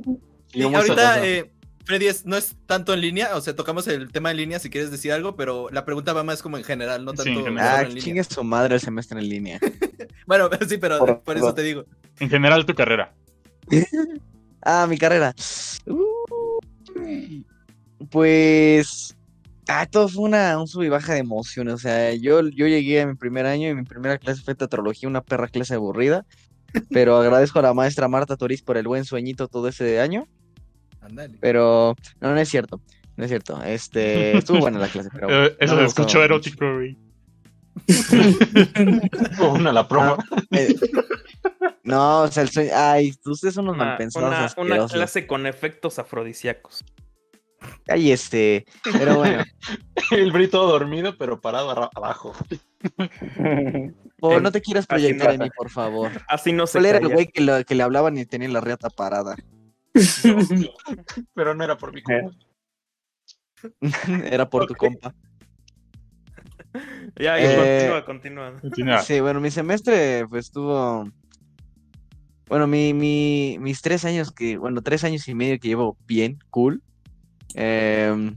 Y ahorita, eh, Freddy, es- no es tanto en línea, o sea, tocamos el tema en línea si quieres decir algo, pero la pregunta va más como en general, no Sí, tanto en solo general. ah, en línea. chingue su madre el semestre en línea. Bueno, sí, pero Por por, eso te digo. En general, tu carrera. Ah, mi carrera. Uh, Pues. Ah, todo fue una, un sub y baja de emociones. O sea, yo, yo llegué a mi primer año y mi primera clase fue teatrología, una perra clase aburrida. Pero agradezco a la maestra Marta Toriz por el buen sueñito todo ese año. Ándale. Pero no, no es cierto. No es cierto. Este, estuvo buena la clase, pero. Eh, eso no se escuchó erótico, güey. Una la promo. Eh, no, o sea, el sueño. Ay, ustedes son unos Una, malpensados. una, una clase con efectos afrodisíacos. Ay, este. Pero bueno. El brito dormido, pero parado abajo. Eh, no te quieras proyectar en mí, por favor. Así no se ¿Cuál era el güey que, lo- que le hablaban y tenía la riata parada? Pero no era por mi culpa. Era por tu compa. Ya, Eh, continúa, continúa. Continúa. Sí, bueno, mi semestre pues estuvo... Bueno, mi, mi, mis tres años que, bueno, tres años y medio que llevo bien, cool. Em,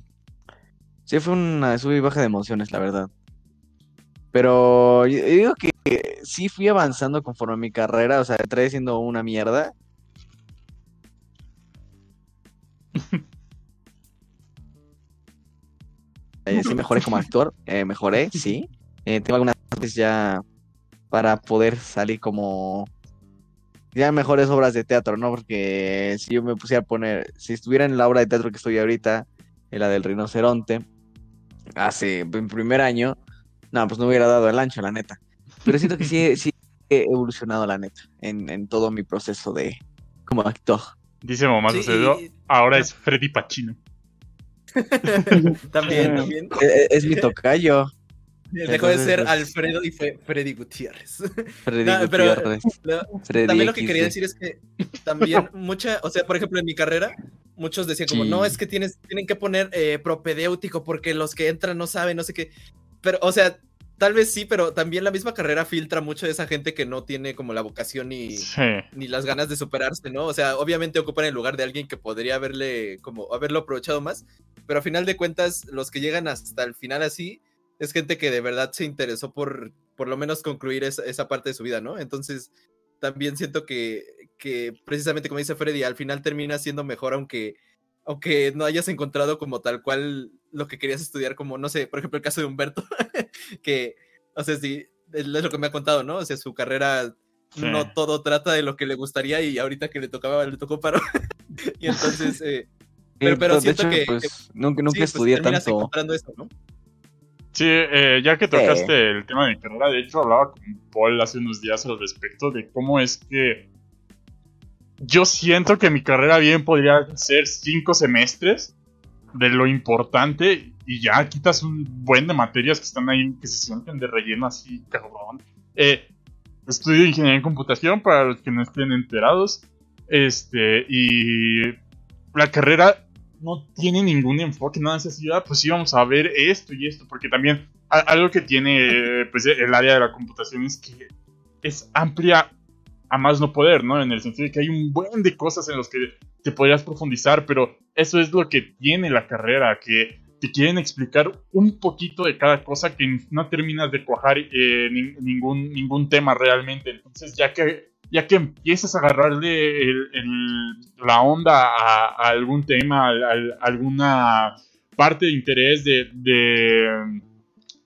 sí, fue una sub y baja de emociones, la verdad. Pero yo, yo digo que sí fui avanzando conforme a mi carrera, o sea, entré siendo una mierda. Eh, sí, mejoré como actor, eh, mejoré, sí. Eh, tengo algunas cosas ya para poder salir como ya mejores obras de teatro, ¿no? Porque si yo me pusiera a poner, si estuviera en la obra de teatro que estoy ahorita, en la del rinoceronte, hace en primer año, no, pues no hubiera dado el ancho, la neta. Pero siento que sí, sí he evolucionado, la neta, en, en todo mi proceso de como actor. Dice Mamá Sí, Sucedió, ahora es Freddy Pacino. también, también. Es, es mi tocayo. Dejó de ser pues- Alfredo y fue Freddy Gutiérrez. Freddy No, pero Gutiérrez. lo- Freddy también lo que quería decir es que también mucha, o sea, por ejemplo, en mi carrera, muchos decían como, Sí. no, es que tienes, tienen que poner eh, propedéutico porque los que entran no saben, no sé qué. Pero, o sea, tal vez sí, pero también la misma carrera filtra mucho de esa gente que no tiene como la vocación ni, Sí. ni las ganas de superarse, ¿no? O sea, obviamente ocupan el lugar de alguien que podría haberle, como, haberlo aprovechado más, pero a final de cuentas, los que llegan hasta el final así, es gente que de verdad se interesó por, por lo menos concluir esa, esa parte de su vida, ¿no? Entonces, también siento que, que precisamente como dice Freddy, al final termina siendo mejor aunque, aunque no hayas encontrado como tal cual lo que querías estudiar, como, no sé, por ejemplo, el caso de Humberto, que, o sea, sí, es lo que me ha contado, ¿no? O sea, su carrera Sí. no todo trata de lo que le gustaría y ahorita que le tocaba, le tocó paro. y entonces, eh, pero, pero de siento hecho, que, pues, que nunca, nunca sí, pues, estudié terminas tanto. eso, ¿no? Sí, eh, ya que tocaste el tema de mi carrera, de hecho hablaba con Paul hace unos días al respecto de cómo es que yo siento que mi carrera bien podría ser cinco semestres de lo importante y ya quitas un buen de materias que están ahí que se sienten de relleno así, cabrón. Eh, estudio ingeniería en computación para los que no estén enterados. Este, y la carrera no tiene ningún enfoque, de así, ah, pues sí, vamos a ver esto y esto, porque también algo que tiene pues, el área de la computación es que es amplia a más no poder, ¿no? En el sentido de que hay un buen de cosas en los que te podrías profundizar, pero eso es lo que tiene la carrera, que te quieren explicar un poquito de cada cosa que no terminas de cuajar eh, nin- ningún, ningún tema realmente. Entonces, ya que, ya que empiezas a agarrarle la onda a, algún tema, a, alguna parte de interés de, de,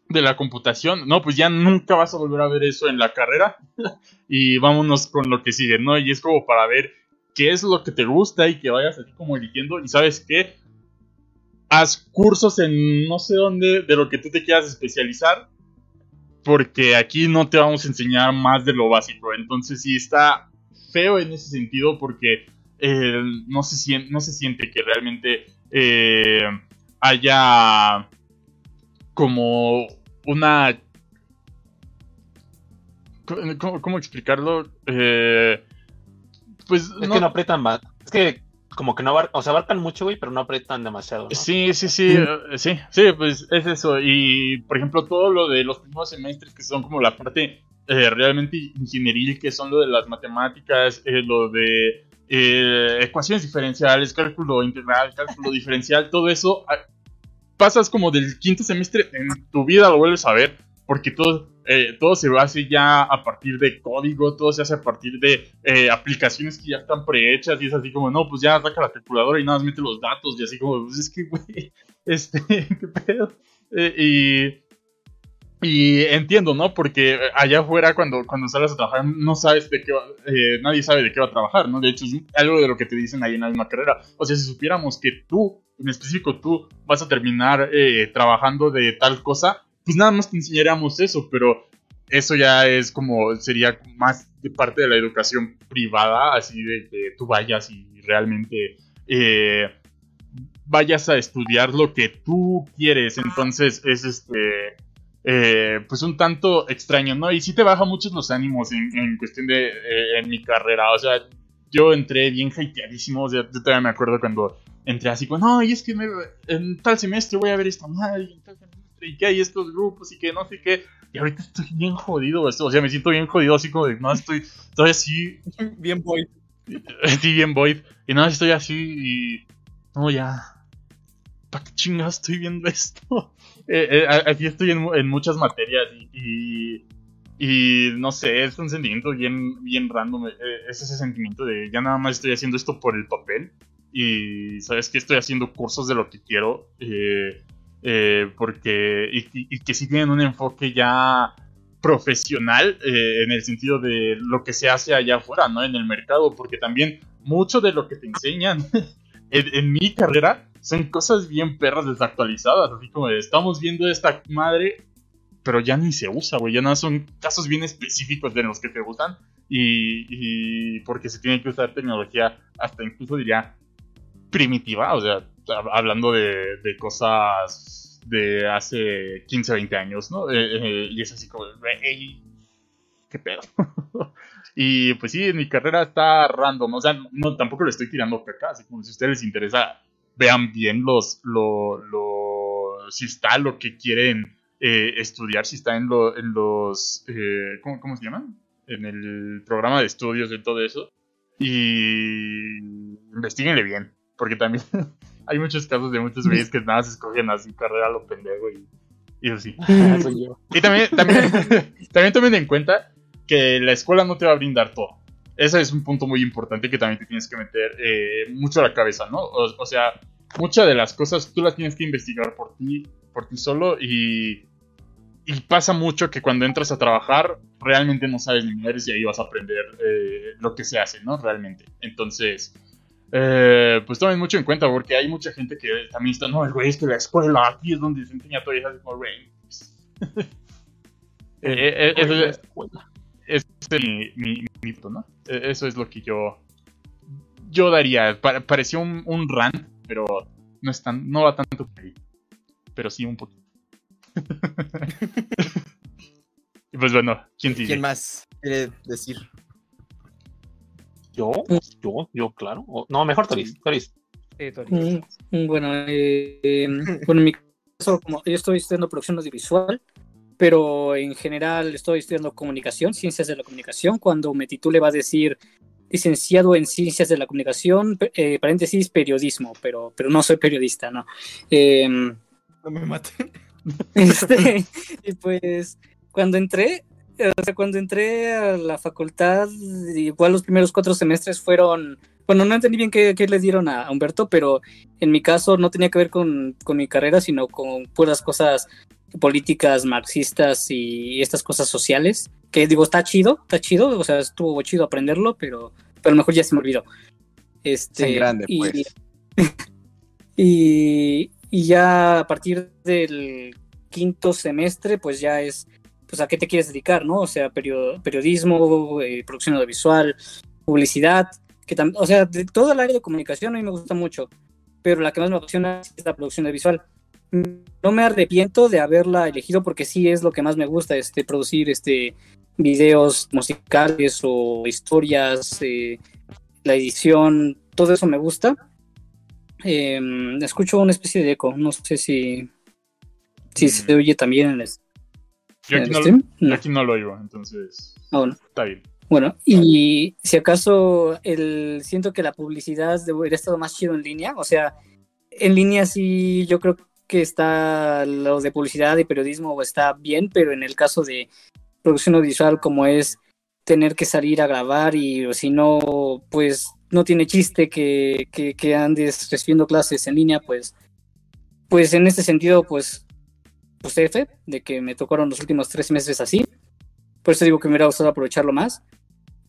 de la computación, no, pues ya nunca vas a volver a ver eso en la carrera. y vámonos con lo que sigue, ¿no? Y es como para ver qué es lo que te gusta y que vayas así como eligiendo. Y sabes qué, haz cursos en no sé dónde de lo que tú te quieras especializar. Porque aquí no te vamos a enseñar más de lo básico. Entonces sí está feo en ese sentido porque eh, no, se siente, no se siente que realmente eh, haya como una... ¿Cómo, cómo explicarlo? Eh, pues Es que no aprietan más. Es que como que no abarcan, o sea, abarcan mucho, güey, pero no aprietan demasiado. ¿no? Sí, sí, sí, eh, sí, sí, pues es eso. Y por ejemplo, todo lo de los primeros semestres que son como la parte eh, realmente ingenieril, que son lo de las matemáticas, eh, lo de eh, ecuaciones diferenciales, cálculo integral, cálculo diferencial, todo eso, ah, pasas como del quinto semestre en tu vida lo vuelves a ver, porque todo, eh, todo se hace ya a partir de código, todo se hace a partir de eh, aplicaciones que ya están prehechas y es así como, no, pues ya saca la calculadora y nada más mete los datos y así como, pues es que, güey, este, qué pedo. Eh, y, y entiendo, ¿no? Porque allá afuera cuando, cuando sales a trabajar no sabes de qué va, nadie sabe de qué va a trabajar, ¿no? De hecho es algo de lo que te dicen ahí en la misma carrera. O sea, si supiéramos que tú, en específico tú, vas a terminar trabajando de tal cosa, pues nada más te enseñaríamos eso, pero eso ya es como, sería más de parte de la educación privada, así de que tú vayas y realmente eh, vayas a estudiar lo que tú quieres. Entonces es este, eh, pues un tanto extraño, ¿no? Y sí te baja muchos los ánimos en, en cuestión de, eh, en mi carrera, o sea, yo entré bien hateadísimo, o sea, yo todavía me acuerdo cuando entré así como, no, y es que me- en tal semestre voy a ver esta madre, y en tal semestre, y que hay estos grupos, y que no sé qué, y ahorita estoy bien jodido, o sea, me siento bien jodido, así como de, no, estoy, estoy así, Bien voy. sí, bien void, y no, estoy así, y, no, ya, ¿para qué chingados estoy viendo esto? Eh, eh, a- aquí estoy en, mu- en muchas materias, y, y, y no sé, es un sentimiento bien, bien random, eh, es ese sentimiento de, ya nada más estoy haciendo esto por el papel, y sabes que estoy haciendo cursos de lo que quiero, eh, eh, porque, y, que sí tienen un enfoque ya profesional eh, en el sentido de lo que se hace allá afuera, ¿no? En el mercado, porque también mucho de lo que te enseñan en, en mi carrera son cosas bien perras desactualizadas, así como estamos viendo esta madre, pero ya ni se usa, güey, ya nada son casos bien específicos de los que te gustan y, y porque se tiene que usar tecnología hasta incluso diría primitiva, o sea, hablando de, de cosas de hace 15, 20 años, ¿no? Eh, eh, y es así como, "Ey, ¿qué pedo? y pues sí, mi carrera está random, o sea, no, tampoco le estoy tirando caca, así como si a ustedes les interesa, vean bien los, lo, lo, si está lo que quieren eh, estudiar, si está en, lo, en los, ¿cómo, ¿cómo se llaman? En el programa de estudios de todo eso. Y investiguenle bien, porque también hay muchos casos de muchos güeyes que nada más escogen así carrera a lo pendejo y, y así. Soy yo. Y también, también, también tomen en cuenta que la escuela no te va a brindar todo. Ese es un punto muy importante que también te tienes que meter eh, mucho a la cabeza, ¿no? O, o sea, muchas de las cosas tú las tienes que investigar por ti, por ti solo y, y pasa mucho que cuando entras a trabajar realmente no sabes ni madres y ahí vas a aprender eh, lo que se hace, ¿no? Realmente. Entonces, eh, pues tomen mucho en cuenta porque hay mucha gente que también está, no, el güey es que la escuela aquí es donde se enseña todo y es como, güey. pues". Eh, eh, eh, eso Oye, la es- es mi, mi, mi punto, ¿no? Eh, Eso es lo que yo yo daría. Pa- pareció un, un rant, pero no es tan, no va tanto por ahí. Pero sí un poquito. y pues bueno, ¿quién? ¿Quién más quiere decir? Yo, yo, yo, claro. O- no, mejor Toris. Toris. Sí, Tori. Mm, mm, Bueno, eh, bueno, en mi caso, como yo estoy estudiando producción audiovisual, pero en general estoy estudiando comunicación, ciencias de la comunicación. Cuando me titule va a decir licenciado en ciencias de la comunicación, eh, paréntesis, periodismo, pero, pero no soy periodista, ¿no? Em, No me maten. este, y pues cuando entré, o sea, cuando entré a la facultad, igual los primeros cuatro semestres fueron, bueno, no entendí bien qué, qué le dieron a, a Humberto, pero en mi caso no tenía que ver con, con mi carrera, sino con puras cosas políticas, marxistas y estas cosas sociales, que digo, está chido, está chido, o sea, estuvo chido aprenderlo, pero, pero a lo mejor ya se me olvidó. Este, en grande, y- pues. y, y ya a partir del quinto semestre, pues ya es, pues a qué te quieres dedicar, ¿no? O sea, perio- periodismo, eh, producción audiovisual, publicidad, que o sea, de todo el área de comunicación a mí me gusta mucho, pero la que más me apasiona es la producción audiovisual. No me arrepiento de haberla elegido porque sí es lo que más me gusta, este, producir este, videos musicales o historias, eh, la edición, todo eso me gusta. Eh, escucho una especie de eco, no sé si, si se oye también en el, Yo aquí no, stream. yo No. aquí no lo oigo, entonces Ah, bueno. está bien. Bueno, y si acaso el, siento que la publicidad hubiera estado más chido en línea, o sea, en línea sí yo creo que está lo de publicidad y periodismo está bien, pero en el caso de producción audiovisual como es tener que salir a grabar y o si no, pues no tiene chiste que, que, que andes recibiendo clases en línea, pues, pues en este sentido, pues, pues F, de que me tocaron los últimos tres meses así. Por eso digo que me hubiera gustado aprovecharlo más.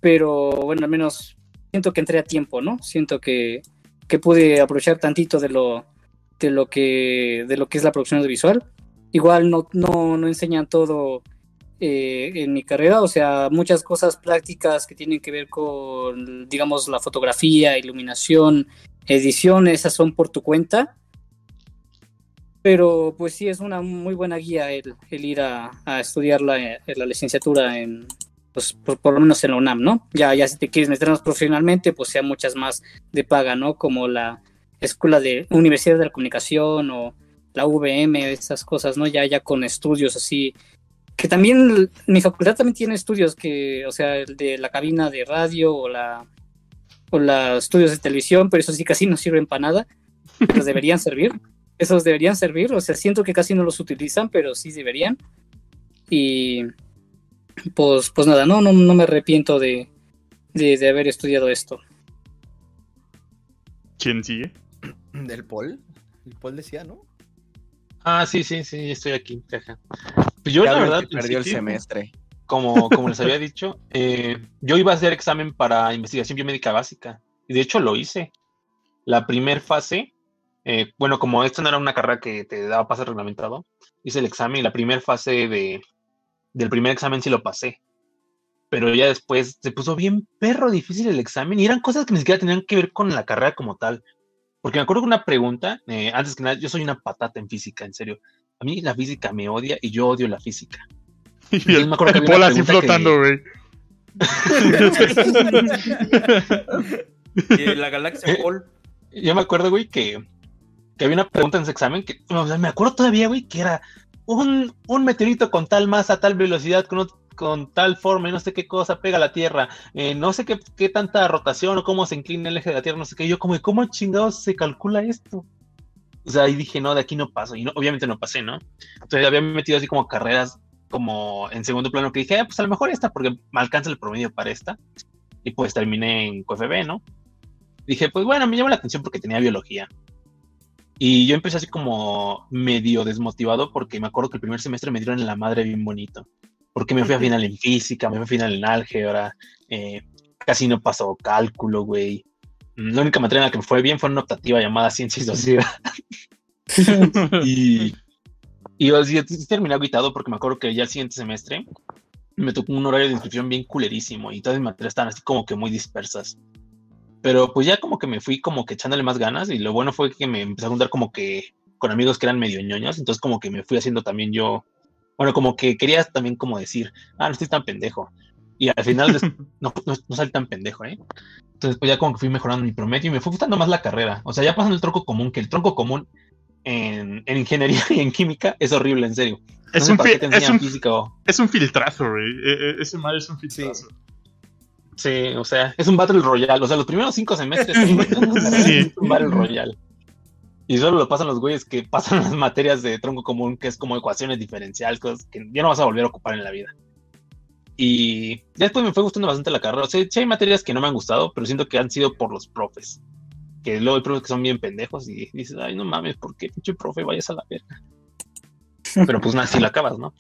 Pero bueno, al menos siento que entré a tiempo, ¿no? Siento que, que pude aprovechar tantito de lo, de lo que de lo que es la producción audiovisual. Igual no, no, no enseñan todo eh, en mi carrera, o sea, muchas cosas prácticas que tienen que ver con, digamos, la fotografía, iluminación, edición, esas son por tu cuenta. Pero pues sí, es una muy buena guía el, el ir a, a estudiar la, la licenciatura en, pues por, por lo menos en la UNAM, ¿no? Ya, ya si te quieres meter más profesionalmente, pues sea muchas más de paga, ¿no? Como la Escuela de Universidad de la Comunicación o la VM, esas cosas, ¿no? Ya, ya con estudios así. Que también mi facultad también tiene estudios que, o sea, el de la cabina de radio o la o los estudios de televisión, pero eso sí casi no sirven para nada. Pero deberían servir. Esos deberían servir. O sea, siento que casi no los utilizan, pero sí deberían. Y pues, pues nada, no, no, no me arrepiento de, de, de haber estudiado esto. ¿Quién sigue? ¿Del Paul? El Paul decía, ¿no? Ah, sí, sí, sí, estoy aquí. Pues yo, la verdad, perdió el semestre. Como, como les había dicho, eh, yo iba a hacer examen para investigación biomédica básica. Y de hecho lo hice. La primer fase, eh, bueno, como esto no era una carrera que te daba pase reglamentado, hice el examen y la primera fase de, del primer examen sí lo pasé. Pero ya después se puso bien perro difícil el examen y eran cosas que ni siquiera tenían que ver con la carrera como tal. Porque me acuerdo que una pregunta, eh, antes que nada, yo soy una patata en física, en serio. A mí la física me odia y yo odio la física. Y Entonces el, me acuerdo que el Paul así que- flotando, güey. Y la galaxia Paul. Yo me acuerdo, güey, que, que había una pregunta en ese examen que me acuerdo todavía, güey, que era un, un meteorito con tal masa, tal velocidad, con, con tal forma y no sé qué cosa pega a la Tierra, eh, no sé qué, qué tanta rotación o cómo se inclina el eje de la Tierra, no sé qué. Yo, como, ¿cómo chingados se calcula esto? O sea, ahí dije, no, de aquí no paso. Y no, obviamente no pasé, ¿no? Entonces había metido así como carreras como en segundo plano que dije, ah, pues a lo mejor esta, porque me alcanza el promedio para esta. Y pues terminé en QFB, ¿no? Dije, pues bueno, me llama la atención porque tenía biología. Y yo empecé así como medio desmotivado porque me acuerdo que el primer semestre me dieron en la madre bien bonito. Porque me fui a final en física, me fui a final en álgebra, eh, casi no pasó cálculo, güey. Mm, La única materia en la que me fue bien fue una optativa llamada Ciencia y Sociedad. y, y terminé agüitado porque me acuerdo que ya el siguiente semestre me tocó un horario de inscripción bien culerísimo y todas mis materias estaban así como que muy dispersas. Pero pues ya como que me fui como que echándole más ganas y lo bueno fue que me empecé a juntar como que con amigos que eran medio ñoños, entonces como que me fui haciendo también yo, bueno, como que quería también como decir, ah, no estoy tan pendejo. Y al final no, no, no salí tan pendejo, ¿eh? Entonces pues ya como que fui mejorando mi promedio y me fue gustando más la carrera. O sea, ya pasando el tronco común, que el tronco común en, en ingeniería y en química es horrible, en serio. No Es un, es, un, física o- es un filtrazo, güey. E- e- ese mal es un filtrazo. Sí, o sea, es un Battle Royale. O sea, los primeros cinco semestres es Sí. un Battle Royale. Y solo lo pasan los güeyes que pasan las materias de tronco común, que es como ecuaciones diferenciales, cosas que ya no vas a volver a ocupar en la vida. Y ya después me fue gustando bastante la carrera. O sea, sí hay materias que no me han gustado, pero siento que han sido por los profes. Que luego hay profes que son bien pendejos y dices, ay, no mames, ¿por qué pinche profe vayas a la verga? Pero pues nada, si la acabas, ¿no?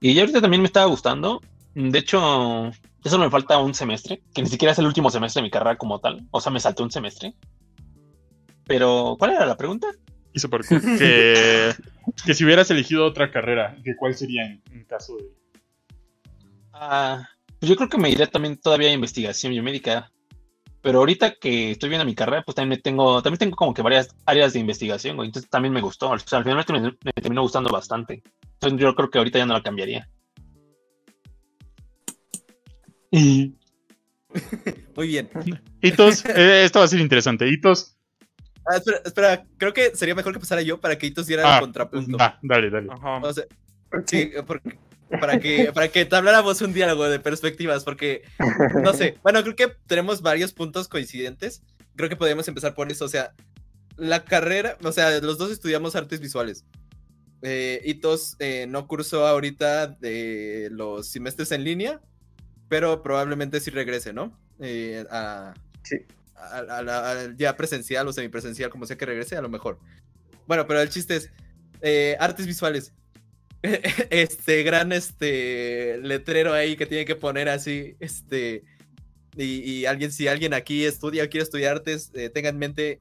Y ya ahorita también me estaba gustando. De hecho, solo me falta un semestre, que ni siquiera es el último semestre de mi carrera como tal. O sea, me salté un semestre. Pero, ¿cuál era la pregunta? Hizo por que, que si hubieras elegido otra carrera, ¿que ¿cuál sería en, en caso de...? Ah, pues yo creo que me iré también todavía a investigación biomédica. Pero ahorita que estoy viendo mi carrera, pues también me tengo, también tengo como que varias áreas de investigación, güey. Entonces también me gustó. O sea, al final me, me terminó gustando bastante. Entonces yo creo que ahorita ya no la cambiaría. Y Muy bien. Hitos, eh, esto va a ser interesante. Hitos, Ah, espera, espera, creo que sería mejor que pasara yo para que Hitos diera Ah, el contrapunto. va, dale, dale. Ajá. O sea, sí, porque- para que para que habláramos un diálogo de perspectivas, porque no sé, bueno, creo que tenemos varios puntos coincidentes. Creo que podemos empezar por eso, o sea, la carrera, o sea, los dos estudiamos artes visuales. Eh, Hitos eh, no cursó ahorita de los semestres en línea, pero probablemente sí regrese, ¿no? Eh, a, Sí. a- a al ya presencial o semipresencial, como sea que regrese, a lo mejor. Bueno, pero el chiste es eh, artes visuales. Este gran este letrero ahí que tiene que poner así, este y, y alguien si alguien aquí estudia o quiere estudiar artes, eh, tenga en mente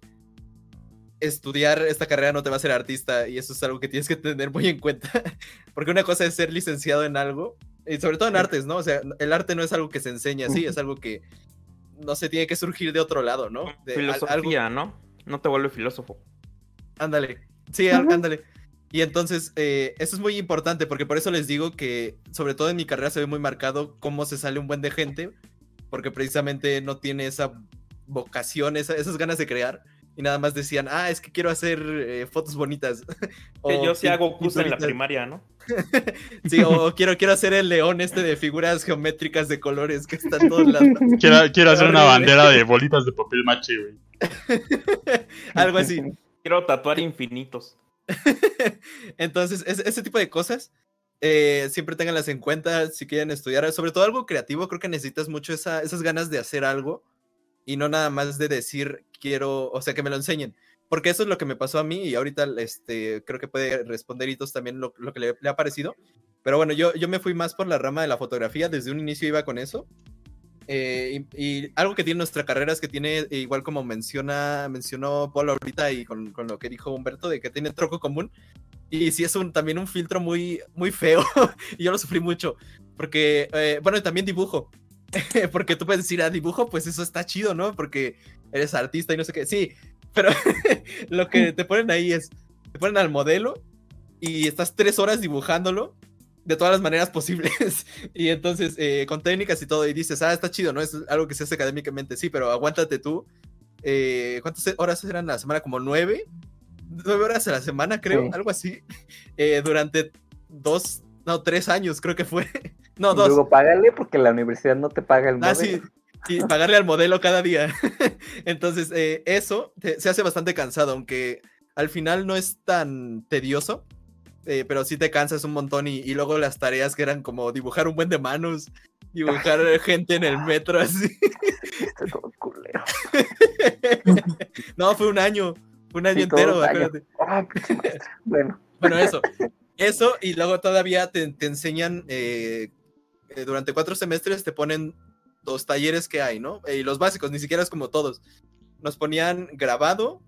estudiar esta carrera no te va a hacer artista y eso es algo que tienes que tener muy en cuenta, porque una cosa es ser licenciado en algo y sobre todo en artes, ¿no? O sea, el arte no es algo que se enseña así, es algo que no se tiene que surgir de otro lado, ¿no? De, algo- Filosofía, ¿no? No te vuelve filósofo. Ándale. Sí, ándale. Y entonces, eh, eso es muy importante, porque por eso les digo que, sobre todo en mi carrera, se ve muy marcado cómo se sale un buen de gente, porque precisamente no tiene esa vocación, esa- esas ganas de crear, y nada más decían, ah, es que quiero hacer eh, fotos bonitas. Que yo sí hago curso en la primaria, ¿no? Sí, o quiero, quiero hacer el león este de figuras geométricas de colores que está en todos lados. Quiero, quiero hacer una bandera de bolitas de papel mache, güey. Algo así. Quiero tatuar infinitos. Entonces, es- ese tipo de cosas, eh, siempre ténganlas en cuenta si quieren estudiar. Sobre todo algo creativo, creo que necesitas mucho esa- esas ganas de hacer algo y no nada más de decir quiero, o sea, que me lo enseñen. Porque eso es lo que me pasó a mí y ahorita este, creo que puede responder también lo, lo que le, ha parecido. Pero bueno, yo, yo me fui más por la rama de la fotografía, desde un inicio iba con eso. Eh, y, algo que tiene nuestra carrera es que tiene, eh, igual como menciona, mencionó Paul ahorita y con, con lo que dijo Humberto, de que tiene troco común. Y sí es un, también un filtro muy, muy feo. y yo lo sufrí mucho. Porque, eh, bueno, también dibujo. porque tú puedes decir, ah, dibujo, pues eso está chido, ¿no? Porque eres artista y no sé qué. Sí, pero lo que te ponen ahí es, te ponen al modelo y estás tres horas dibujándolo de todas las maneras posibles. y entonces, eh, con técnicas y todo, y dices, ah, está chido, ¿no? Es algo que se hace académicamente, sí, pero aguántate tú. Eh, ¿Cuántas horas eran la semana? ¿Como nueve? Nueve horas a la semana, creo, Sí. algo así. Eh, durante dos, no, tres años, creo que fue. No, Y dos. luego págale porque la universidad no te paga el Ah, modelo. sí, y pagarle al modelo cada día. Entonces, eh, eso te- se hace bastante cansado, aunque al final no es tan tedioso, eh, pero sí te cansas un montón y, y luego las tareas que eran como dibujar un buen de manos, dibujar gente en el metro, así. Está todo culero. no, fue un año, fue un año Sí, entero, año. maestro. Bueno, Bueno, eso. Eso, y luego todavía te, te enseñan, eh, eh, durante cuatro semestres te ponen los talleres que hay, ¿no? Eh, y los básicos, ni siquiera es como todos. Nos ponían grabado,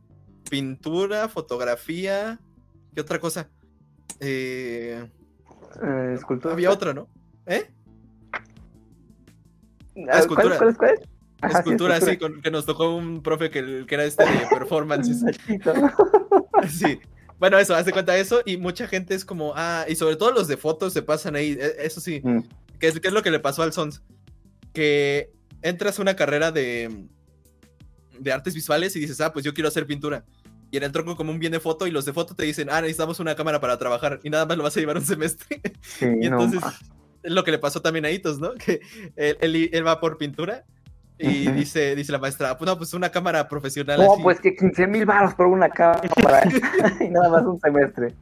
pintura, fotografía, ¿qué otra cosa? Eh, escultura. había otra, ¿no? ¿Eh? Ah, escultura. ¿Cuál, cuál, cuál? Ajá, sí, Escultura, sí, escultura. con- que nos tocó un profe que, que era este de performances. Sí. Bueno, eso, hace cuenta de eso y mucha gente es como, ah, y sobre todo los de fotos se pasan ahí, e- eso sí, Mm. ¿Qué es, qué es lo que le pasó al Sons? Que entras a una carrera de, de artes visuales y dices, ah, pues yo quiero hacer pintura. Y en el tronco común viene foto y los de foto te dicen, ah, necesitamos una cámara para trabajar y nada más lo vas a llevar un semestre. Sí, y no, entonces ma. es lo que le pasó también a Hitos, ¿no? Que él, él- él va por pintura y Ujú. dice, dice la maestra, pues no, pues una cámara profesional No, así. pues que 15 mil baros por una cámara y nada más un semestre.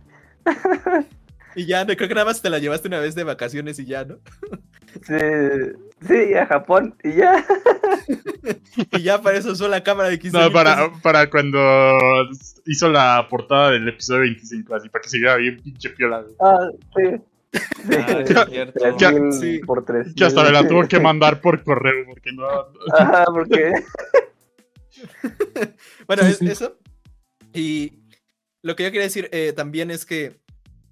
Y ya, no, creo que nada más te la llevaste una vez de vacaciones y ya, ¿no? Sí, sí, a Japón y ya. Y ya para eso usó la cámara de 15 No, para, para cuando hizo la portada del episodio 25, así para que se viera bien pinche piola. güey. Ah, sí. Sí. Ah, es cierto. Tres Ya- mil sí. por tres. Que hasta me la tuvo que mandar por correo, porque no. Ajá, porque. Bueno, es eso. Y lo que yo quería decir eh, también es que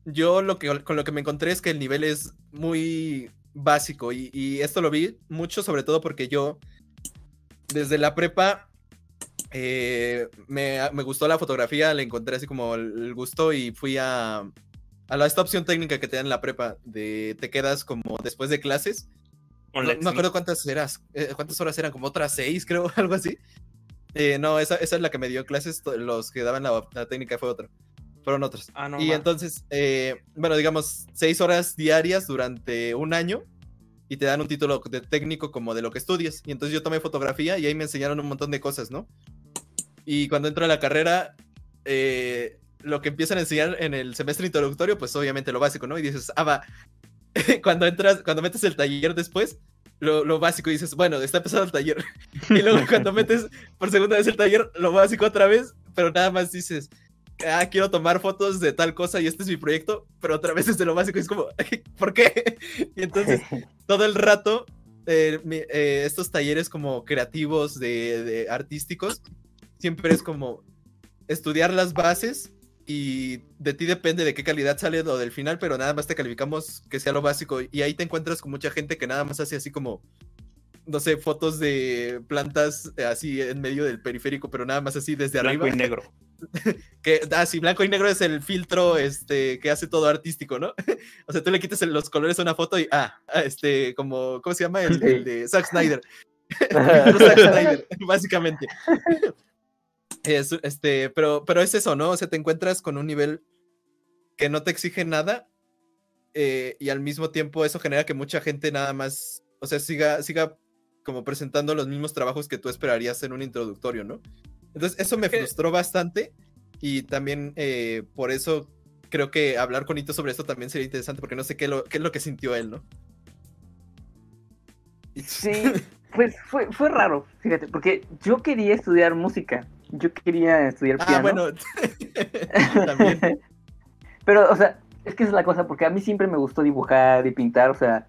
yo lo que con lo que me encontré es que el nivel es muy básico y, y esto lo vi mucho sobre todo porque yo desde la prepa eh, me, me gustó la fotografía, le encontré así como el, el gusto y fui a, a la, esta opción técnica que te dan en la prepa de te quedas como después de clases no, me acuerdo cuántas eras, eh, cuántas horas eran, como otras seis, creo, algo así. Eh, no, esa, esa es la que me dio clases, los que daban la, la técnica fue otra. Fueron otras. Ah, no, y ma. entonces, eh, bueno, digamos, seis horas diarias durante un año y te dan un título de técnico como de lo que estudias. Y entonces yo tomé fotografía y ahí me enseñaron un montón de cosas, ¿no? Y cuando entro a la carrera, eh, lo que empiezan a enseñar en el semestre introductorio, pues obviamente lo básico, ¿no? Y dices, ah, va, cuando entras, cuando metes el taller después, lo, lo básico y dices, bueno, está empezando el taller. Y luego cuando metes por segunda vez el taller, lo básico otra vez, pero nada más dices, ah, quiero tomar fotos de tal cosa y este es mi proyecto, pero otra vez desde lo básico es como, ¿por qué? Y entonces todo el rato, eh, eh, estos talleres como creativos, de, de artísticos, siempre es como estudiar las bases y de ti depende de qué calidad sale lo del final, pero nada más te calificamos que sea lo básico y ahí te encuentras con mucha gente que nada más hace así como, no sé, fotos de plantas eh, así en medio del periférico, pero nada más así desde Blanco arriba. y negro. Que, ah, sí, blanco y negro es el filtro este, que hace todo artístico, ¿no? o sea, tú le quitas los colores a una foto y, ah, ah, este, como, ¿cómo se llama? El, el de Zack Snyder. El Zack Snyder, básicamente. Es, este, pero, pero es eso, ¿no? O sea, te encuentras con un nivel que no te exige nada eh, y al mismo tiempo eso genera que mucha gente nada más, o sea, siga, siga como presentando los mismos trabajos que tú esperarías en un introductorio, ¿no? Entonces, eso me frustró bastante y también eh, por eso creo que hablar con Ito sobre esto también sería interesante porque no sé qué, lo, qué es lo que sintió él, ¿no? Sí, pues fue, fue raro, fíjate, porque yo quería estudiar música. Yo quería estudiar Ah, piano. bueno, también. Pero, o sea, es que esa es la cosa, porque a mí siempre me gustó dibujar y pintar, o sea,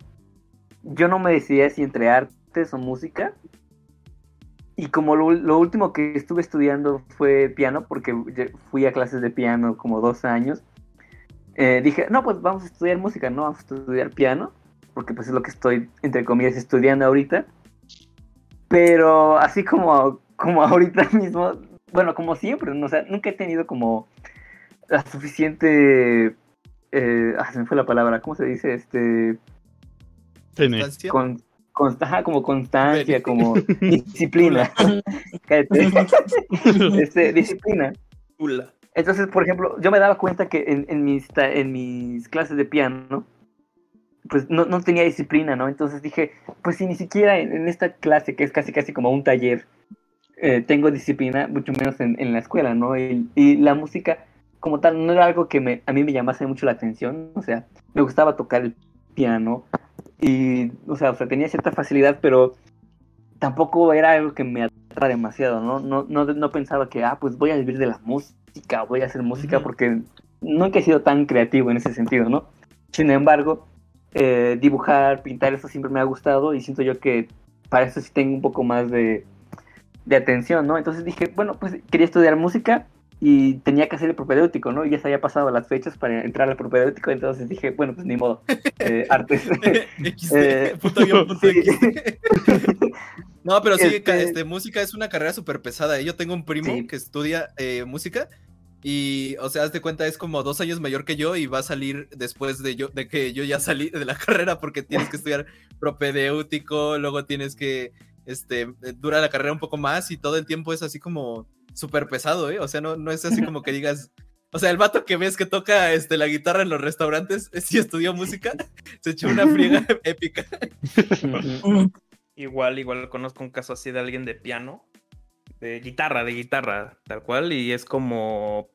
yo no me decidía si entre artes o música. Y como lo, lo último que estuve estudiando fue piano, porque fui a clases de piano como dos años, eh, dije, no, pues vamos a estudiar música, no vamos a estudiar piano, porque pues es lo que estoy, entre comillas, estudiando ahorita. Pero así como, como ahorita mismo, bueno, como siempre, ¿no? o sea, nunca he tenido como la suficiente, eh, ah, se me fue la palabra, ¿cómo se dice? Este. ¿Constancia? con, con- ajá, como constancia, como disciplina. Este, disciplina. Entonces, por ejemplo, yo me daba cuenta que en, en mis, en mis clases de piano, pues no, no tenía disciplina, ¿no? Entonces dije, pues si ni siquiera en, en esta clase, que es casi casi como un taller, eh, tengo disciplina, mucho menos en, en la escuela, ¿no? Y, y la música como tal no era algo que me, a mí me llamase mucho la atención, o sea, me gustaba tocar el piano y, o sea, o sea, tenía cierta facilidad, pero tampoco era algo que me atrara demasiado, ¿no? No, no, no pensaba que, ah, pues voy a vivir de la música, voy a hacer música, porque nunca he sido tan creativo en ese sentido, ¿no? Sin embargo, eh, dibujar, pintar, eso siempre me ha gustado y siento yo que para eso sí tengo un poco más de, de atención, ¿no? Entonces dije, bueno, pues quería estudiar música y tenía que hacer el propedéutico, ¿no? Y ya se había pasado las fechas para entrar al propedéutico, entonces dije, bueno, pues ni modo, eh, artes. Eh, sí. No, pero sí, Este- este, música es una carrera súper pesada. ¿eh? Yo tengo un primo Sí. que estudia eh, música y, o sea, haz de cuenta, es como dos años mayor que yo y va a salir después de, yo, de que yo ya salí de la carrera porque tienes que estudiar propedéutico, luego tienes que, este, dura la carrera un poco más y todo el tiempo es así como súper pesado, ¿eh? O sea, no, no es así como que digas... O sea, el vato que ves que toca este, la guitarra en los restaurantes, si estudió música, se echó una friega épica. Igual, igual conozco un caso así de alguien de piano, de guitarra, de guitarra, tal cual, y es como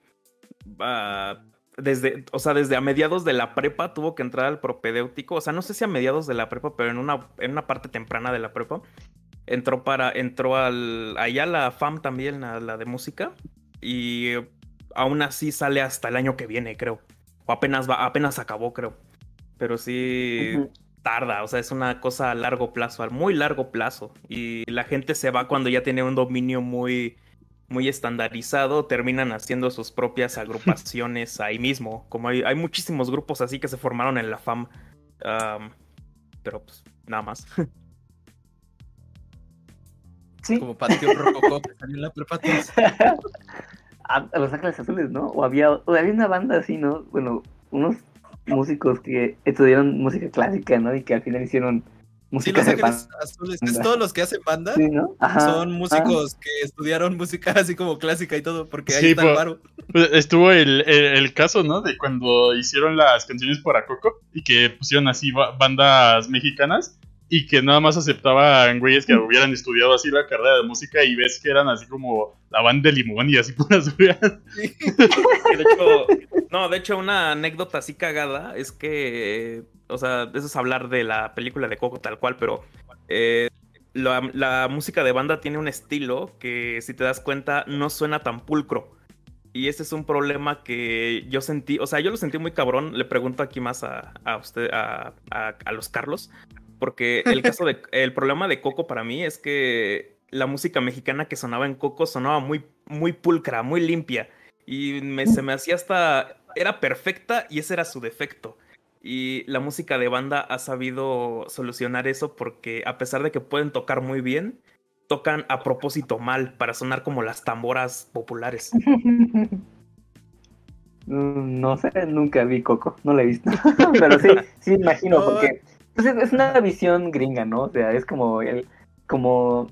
ah, desde, o sea, desde a mediados de la prepa tuvo que entrar al propedéutico, o sea, no sé si a mediados de la prepa, pero en una, en una parte temprana de la prepa, entró para, entró al, allá a la FAM también, a la de música, y aún así sale hasta el año que viene, creo, o apenas va, apenas acabó, creo, pero sí tarda, o sea, es una cosa a largo plazo, a muy largo plazo. Y la gente se va cuando ya tiene un dominio muy, muy estandarizado, terminan haciendo sus propias agrupaciones ahí mismo. Como hay, hay muchísimos grupos así que se formaron en la FAM. am, pero pues nada más. Sí, Como Patio Rococó que salió en la prepa 3. a, a Los Ángeles Azules, ¿no? O había, o había una banda así, ¿no? Bueno, unos músicos que estudiaron música clásica, ¿no? Y que al final hicieron Sí, música Los de Ángeles banda. Azules, es todos los que hacen banda. Sí, ¿no? Ajá, Son músicos que estudiaron música así como clásica y todo, porque ahí Sí, está el pues, varo. Pues, Estuvo el, el- el caso, ¿no? De cuando hicieron las canciones para Coco y que pusieron así ba- bandas mexicanas y que nada más aceptaban güeyes que hubieran estudiado así la carrera de música y ves que eran así como la banda de limón y así puras de hecho, no, de hecho, una anécdota así cagada es que, o sea, eso es hablar de la película de Coco tal cual, pero eh, la, la música de banda tiene un estilo que, si te das cuenta, no suena tan pulcro. Y ese es un problema que yo sentí, o sea, yo lo sentí muy cabrón. Le pregunto aquí más a, a usted, a, a- a los Carlos, porque el caso de, el problema de Coco para mí es que la música mexicana que sonaba en Coco sonaba muy, muy pulcra, muy limpia. Y me- se me hacía hasta. Era perfecta y ese era su defecto. Y la música de banda ha sabido solucionar eso porque, a pesar de que pueden tocar muy bien, tocan a propósito mal para sonar como las tamboras populares. Mm, No sé, nunca vi Coco, no la he visto. Pero sí, sí imagino, No. porque pues, es, es una visión gringa, ¿no? O sea, es como el, como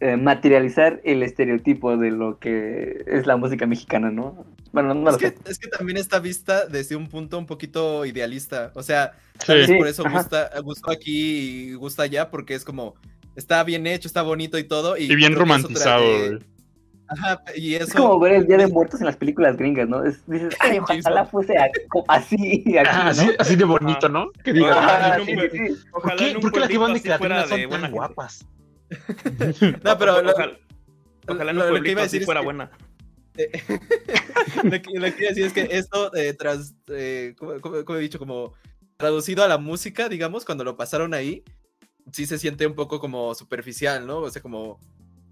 eh, materializar el estereotipo de lo que es la música mexicana, ¿no? Bueno, no Es lo que, es que también está vista desde un punto un poquito idealista. O sea, Sí. Sí, por eso ajá. gusta, gustó aquí y gusta allá, porque es como, está bien hecho, está bonito y todo. Y, Y bien romantizado. Ajá, y eso. Es como ver el Día de Muertos en las películas gringas, ¿no? Es- dices, ay, ojalá fuese así, aquí, Ah, ¿no? así, así de bonito, ¿no? Que diga, Ajá, en un sí, sí, sí. ¿por Ojalá qué, en un por qué las que van de así fuera creatinas son de buena tan guapas? No, pero ojalá, ojalá en un lo- lo que pueblito iba a así fuera que- buena. lo, que, lo que iba a decir es que esto, eh, tras, eh, como, como- como he dicho, como traducido a la música, digamos, cuando lo pasaron ahí, sí se siente un poco como superficial, ¿no? O sea, como...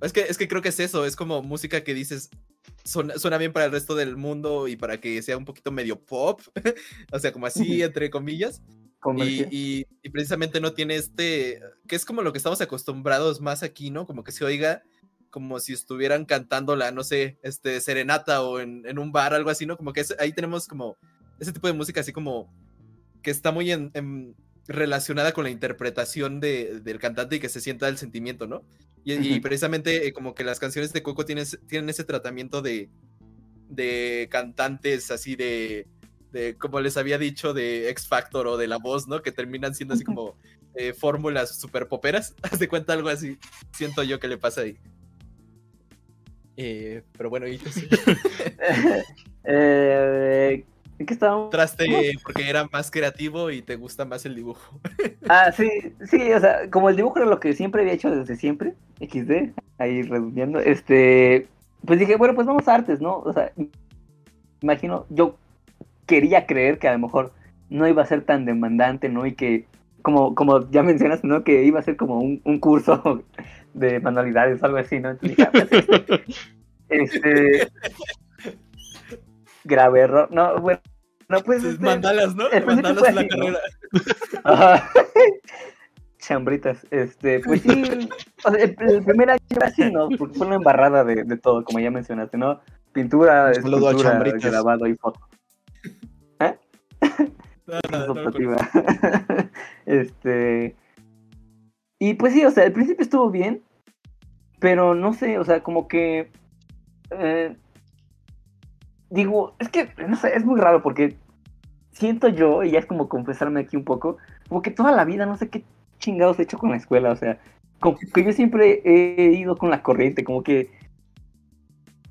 Es que, es que creo que es eso, es como música que dices, suena, suena bien para el resto del mundo y para que sea un poquito medio pop, o sea, como así, entre comillas. Y, y- y precisamente no tiene este, que es como lo que estamos acostumbrados más aquí, ¿no? Como que se oiga como si estuvieran cantándola, no sé, este, serenata o en, en un bar, algo así, ¿no? Como que es- ahí tenemos como ese tipo de música así como que está muy en- en- relacionada con la interpretación de- del cantante y que se sienta el sentimiento, ¿no? Y, precisamente eh, como que las canciones de Coco tienen, ese- tienen ese tratamiento de, de cantantes así de, de, como les había dicho, de X Factor o de La Voz, ¿no? Que terminan siendo así como eh, fórmulas super poperas. Haz de cuenta algo así. Siento yo que le pasa ahí. Eh, pero bueno, y tú sí. eh, ¿en qué estábamos? entraste porque era más creativo y te gusta más el dibujo. Ah, sí, sí, o sea, como el dibujo era lo que siempre había hecho desde siempre, XD, ahí redondeando, este, pues dije, bueno, pues vamos a artes, ¿no? O sea, imagino, yo quería creer que a lo mejor no iba a ser tan demandante, ¿no? Y que, como, como ya mencionaste, ¿no? Que iba a ser como un, un curso de manualidades o algo así, ¿no? Entonces dije, ah, pues, este, este, grave error, no, bueno, no, pues, este, Mandalas, ¿no? Mandalas en la así, ¿no? carrera. Ajá. Chambritas, este, pues sí, o sea, el, el primer año así, ¿no? Porque fue una embarrada de, de todo, como ya mencionaste, ¿no? Pintura, escultura, grabado y foto. ¿Eh? No, no, no, no, este. Y pues sí, o sea, al principio estuvo bien, pero no sé, o sea, como que. eh, digo, es que, no sé, es muy raro porque siento yo, y ya es como confesarme aquí un poco, como que toda la vida no sé qué chingados he hecho con la escuela, o sea, como que yo siempre he ido con la corriente, como que.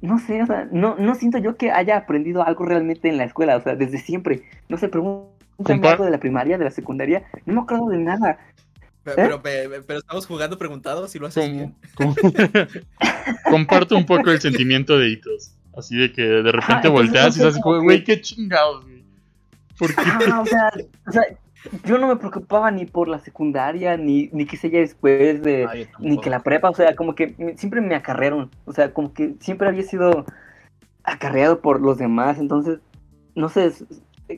No sé, o sea, no, no siento yo que haya aprendido algo realmente en la escuela, o sea, desde siempre. No sé, pregúntame algo de la primaria, de la secundaria, no me acuerdo de nada. Pero, pero, pero estamos jugando preguntados y lo haces bien. Comparto un poco el sentimiento de Hitos. Así de que de repente entonces, volteas y estás así como, güey, que- qué chingados, güey. ¿Por qué? Ah, o sea, o sea, yo no me preocupaba ni por la secundaria, ni, ni qué sé ya después de, Ah, ni que la prepa, o sea, como que me- siempre me acarrearon, o sea, como que siempre había sido acarreado por los demás, entonces, no sé, es-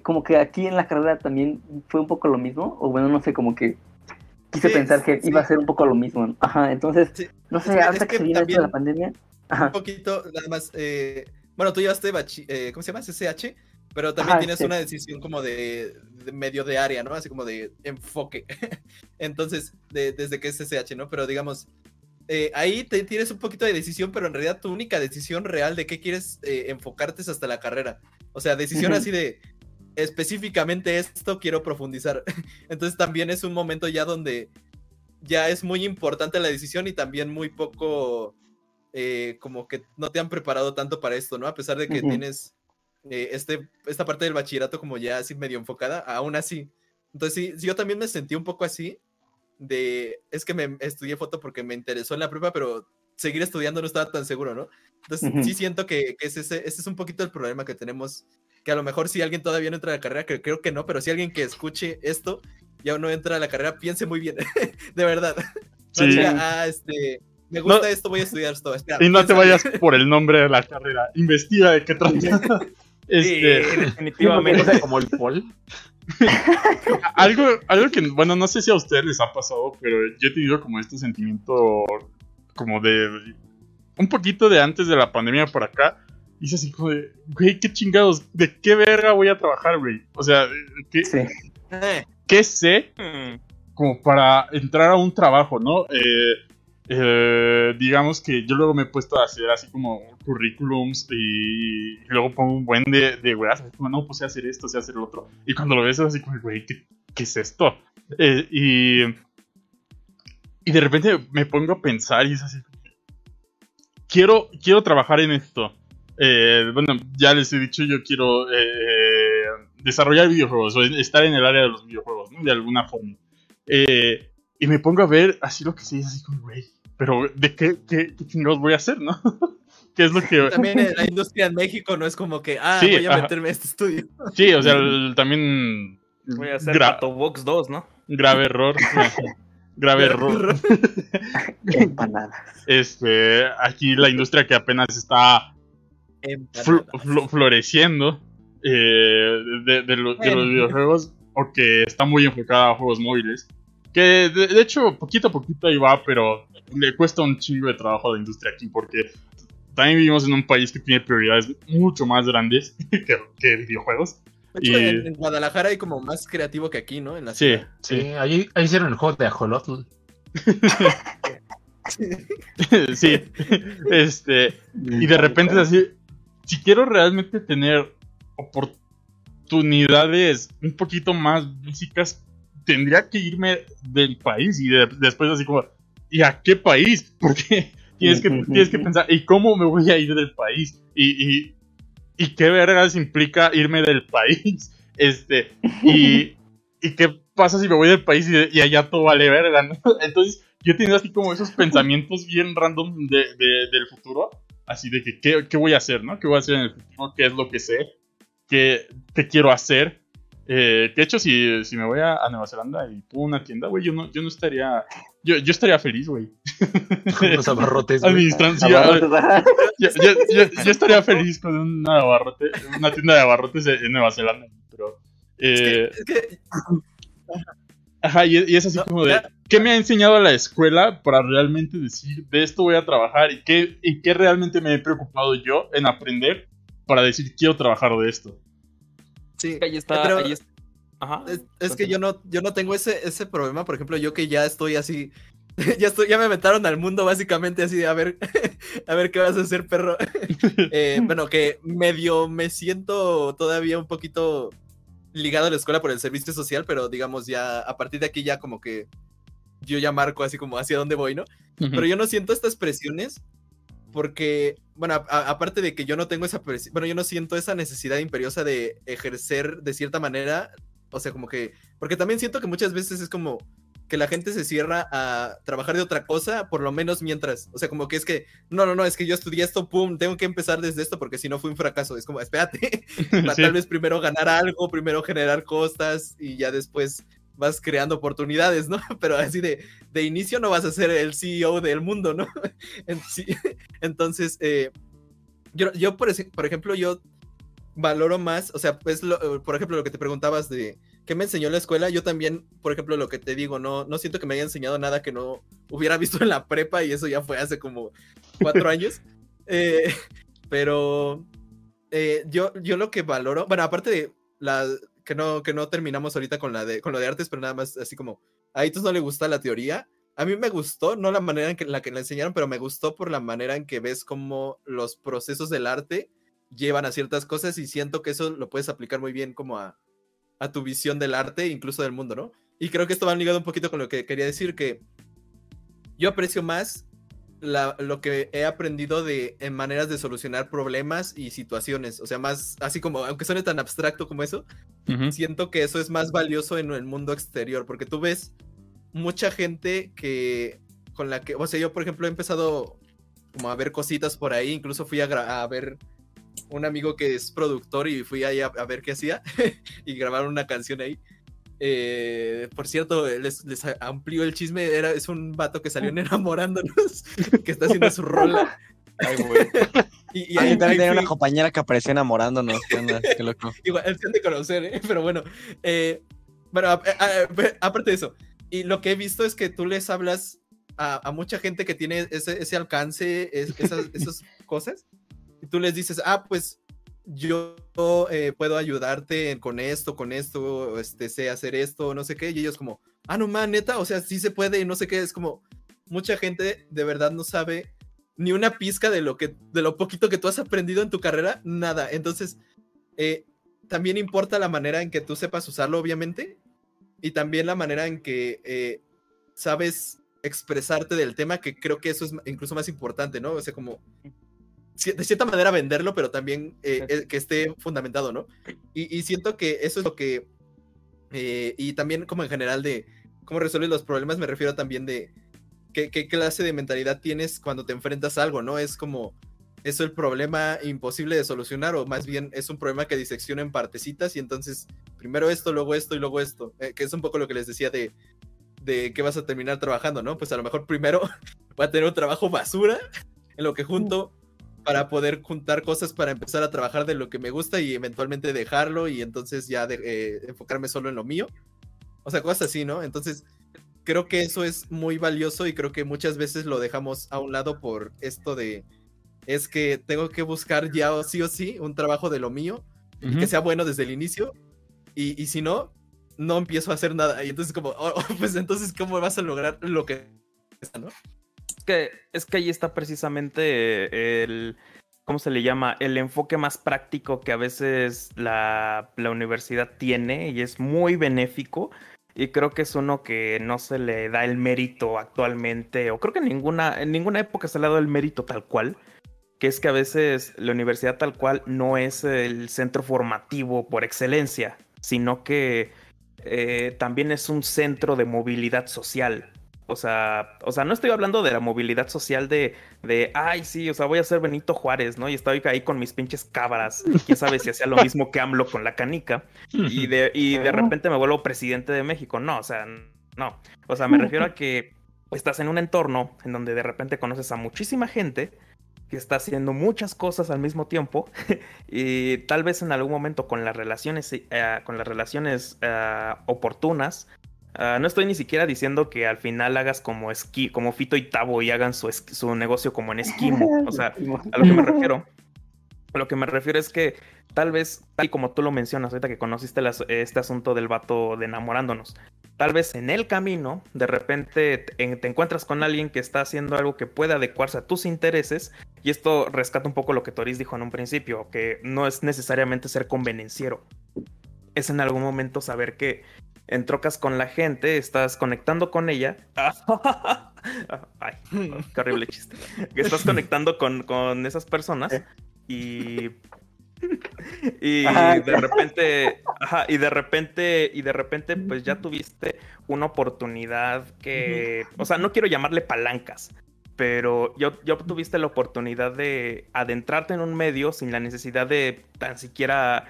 como que aquí en la carrera también fue un poco lo mismo, o bueno, no sé, como que quise Sí, pensar que sí. iba a ser un poco lo mismo, ajá, entonces, Sí, no sé, ahorita es que, que se viene esto de también- la pandemia, un ajá, poquito, nada más. eh, bueno, tú llevaste bachi- eh, ¿cómo se llama? CCH, pero también Ajá, tienes sí. una decisión como de, de medio de área, ¿no? Así como de enfoque. Entonces, de- desde que es CCH, ¿no? Pero digamos, eh, ahí te, tienes un poquito de decisión, pero en realidad tu única decisión real de qué quieres enfocarte es hasta la carrera. O sea, decisión así de específicamente esto quiero profundizar. Entonces también es un momento ya donde ya es muy importante la decisión y también muy poco eh, como que no te han preparado tanto para esto, ¿no? A pesar de que tienes eh, este, esta parte del bachillerato como ya así medio enfocada, aún así. Entonces sí, yo también me sentí un poco así de, es que me estudié foto porque me interesó en la prepa, pero seguir estudiando no estaba tan seguro, ¿no? Entonces Ujú. sí siento que, que ese, ese es un poquito el problema que tenemos, que a lo mejor si alguien todavía no entra a la carrera, que creo que no, pero si alguien que escuche esto ya no entra a la carrera, piense muy bien, de verdad. No Sí. diga, ah, este, me gusta esto, voy a estudiar esto. Espera, Y no te vayas por el nombre de la carrera. Investiga de qué trata. Este, Sí, definitivamente. como el Paul. algo, algo que, bueno, no sé si a ustedes les ha pasado, pero yo he tenido como este sentimiento como de un poquito de antes de la pandemia por acá. Y es así como de, güey, qué chingados, ¿de qué verga voy a trabajar, güey? O sea, ¿qué, sí. Qué sé Hmm. como para entrar a un trabajo, ¿no? Eh, eh, digamos que yo luego me he puesto a hacer así como currículums y, y luego pongo un buen de, de weas, como, no, pues sé hacer esto, sé hacer lo otro. Y cuando lo ves es así como, güey, ¿qué, qué es esto? Eh, y, y de repente me pongo a pensar y es así, quiero, quiero trabajar en esto. Eh, bueno, ya les he dicho, yo quiero eh, desarrollar videojuegos o estar en el área de los videojuegos, ¿no? De alguna forma. Eh, y me pongo a ver así lo que sí, así como, güey, pero ¿de qué, qué, qué chingados voy a hacer, no? ¿Qué es lo que...? También en la industria en México no es como que, ah, Sí, voy a ajá. meterme a este estudio. Sí, o sea, el- también... Voy a hacer gra- Pato Box 2, ¿no? grave error. grave error. Empanadas. Este, aquí la industria que apenas está fl- fl- floreciendo eh, de, de lo- de los videojuegos o que está muy enfocada a juegos móviles. Que de, de hecho, poquito a poquito ahí va, pero le cuesta un chingo de trabajo a la industria aquí porque también vivimos en un país que tiene prioridades mucho más grandes que, que videojuegos. De hecho, Y- en, en Guadalajara hay como más creativo que aquí, ¿no? En la Sí, ciudad. Sí, ahí, ahí hicieron el juego de Ajolotl. sí. Este, y de repente es así, si quiero realmente tener oportunidades un poquito más físicas, tendría que irme del país y de- después así como, ¿y a qué país? Porque tienes que, tienes que pensar, ¿y cómo me voy a ir del país? Y, y, y qué vergas implica irme del país. Este, y, y qué pasa si me voy del país y, y allá todo vale verga, ¿no? Entonces, yo he tenido así como esos pensamientos bien random de, de- del futuro. Así de que, ¿qué, qué voy a hacer, no? ¿Qué voy a hacer en el futuro? ¿Qué es lo que sé? ¿Qué, qué quiero hacer? Eh, de hecho, si, si me voy a, a Nueva Zelanda y pongo una tienda, güey, yo no, yo no estaría... Yo, yo estaría feliz, güey. Con los abarrotes. güey. Administrando, sí, a- yo, yo- yo- yo estaría feliz con una, abarrote, una tienda de abarrotes en Nueva Zelanda, pero... eh, Es que Ajá, y, y es así No, como de, ¿qué me ha enseñado la escuela para realmente decir, de esto voy a trabajar? ¿Y qué, y qué realmente me he preocupado yo en aprender para decir, quiero trabajar de esto? Sí, Ahí está, pero ahí está. Ajá. es, es que yo no, yo no tengo ese, ese problema, por ejemplo, yo que ya estoy así, ya estoy, ya me metieron al mundo básicamente así de a ver, a ver qué vas a hacer, perro. Eh, bueno, que medio me siento todavía un poquito ligado a la escuela por el servicio social, pero digamos ya a partir de aquí ya como que yo ya marco así como hacia dónde voy, ¿no? Pero yo no siento estas presiones porque, bueno, a- aparte de que yo no tengo esa bueno, yo no siento esa necesidad imperiosa de ejercer de cierta manera, o sea, como que, porque también siento que muchas veces es como que la gente se cierra a trabajar de otra cosa, por lo menos mientras, o sea, como que es que, no, no, no, es que yo estudié esto, pum, tengo que empezar desde esto porque si no fue un fracaso, es como, espérate, Sí. tal vez primero ganar algo, primero generar cosas y ya después vas creando oportunidades, ¿no? Pero así de, de inicio no vas a ser el CEO del mundo, ¿no? Entonces, eh, yo, yo por, por ejemplo, yo valoro más, o sea, pues, lo- por ejemplo, lo que te preguntabas de qué me enseñó la escuela, yo también, por ejemplo, lo que te digo, no, no siento que me haya enseñado nada que no hubiera visto en la prepa y eso ya fue hace como cuatro años. Eh, pero eh, yo, yo lo que valoro, bueno, aparte de la que no, que no terminamos ahorita con la de con lo de artes, pero nada más así como a Itos no le gusta la teoría. A mí me gustó, no la manera en que la que la enseñaron, pero me gustó por la manera en que ves cómo los procesos del arte llevan a ciertas cosas y siento que eso lo puedes aplicar muy bien como a, a tu visión del arte, incluso del mundo, ¿no? Y creo que esto va ligado un poquito con lo que quería decir, que yo aprecio más la- lo que he aprendido de en maneras de solucionar problemas y situaciones. O sea, más así como, aunque suene tan abstracto como eso, siento que eso es más valioso en el mundo exterior, porque tú ves mucha gente que con la que, o sea, yo por ejemplo he empezado como a ver cositas por ahí, incluso fui a, a ver un amigo que es productor y fui ahí a, a ver qué hacía y grabar una canción ahí. Eh, por cierto, les, les amplió el chisme, era, es un vato que salió en enamorándonos, que está haciendo su rola. Ay, güey. Y, y Ah, ahí- también tenía una compañera que apareció enamorándonos. ¿qué onda? Qué loco. Igual, se han de conocer, ¿eh? Pero bueno. eh, bueno, a- a- a- aparte de eso. Y lo que he visto es que tú les hablas a, a mucha gente que tiene ese, ese alcance, es- esas, esas cosas. Y tú les dices, ah, pues yo eh, puedo ayudarte con esto, con esto, este, sé hacer esto, no sé qué. Y ellos como, ah, no, man, neta, o sea, sí se puede y no sé qué. Es como, mucha gente de verdad no sabe ni una pizca de lo que, de lo poquito que tú has aprendido en tu carrera, nada. Entonces, eh, también importa la manera en que tú sepas usarlo, obviamente, y también la manera en que eh, sabes expresarte del tema, que creo que eso es incluso más importante, ¿no? O sea, como de cierta manera venderlo, pero también eh, eh, que esté fundamentado, ¿no? Y, y siento que eso es lo que, eh, y también como en general de cómo resuelves los problemas, me refiero también de qué, qué clase de mentalidad tienes cuando te enfrentas a algo, ¿no? Es como, ¿eso el problema imposible de solucionar o más bien es un problema que disecciona en partecitas y entonces primero esto, luego esto y luego esto, eh, que es un poco lo que les decía de, de qué vas a terminar trabajando, ¿no? Pues a lo mejor primero voy a tener un trabajo basura en lo que junto para poder juntar cosas para empezar a trabajar de lo que me gusta y eventualmente dejarlo y entonces ya de- eh, enfocarme solo en lo mío. O sea, cosas así, ¿no? Entonces, creo que eso es muy valioso y creo que muchas veces lo dejamos a un lado por esto de es que tengo que buscar ya o sí o sí un trabajo de lo mío y que sea bueno desde el inicio y, y si no, no empiezo a hacer nada y entonces como, oh, oh, pues entonces cómo vas a lograr lo que... ¿no? Es que, ahí está precisamente el, ¿cómo se le llama? El enfoque más práctico que a veces la, la universidad tiene y es muy benéfico y creo que es uno que no se le da el mérito actualmente, o creo que en ninguna, en ninguna época se le ha dado el mérito tal cual, que es que a veces la universidad tal cual no es el centro formativo por excelencia, sino que eh, también es un centro de movilidad social. O sea, o sea, no estoy hablando de la movilidad social de, de, ay, sí, o sea, voy a ser Benito Juárez, ¿no? Y estoy ahí con mis pinches cabras. Quién sabe si hacía lo mismo que AMLO con la canica. Y de, y de repente me vuelvo presidente de México. No, o sea, no. O sea, me refiero a que estás en un entorno en donde de repente conoces a muchísima gente que está haciendo muchas cosas al mismo tiempo y tal vez en algún momento con las relaciones, eh, con las relaciones eh, oportunas Ah, no estoy ni siquiera diciendo que al final hagas como esqui, como Fito y Tabo y hagan su, su negocio como en esquimo. O sea, a lo que me refiero. A lo que me refiero es que tal vez, tal como tú lo mencionas, ahorita que conociste este asunto del vato de enamorándonos, tal vez en el camino, de repente te, te, encuentras con alguien que está haciendo algo que puede adecuarse a tus intereses, y esto rescata un poco lo que Toris dijo en un principio, que no es necesariamente ser convenenciero, es en algún momento saber que entrocas con la gente, estás conectando con ella. Ay, qué horrible chiste. estás conectando con, con esas personas y. Y de repente, ajá, y de repente, y de repente, pues ya tuviste una oportunidad que, o sea, no quiero llamarle palancas, pero yo, yo tuviste la oportunidad de adentrarte en un medio sin la necesidad de tan siquiera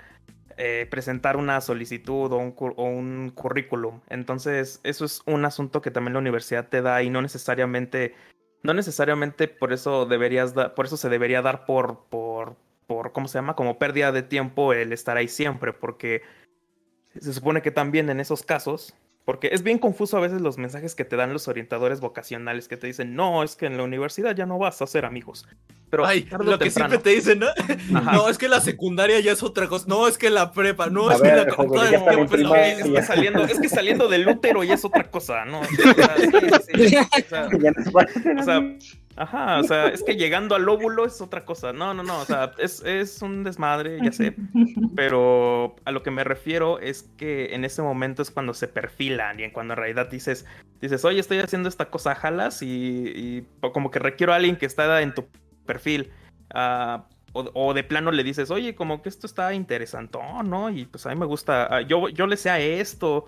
eh, presentar una solicitud o un, currículum. Entonces, eso es un asunto que también la universidad te da y no necesariamente, no necesariamente por eso deberías por eso se debería dar por, por, por, ¿cómo se llama? Como pérdida de tiempo el estar ahí siempre, porque se supone que también en esos casos porque es bien confuso a veces los mensajes que te dan los orientadores vocacionales que te dicen, no, es que en la universidad ya no vas a ser amigos. Pero Ay, lo que siempre te dicen, ¿no? No, es que la secundaria ya es otra cosa. No, es que la prepa, no, es que la es, que saliendo, es que saliendo del útero ya es otra cosa, ¿no? O sea, Ajá, o sea, es que llegando al óvulo es otra cosa. No, no, no, o sea, es, es, un desmadre, ya sé. Pero a lo que me refiero es que en ese momento es cuando se perfilan y en cuando en realidad dices, dices, oye, estoy haciendo esta cosa, jalas, y, como que requiero a alguien que está en tu perfil. Uh, o, de plano le dices, oye, como que esto está interesante, ¿no? Y pues a mí me gusta, ah, yo, yo le sé a esto,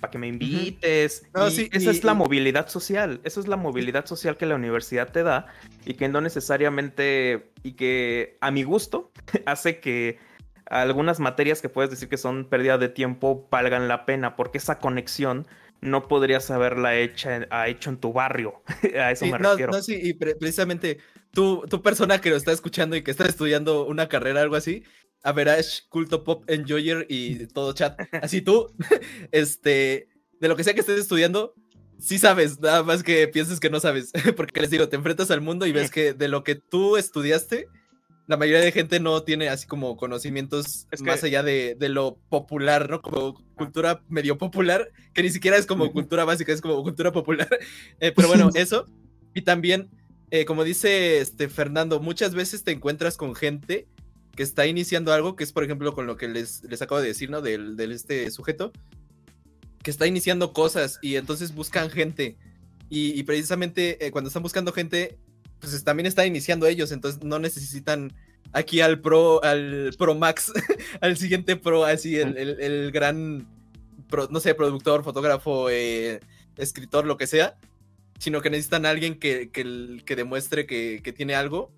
para que me invites. esa es la movilidad social, esa es la movilidad social que la universidad te da y que no necesariamente, y que a mi gusto hace que algunas materias que puedes decir que son pérdida de tiempo valgan la pena, porque esa conexión no podrías haberla hecha, hecho en tu barrio. a eso me refiero. No, sí, y precisamente tú, tu persona que lo está escuchando y que está estudiando una carrera, algo así, Average, Culto Pop, Enjoyer y todo chat. Así tú, este, de lo que sea que estés estudiando, sí sabes, nada más que pienses que no sabes. Porque les digo, te enfrentas al mundo y ves que de lo que tú estudiaste, la mayoría de gente no tiene así como conocimientos más allá de, lo popular, ¿no? Como cultura medio popular, que ni siquiera es como cultura básica, es como cultura popular. Eh, pero bueno, eso. Y también, eh, como dice este Fernando, muchas veces te encuentras con gente que está iniciando algo, que es por ejemplo con lo que les, les acabo de decir, ¿no? Del, este sujeto, que está iniciando cosas y entonces buscan gente. Y, precisamente eh, cuando están buscando gente, pues también está iniciando ellos, entonces no necesitan aquí al Pro, al Pro Max, al siguiente Pro, así el, gran, no sé, productor, fotógrafo, eh, escritor, lo que sea, sino que necesitan a alguien que, que, demuestre que, que, tiene algo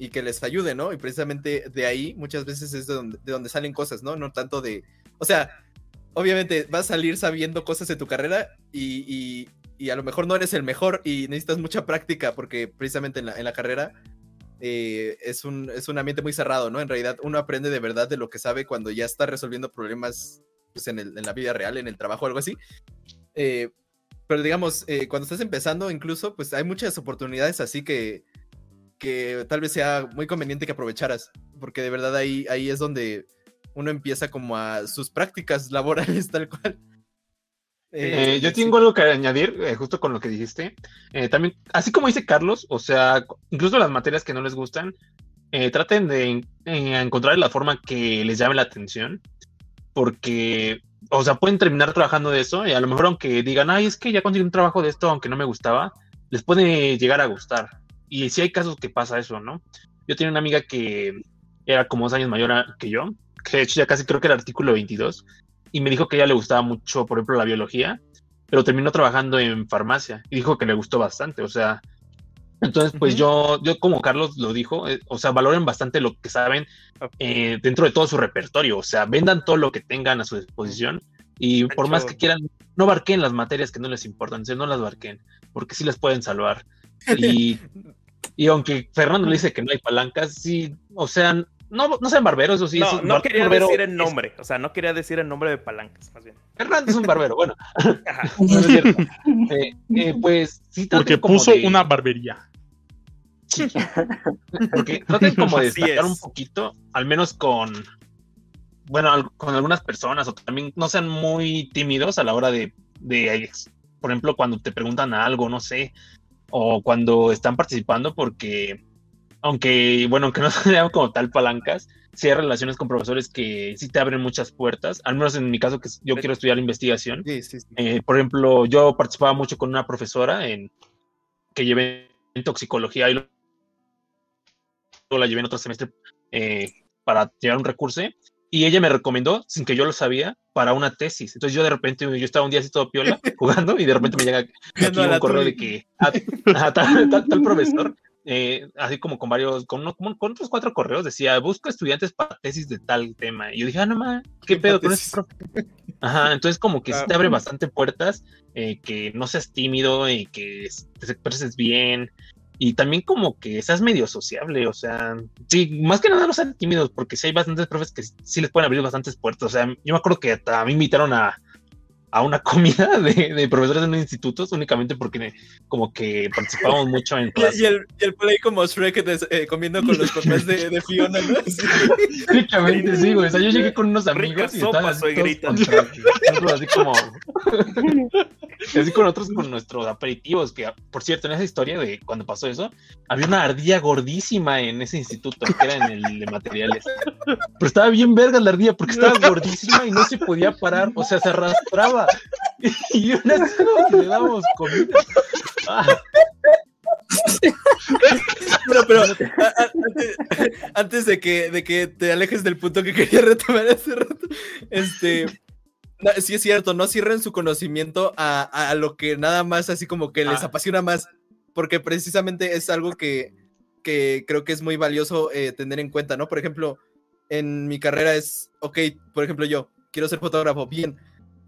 y que les ayude, ¿no? Y precisamente de ahí muchas veces es de donde, de donde salen cosas, ¿no? No tanto de, o sea, obviamente vas a salir sabiendo cosas de tu carrera y, y, a lo mejor no eres el mejor y necesitas mucha práctica porque precisamente en la, en la carrera eh, es, un, es un ambiente muy cerrado, ¿no? En realidad uno aprende de verdad de lo que sabe cuando ya está resolviendo problemas pues, en, la vida real, en el trabajo algo así. Eh, pero digamos, eh, cuando estás empezando, incluso, pues hay muchas oportunidades así que, que tal vez sea muy conveniente que aprovecharas, porque de verdad ahí, ahí es donde uno empieza como a sus prácticas laborales tal cual. Eh, yo tengo algo que añadir, eh, justo con lo que dijiste. Eh, también, así como dice Carlos, o sea, incluso las materias que no les gustan, traten de encontrar la forma que les llame la atención, porque, o sea, pueden terminar trabajando de eso y a lo mejor aunque digan, ay, es que ya conseguí un trabajo de esto, aunque no me gustaba, les puede llegar a gustar. Y sí hay casos que pasa eso, ¿no? Yo tenía una amiga que era como dos años mayor a- que yo, que de hecho ya casi creo que era artículo 22, y me dijo que a ella le gustaba mucho, por ejemplo, la biología, pero terminó trabajando en farmacia y dijo que le gustó bastante, o sea, entonces pues yo, yo como Carlos lo dijo, eh, o sea, valoren bastante lo que saben eh, dentro de todo su repertorio, o sea, vendan todo lo que tengan a su disposición y por más que quieran, no barquen las materias que no les importan, o sea, no las barquen, porque sí les pueden salvar. Y, y aunque Fernando le dice que no hay palancas, sí, o sea, no, no sean barberos, o sí. no, sí, no bar- quería barbero decir el es- nombre, o sea, no quería decir el nombre de palancas, más bien. Fernando es un barbero, bueno. No es cierto. Eh, eh, pues sí, Porque como puso de- una barbería. Porque traten como de Así destacar es. un poquito, al menos con, bueno, con algunas personas, o también no sean muy tímidos a la hora de, de, por ejemplo, cuando te preguntan algo, no sé, o cuando están participando, porque aunque, bueno, aunque no sean como tal palancas, sí hay relaciones con profesores que sí te abren muchas puertas, al menos en mi caso que yo quiero estudiar investigación. Sí, sí, sí. Eh, por ejemplo, yo participaba mucho con una profesora en, que llevé en toxicología y luego la llevé en otro semestre eh, para llevar un recurso y ella me recomendó, sin que yo lo sabía, para una tesis. Entonces yo de repente, yo estaba un día así todo piola jugando y de repente me llega aquí a un correo de que ah, ah, tal, tal- tal profesor, eh, así como con varios, con, uno- con otros cuatro correos, decía, busco estudiantes para tesis de tal tema. Y yo dije, ah, no más, ¿qué pedo con profe? Ajá, entonces como que sí te abre bastante puertas, eh, que no seas tímido y que te expreses bien. Y también como que seas medio sociable, o sea, sí, más que nada no sean tímidos, porque sí hay bastantes profes que sí les pueden abrir bastantes puertas. O sea, yo me acuerdo que hasta me invitaron a, a una comida de, de profesores de unos institutos únicamente porque como que participábamos mucho en clase. y el, y el play como Shrek des- eh, comiendo con los papás de, de Fiona, ¿no? Únicamente sí, güey. O sea, yo llegué con unos amigos Rica y estaban sopa, soy así como así con otros con nuestros aperitivos, que por cierto, en esa historia de cuando pasó eso, había una ardilla gordísima en ese instituto, que era en el de materiales. Pero estaba bien verga la ardilla porque estaba gordísima y no se podía parar, o sea, se arrastraba. Y aún así le dábamos comida. Ah, Pero, pero a- a- antes, antes de que, de que te alejes del punto que quería retomar hace rato, este, no, sí es cierto, no cierren su conocimiento a, a lo que nada más así como que les Ah. apasiona más, porque precisamente es algo que, que creo que es muy valioso eh, tener en cuenta, ¿no? Por ejemplo, en mi carrera es, ok, por ejemplo yo, quiero ser fotógrafo, bien,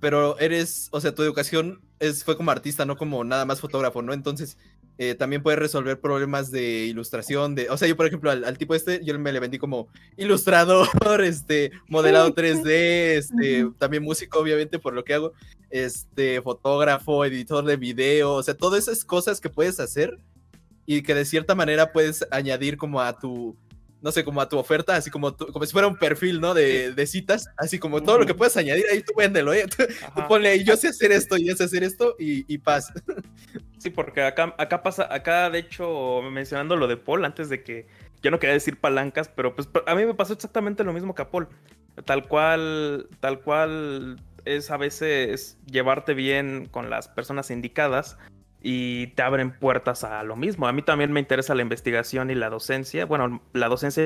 pero eres, o sea, tu educación es, fue como artista, no como nada más fotógrafo, ¿no? Entonces, eh, también puedes resolver problemas de ilustración, de, o sea, yo por ejemplo al, al tipo este, yo me le vendí como ilustrador, este, modelado 3D, este, también músico obviamente por lo que hago, este, fotógrafo, editor de video, o sea, todas esas cosas que puedes hacer y que de cierta manera puedes añadir como a tu, no sé, como a tu oferta, así como, tu- como si fuera un perfil, ¿no? De, de citas, así como todo lo que puedes añadir ahí, tú véndelo, ¿eh? Tú, tú ponle ahí, yo sé hacer esto y yo sé hacer esto y, y paz. Sí, porque acá, acá pasa, acá de hecho, mencionando lo de Paul, antes de que yo no quería decir palancas, pero pues a mí me pasó exactamente lo mismo que a Paul. Tal cual, tal cual es a veces llevarte bien con las personas indicadas y te abren puertas a lo mismo. A mí también me interesa la investigación y la docencia, bueno, la docencia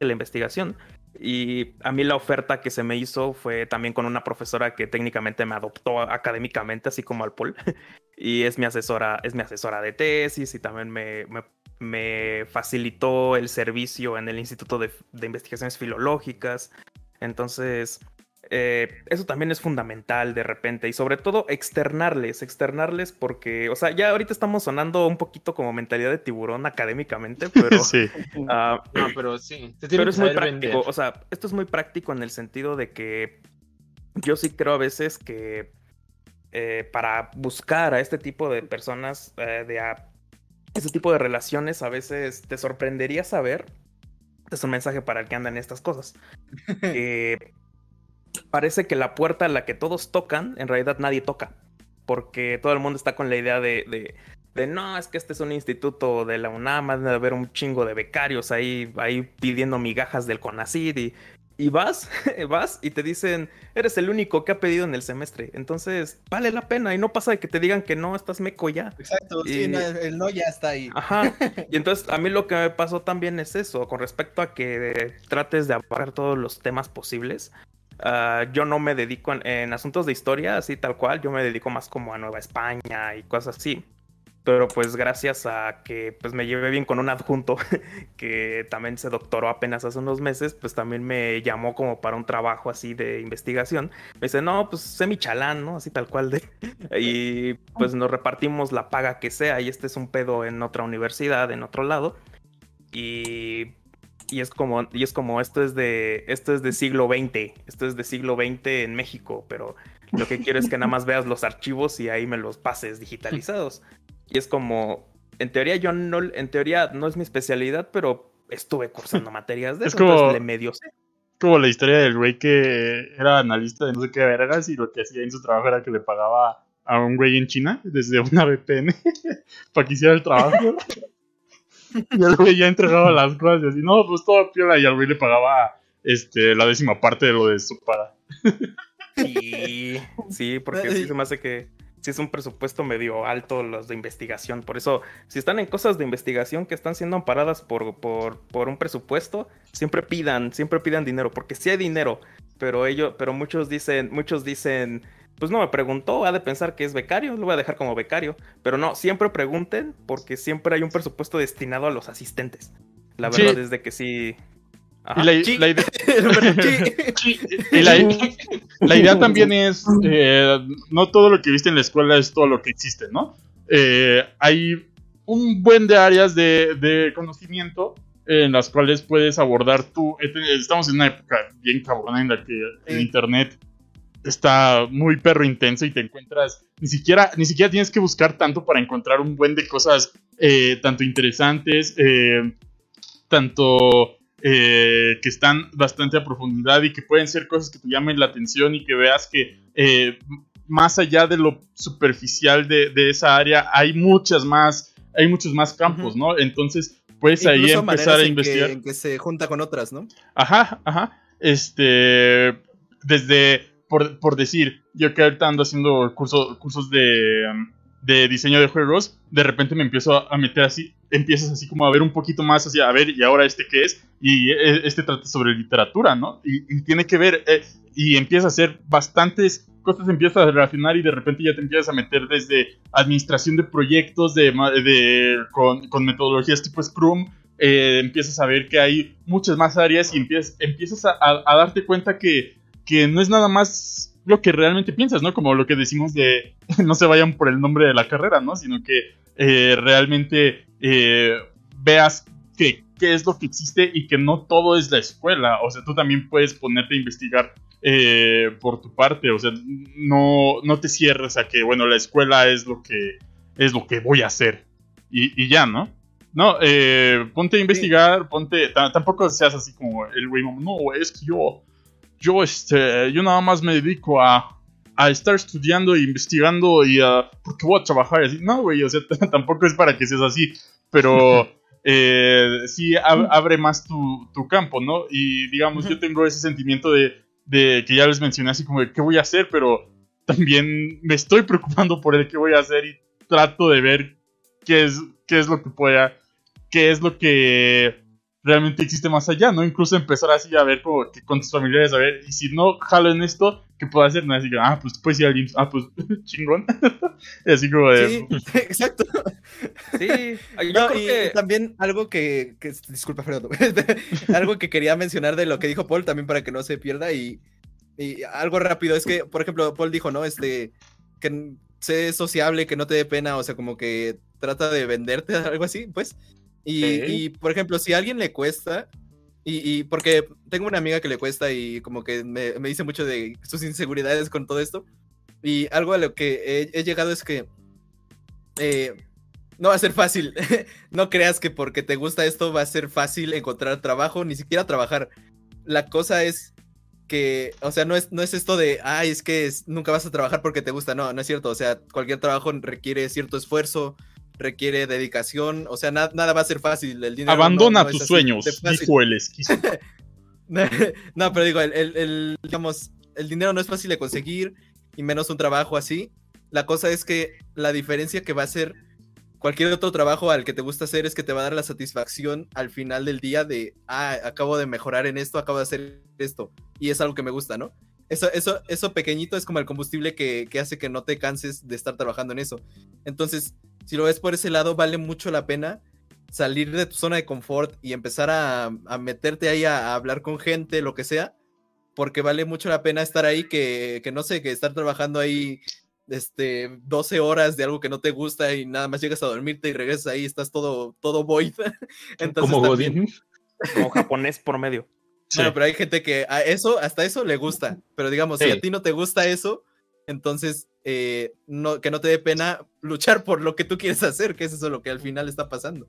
y la investigación. Y a mí la oferta que se me hizo fue también con una profesora que técnicamente me adoptó académicamente, así como al Paul. y es mi asesora, es mi asesora de tesis y también me, me- me facilitó el servicio en el Instituto de, de Investigaciones Filológicas. Entonces, eh, eso también es fundamental de repente y sobre todo externarles, externarles porque, o sea, ya ahorita estamos sonando un poquito como mentalidad de tiburón académicamente, pero... Sí. ah, no, pero sí. Pero que es muy práctico, vender. o sea, esto es muy práctico en el sentido de que yo sí creo a veces que eh, para buscar a este tipo de personas, eh, de a este tipo de relaciones, a veces te sorprendería saber, es un mensaje para el que andan estas cosas, que parece que la puerta a la que todos tocan, en realidad nadie toca, porque todo el mundo está con la idea de, de, de no, es que este es un instituto de la UNAM, ha de haber un chingo de becarios ahí, ahí pidiendo migajas del CONACID y y vas, vas y te dicen, eres el único que ha pedido en el semestre. Entonces, vale la pena y no pasa de que te digan que no, estás meco ya. Exacto, sí, el no ya está ahí. Ajá. Y entonces, a mí lo que me pasó también es eso, con respecto a que trates de abarcar todos los temas posibles. Ah, yo no me dedico en, asuntos de historia, así tal cual, yo me dedico más como a Nueva España y cosas así pero pues gracias a que pues me llevé bien con un adjunto que también se doctoró apenas hace unos meses, pues también me llamó como para un trabajo así de investigación. Me dice, no, pues sé mi chalán, ¿no? Así tal cual de... y pues nos repartimos la paga que sea y este es un pedo en otra universidad, en otro lado. Y y es como y es como esto es de esto es de siglo XX esto es de siglo XX en México pero lo que quiero es que nada más veas los archivos y ahí me los pases digitalizados y es como, en teoría yo no, en teoría no es mi especialidad, pero estuve cursando materias de es eso, como, le medio sé. Como la historia del güey que era analista de no sé qué vergas y lo que hacía en su trabajo era que le pagaba a un güey en China desde una VPN para que hiciera el trabajo. y el güey ya entregaba las cosas y así, no, pues todo piola y al güey le pagaba este, la décima parte de lo de su paga. sí, sí, porque sí se me hace que si es un presupuesto medio alto los de investigación. Por eso, si están en cosas de investigación que están siendo amparadas por, por, por un presupuesto, siempre pidan, siempre pidan dinero, porque sí hay dinero, pero ellos, pero muchos dicen, muchos dicen, pues no me preguntó, ha de pensar que es becario, lo voy a dejar como becario. Pero no, siempre pregunten, porque siempre hay un presupuesto destinado a los asistentes. La verdad es de que sí, y la, idea, también es, eh, no todo lo que viste en la escuela es todo lo que existe, ¿no? Eh, hay un buen de áreas de, conocimiento en las cuales puedes abordar tú. Estamos en una época bien cabrona en la que el internet está muy perro intenso y te encuentras, ni siquiera, ni siquiera tienes que buscar tanto para encontrar un buen de cosas eh, tanto interesantes, tanto eh, que están bastante a profundidad y que pueden ser cosas que te llamen la atención y que veas que eh, más allá de lo superficial de, esa área hay muchas más, hay muchos más campos, ¿no? Entonces puedes ahí empezar a investigar. Que, que se junta con otras, ¿no? Ajá, ajá. Este, desde, por, decir, yo que ahorita ando haciendo cursos de, de diseño de juegos, de repente me empiezo a meter así, empiezas así como a ver un poquito más así, a ver, ¿y ahora este qué es? Y e, este trata sobre literatura, ¿no? Y, tiene que ver, eh, y empieza a hacer bastantes cosas, empiezas a relacionar y de repente ya te empiezas a meter desde administración de proyectos, de, de con, metodologías tipo Scrum, eh, empiezas a ver que hay muchas más áreas y empiezas, empiezas a darte cuenta que, que no es nada más lo que realmente piensas, ¿no? Como lo que decimos de no se vayan por el nombre de la carrera, ¿no? Sino que eh, realmente eh, veas qué es lo que existe y que no todo es la escuela. O sea, tú también puedes ponerte a investigar eh, por tu parte. O sea, no, no te cierres a que, bueno, la escuela es lo que, es lo que voy a hacer. Y, ya, ¿no? No, ponte a investigar, ponte. Tampoco seas así como el güey, no, es que yo yo, este, yo nada más me dedico a, a estar estudiando e investigando y a, porque voy a trabajar así. No, güey, o sea, tampoco es para que seas así, pero eh, sí abre más tu, tu, campo, ¿no? Y digamos, yo tengo ese sentimiento de, de, que ya les mencioné así como de qué voy a hacer, pero también me estoy preocupando por el qué voy a hacer y trato de ver qué es, qué es lo que pueda, qué es lo que realmente existe más allá, ¿no? Incluso empezar así a ver como que con tus familiares, a ver, y si no jalo en esto, ¿qué puedo hacer? No, así que, ah, pues puedes ir al ah, pues chingón. y así como de... Sí, exacto. Sí, yo creo y que... también algo que, que disculpa, Fernando, algo que quería mencionar de lo que dijo Paul, también para que no se pierda, y, y algo rápido, es que, por ejemplo, Paul dijo, ¿no? Este, que sé sociable, que no te dé pena, o sea, como que trata de venderte, algo así, pues. Y, por ejemplo, si a alguien le cuesta, y, porque tengo una amiga que le cuesta y como que me, dice mucho de sus inseguridades con todo esto, Y algo a lo que he, he llegado es que eh, no va a ser fácil. no creas que porque te gusta esto va a ser fácil encontrar trabajo, ni siquiera trabajar. La cosa es que, o sea, no es, no es esto de, ay, es que es- nunca vas a trabajar porque te gusta. No, no es cierto. O sea, cualquier trabajo requiere cierto esfuerzo, requiere dedicación. O sea, na- nada va a ser fácil. El dinero Abandona no tus así sueños, dijo el esquizo. no, pero digo, el, el- el, digamos, el dinero no es fácil de conseguir y menos un trabajo así. La cosa es que la diferencia que va a ser cualquier otro trabajo al que te gusta hacer es que te va a dar la satisfacción al final del día de, ah, acabo de mejorar en esto, acabo de hacer esto y es algo que me gusta, ¿no? Eso, eso, eso pequeñito es como el combustible que, que hace que no te canses de estar trabajando en eso. Entonces, si lo ves por ese lado, vale mucho la pena salir de tu zona de confort y empezar a, a meterte ahí a, a hablar con gente, lo que sea, porque vale mucho la pena estar ahí que, que no sé, que estar trabajando ahí este 12 horas de algo que no te gusta y nada más llegas a dormirte y regresas ahí, estás todo, todo void. Entonces, Como Godín. Como japonés por medio. bueno, pero hay gente que a eso, hasta eso le gusta. Pero digamos, si Sí. a ti no te gusta eso, entonces eh, no, que no te dé pena luchar por lo que tú quieres hacer, que es eso lo que al final está pasando.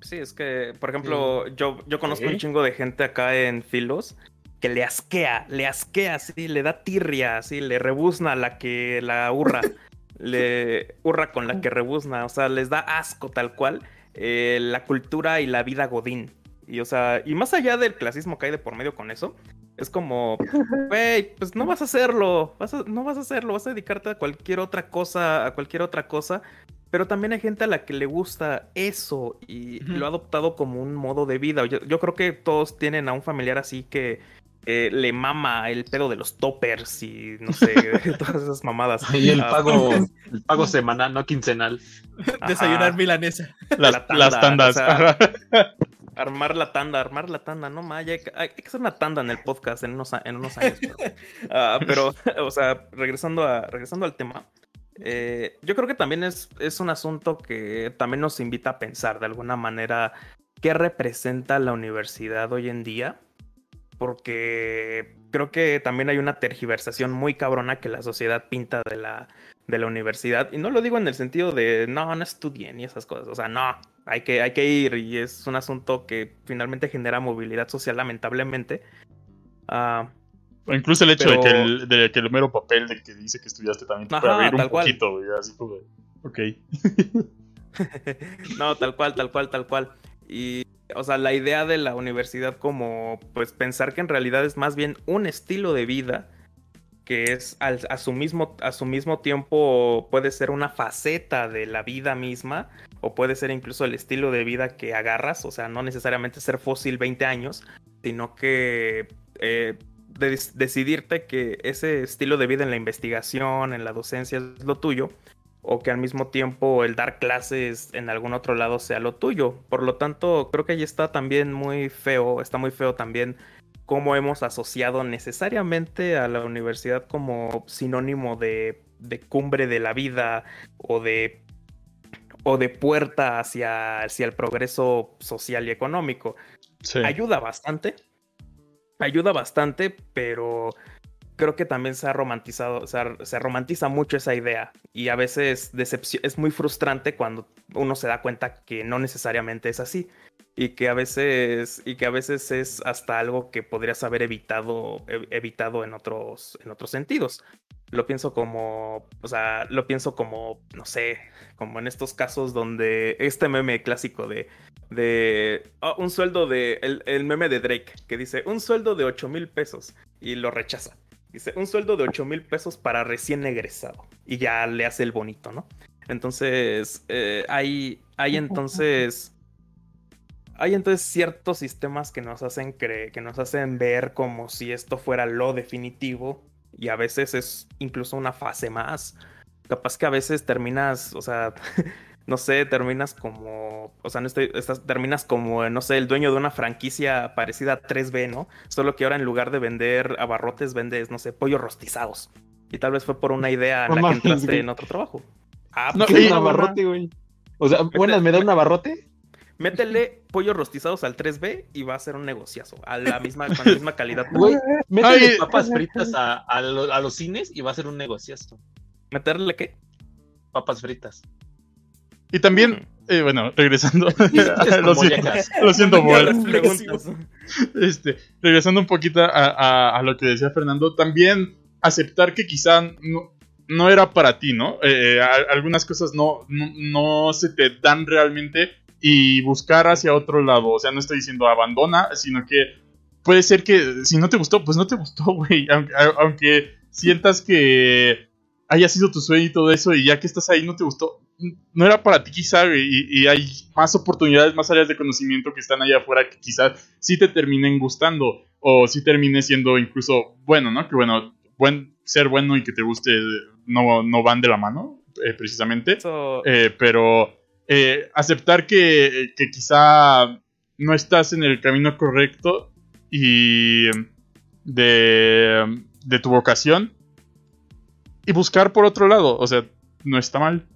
Sí, es que, por ejemplo, yo, yo conozco un chingo de gente acá en Filos que le asquea, le asquea, sí, le da tirria, sí, le rebuzna la que la hurra, le hurra con la que rebuzna, o sea, les da asco tal cual eh, la cultura y la vida godín. Y, o sea, y más allá del clasismo que hay de por medio con eso, es como, güey, pues no vas a hacerlo, vas a- no vas a hacerlo, vas a dedicarte a cualquier otra cosa, a cualquier otra cosa. Pero también hay gente a la que le gusta eso y lo ha adoptado como un modo de vida. Yo, yo creo que todos tienen a un familiar así que eh, le mama el pedo de los toppers y no sé, todas esas mamadas. Y el Ah, pago, el pago semanal, no quincenal. Ajá. Desayunar milanesa. Las, La tanda, las tandas. o sea, Armar la tanda, armar la tanda, no ya hay, que- hay que hacer una tanda en el podcast en unos, en unos años. Pero, ah, pero, o sea, regresando, a, regresando al tema, eh, yo creo que también es, es un asunto que también nos invita a pensar de alguna manera qué representa la universidad hoy en día, porque creo que también hay una tergiversación muy cabrona que la sociedad pinta de la, de la universidad. Y no lo digo en el sentido de, no, no estudien y esas cosas. O sea, no, hay que, hay que ir y es un asunto que finalmente genera movilidad social, lamentablemente. Ah, O incluso el hecho de, que el, de que el mero papel de que dice que estudiaste también te puede abrir un poquito, güey, así como Ok. no, tal cual, tal cual, tal cual. Y, o sea, la idea de la universidad como, pues, pensar que en realidad es más bien un estilo de vida que es a, su mismo, a su mismo tiempo puede ser una faceta de la vida misma o puede ser incluso el estilo de vida que agarras, o sea, no necesariamente ser fósil 20 años, sino que eh, decidirte que ese estilo de vida en la investigación, en la docencia es lo tuyo, o que al mismo tiempo el dar clases en algún otro lado sea lo tuyo. Por lo tanto, creo que ahí está también muy feo, está muy feo también cómo hemos asociado necesariamente a la universidad como sinónimo de, de cumbre de la vida o de o de puerta hacia, hacia el progreso social y económico. Sí. Ayuda bastante. Ayuda bastante, pero creo que también se ha romantizado, se, ha- se romantiza mucho esa idea y a veces es muy frustrante cuando uno se da cuenta que no necesariamente es así y que a veces y que a veces es hasta algo que podrías haber evitado evitado en otros en otros sentidos. Lo pienso como, o sea, lo pienso como, no sé, como en estos casos donde este meme clásico de de oh, un sueldo de el, el meme de Drake que dice un sueldo de 8 mil pesos y lo rechaza. Dice un sueldo de 8 mil pesos para recién egresado y ya le hace el bonito, ¿no? Entonces, eh, hay, hay entonces. Hay entonces ciertos sistemas que nos hacen creer, que nos hacen ver como si esto fuera lo definitivo. Y a veces es incluso una fase más. Capaz que a veces terminas, o sea, no sé, terminas como, o sea, no estoy, estás, terminas como, no sé, el dueño de una franquicia parecida a 3B, ¿no? Solo que ahora en lugar de vender abarrotes, vendes, no sé, pollos rostizados. Y tal vez fue por una idea en la que entraste en otro trabajo. Ah, No, pues, ¿Qué y- es un abarrote, güey? O sea, buenas, ¿me da un abarrote? Métele pollos rostizados al 3B y va a ser un negociazo. A la misma, con la misma calidad. Güey, métele papas fritas a, a lo- a los cines y va a ser un negociazo. ¿Meterle qué? Papas fritas. Y también, eh, bueno, regresando. lo, siento, lo siento. Este, regresando un poquito a, a- a lo que decía Fernando, también aceptar que quizá no, no era para ti, ¿no? Eh, a- algunas cosas no, no, no se te dan realmente y buscar hacia otro lado. O sea, no estoy diciendo abandona, sino que puede ser que si no te gustó, pues no te gustó, güey. Aunque, sientas que haya sido tu sueño y todo eso y ya que estás ahí no te gustó, no era para ti quizá, güey, y, y hay más oportunidades, más áreas de conocimiento que están allá afuera que quizás sí te terminen gustando o sí termine siendo incluso bueno, ¿no? Que bueno, buen, ser bueno y que te guste no, no van de la mano, eh, precisamente. Eh, pero eh, aceptar que, que quizá no estás en el camino correcto y de, de tu vocación y buscar por otro lado, o sea, no está mal.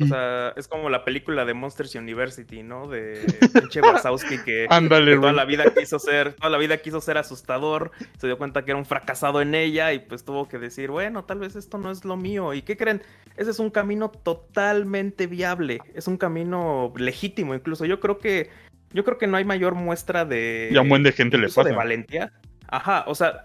O sea, es como la película de Monsters University, ¿no? De pinche Wazowski que, toda la vida quiso ser, toda la vida quiso ser asustador, se dio cuenta que era un fracasado en ella y pues tuvo que decir, bueno, tal vez esto no es lo mío. ¿Y qué creen? Ese es un camino totalmente viable, es un camino legítimo, incluso yo creo que yo creo que no hay mayor muestra de Y a un buen de gente le incluso de pasa. valentía. Ajá, o sea,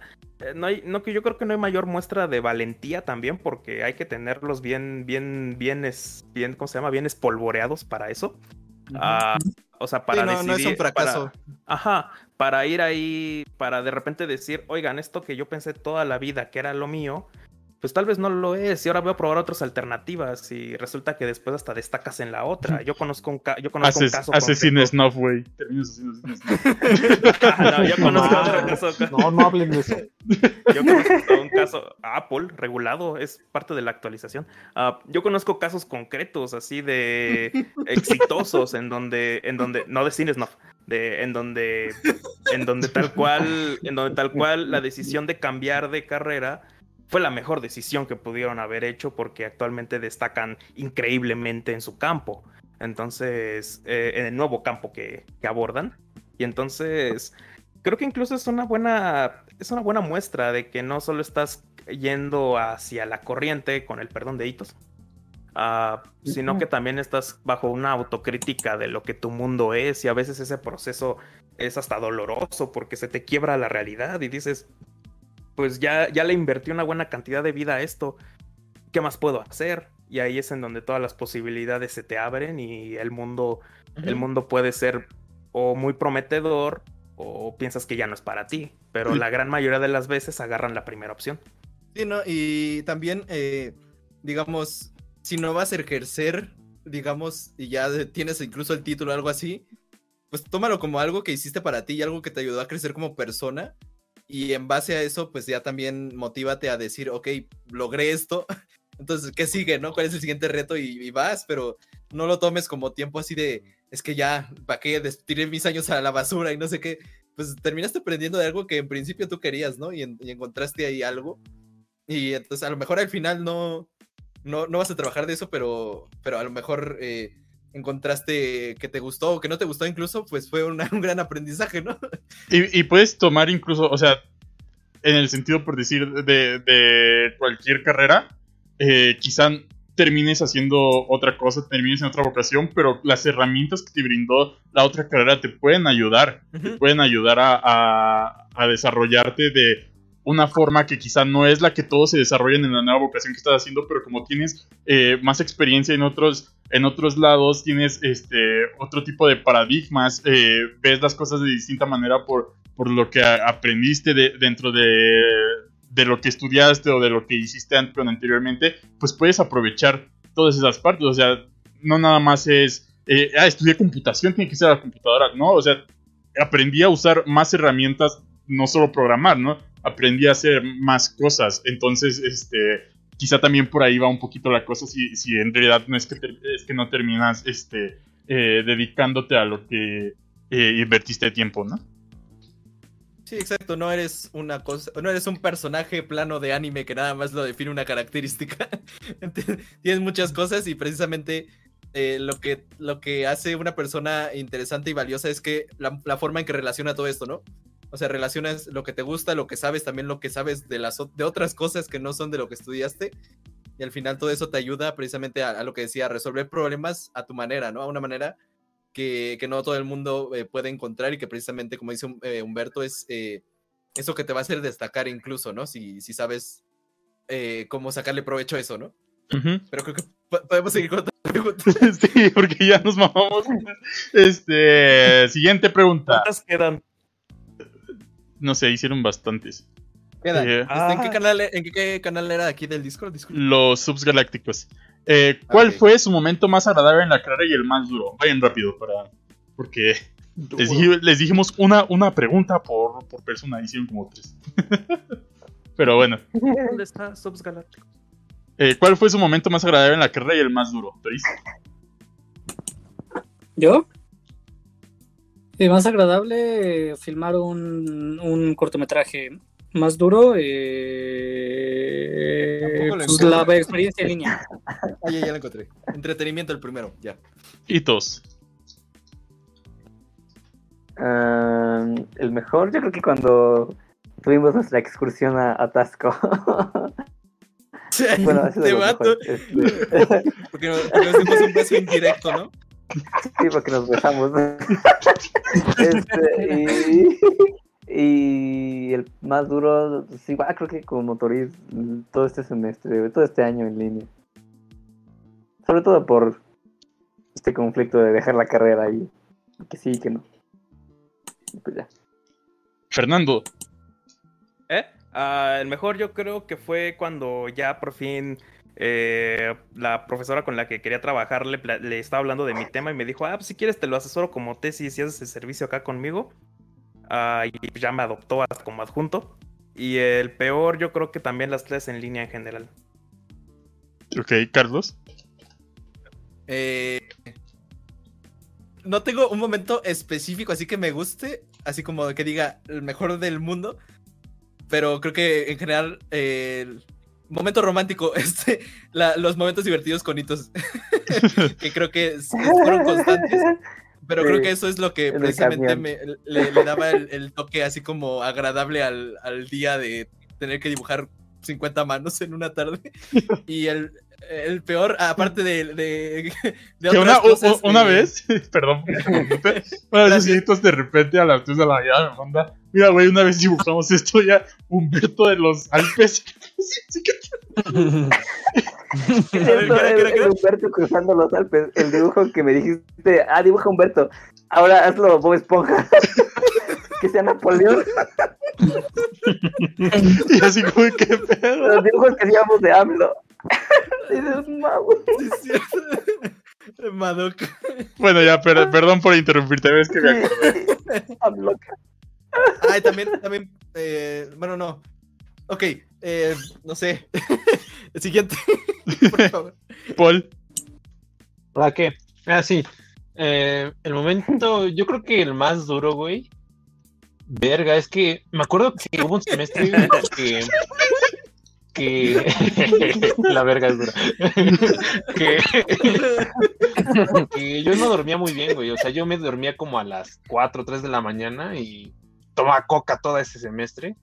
no hay, no que yo creo que no hay mayor muestra de valentía también, porque hay que tenerlos bien, bien, bien, es, bien, ¿cómo se llama? Bien espolvoreados para eso. Ah, o sea, para Sí, no, no es un fracaso. para- ajá, para ir ahí, para de repente decir, oigan, esto que yo pensé toda la vida que era lo mío, pues tal vez no lo es, y ahora voy a probar otras alternativas, y resulta que después hasta destacas en la otra. Yo conozco un, ca- yo conozco un caso haces snuff, güey. Terminas haciendo snuff. no, yo conozco No, otro caso. No, no hablen de eso. Yo conozco un caso, Apple, regulado, es parte de la actualización. Ah, yo conozco casos concretos, así de exitosos, en donde, en donde, no de cines, no, de, en donde, en donde tal cual, en donde tal cual la decisión de cambiar de carrera fue la mejor decisión que pudieron haber hecho porque actualmente destacan increíblemente en su campo. Entonces, eh, en el nuevo campo que, que abordan. Y entonces, creo que incluso es una buena es una buena muestra de que no solo estás yendo hacia la corriente con el perdón de hitos ah, sino que también estás bajo una autocrítica de lo que tu mundo es y a veces ese proceso es hasta doloroso porque se te quiebra la realidad y dices pues ya ya le invertí una buena cantidad de vida a esto qué más puedo hacer y ahí es en donde todas las posibilidades se te abren y el mundo el mundo puede ser o muy prometedor o piensas que ya no es para ti, pero la gran mayoría de las veces agarran la primera opción. Sí, ¿no? Y también, eh, digamos, si no vas a ejercer, digamos, y ya tienes incluso el título o algo así, pues tómalo como algo que hiciste para ti y algo que te ayudó a crecer como persona. Y en base a eso, pues ya también motívate a decir, ok, logré esto. Entonces, ¿qué sigue, no? ¿Cuál es el siguiente reto? Y, vas, pero no lo tomes como tiempo así de, es que ya, ¿para qué? Tiré mis años a la basura y no sé qué. Pues terminaste aprendiendo de algo que en principio tú querías, ¿no? Y encontraste ahí algo. Y entonces a lo mejor al final no, no, no vas a trabajar de eso, pero, pero a lo mejor eh, encontraste que te gustó o que no te gustó incluso, pues fue una- un gran aprendizaje, ¿no? Y, y puedes tomar incluso, o sea, en el sentido por decir de, de cualquier carrera, eh, quizá termines haciendo otra cosa, termines en otra vocación, pero las herramientas que te brindó la otra carrera te pueden ayudar, te pueden ayudar a, a- a desarrollarte de una forma que quizá no es la que todos se desarrollan en la nueva vocación que estás haciendo, pero como tienes eh, más experiencia en otros, en otros lados, tienes este otro tipo de paradigmas, eh, ves las cosas de distinta manera por, por lo que aprendiste de- dentro de, de lo que estudiaste o de lo que hiciste anteriormente, pues puedes aprovechar todas esas partes. O sea, no nada más es, eh, ah, estudié computación, tiene que ser la computadora, ¿no? O sea, aprendí a usar más herramientas, no solo programar, ¿no? Aprendí a hacer más cosas. Entonces, este, quizá también por ahí va un poquito la cosa, si, si en realidad no es que, ter- es que no terminas este, eh, dedicándote a lo que eh, invertiste tiempo, ¿no? Sí, exacto, no eres una cosa, no eres un personaje plano de anime que nada más lo define una característica. Tienes muchas cosas y precisamente eh, lo, que, lo que hace una persona interesante y valiosa es que la forma en que relaciona todo esto, ¿no? O sea, relacionas lo que te gusta, lo que sabes, también lo que sabes de, las, de otras cosas que no son de lo que estudiaste. Y al final todo eso te ayuda precisamente a, a lo que decía, a resolver problemas a tu manera, ¿no? A una manera que, que no todo el mundo eh, puede encontrar y que precisamente, como dice eh, Humberto, es eh, eso que te va a hacer destacar incluso, ¿no? Si, si sabes eh, cómo sacarle provecho a eso, ¿no? Pero creo que po- podemos seguir con otra pregunta. Sí, porque ya nos mamamos. Este, siguiente pregunta. ¿Cuántas quedan? No sé, hicieron bastantes. Queda. Eh, Este, ¿En, qué Ah. canal, ¿En qué, qué canal era aquí del Discord? Disculpa. los subs galácticos. Eh, ¿Cuál fue su momento más agradable en la carrera y el más duro? Vayan rápido para. Porque les, dije- les dijimos una, una pregunta por, por persona, hicieron como tres. Pero bueno. ¿Dónde está Subs Galáctico? Eh, ¿Cuál fue su momento más agradable en la carrera y el más duro? Tris? ¿Yo? Eh, más agradable eh, filmar un, un cortometraje. Más duro, eh, pues, la experiencia en línea. Ah, ya, ya lo encontré. Entretenimiento el primero, ya. Hitos. Ah, el mejor, yo creo que cuando tuvimos nuestra excursión a, a Tasco. bueno, Te mato. mejor. Este, Porque nos, porque nos dimos un beso indirecto, ¿no? Sí, porque nos besamos. Este, y, y el más duro, sí, igual creo que con Motoriz todo este semestre, todo este año en línea. Sobre todo por este conflicto de dejar la carrera y que sí y que no. Pues ya. Fernando. ¿Eh? Ah, el mejor yo creo que fue cuando ya por fin eh, la profesora con la que quería trabajar le, le estaba hablando de mi tema y me dijo, ah, pues si quieres te lo asesoro como tesis y haces el servicio acá conmigo. Ah, y pues ya me adoptó hasta como adjunto. Y el peor yo creo que también las clases en línea en general. Ok, Carlos. Eh, no tengo un momento específico así que me guste, así como que diga el mejor del mundo, pero creo que en general eh, momento romántico, este, la- los momentos divertidos con hitos, que creo que fueron constantes, pero creo que eso es lo que precisamente me, le, le daba el, el toque así como agradable al, al día de tener que dibujar 50 manos en una tarde. Y el, el peor, aparte de, de, de Que otras una, cosas, eh, vez, perdón, una vez Hitos de repente a las 3 de la mañana me manda, mira güey, una vez dibujamos esto ya, Humberto de los Alpes. Humberto cruzando los Alpes, el dibujo que me dijiste, ah, dibuja Humberto, ahora hazlo Bob Esponja, que sea Napoleón, Y así como, ¿qué pedo? los dibujos que hacíamos de AMLO. Dices. Madoka. Bueno, ya, per- perdón por interrumpirte, ves que me acordé. Ay, también, también, eh, bueno, no. Ok, eh, no sé. El siguiente, por favor. Paul. ¿Para qué? Ah, sí. Eh, el momento, yo creo que el más duro, güey. Verga, es que me acuerdo que hubo un semestre que. que. la verga es dura. que. que yo no dormía muy bien, güey. O sea, yo me dormía como a las 4 o 3 de la mañana y tomaba coca todo ese semestre.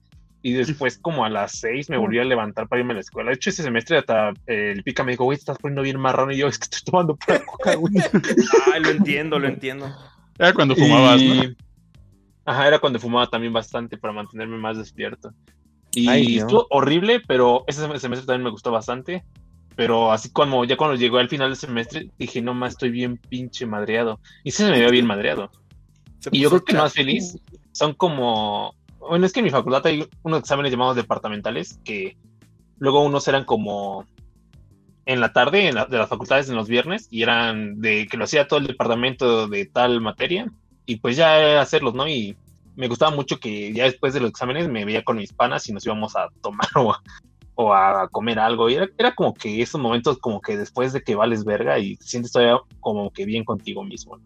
Y después, como a las 6, me volví a levantar para irme a la escuela. De hecho, ese semestre hasta eh, el pica me dijo, güey, te estás poniendo bien marrón. Y yo, es que estoy tomando pura coca, güey. Ay, lo entiendo, lo entiendo. Era cuando fumabas, ¿no? Y- Ajá, era cuando fumaba también bastante para mantenerme más despierto. Y Ay, estuvo horrible, pero ese sem- semestre también me gustó bastante. Pero así como ya cuando llegó al final del semestre, dije, no más, estoy bien pinche madreado. Y sí se me veía bien madreado. Se Y yo creo que más feliz son como. Bueno, es que en mi facultad hay unos exámenes llamados departamentales que luego unos eran como en la tarde de las facultades en los viernes y eran de que lo hacía todo el departamento de tal materia y pues ya hacerlos, ¿no? Y me gustaba mucho que ya después de los exámenes me veía con mis panas y nos íbamos a tomar o a, o a comer algo. Y era, era como que esos momentos como que después de que vales verga y te sientes todavía como que bien contigo mismo. ¿no?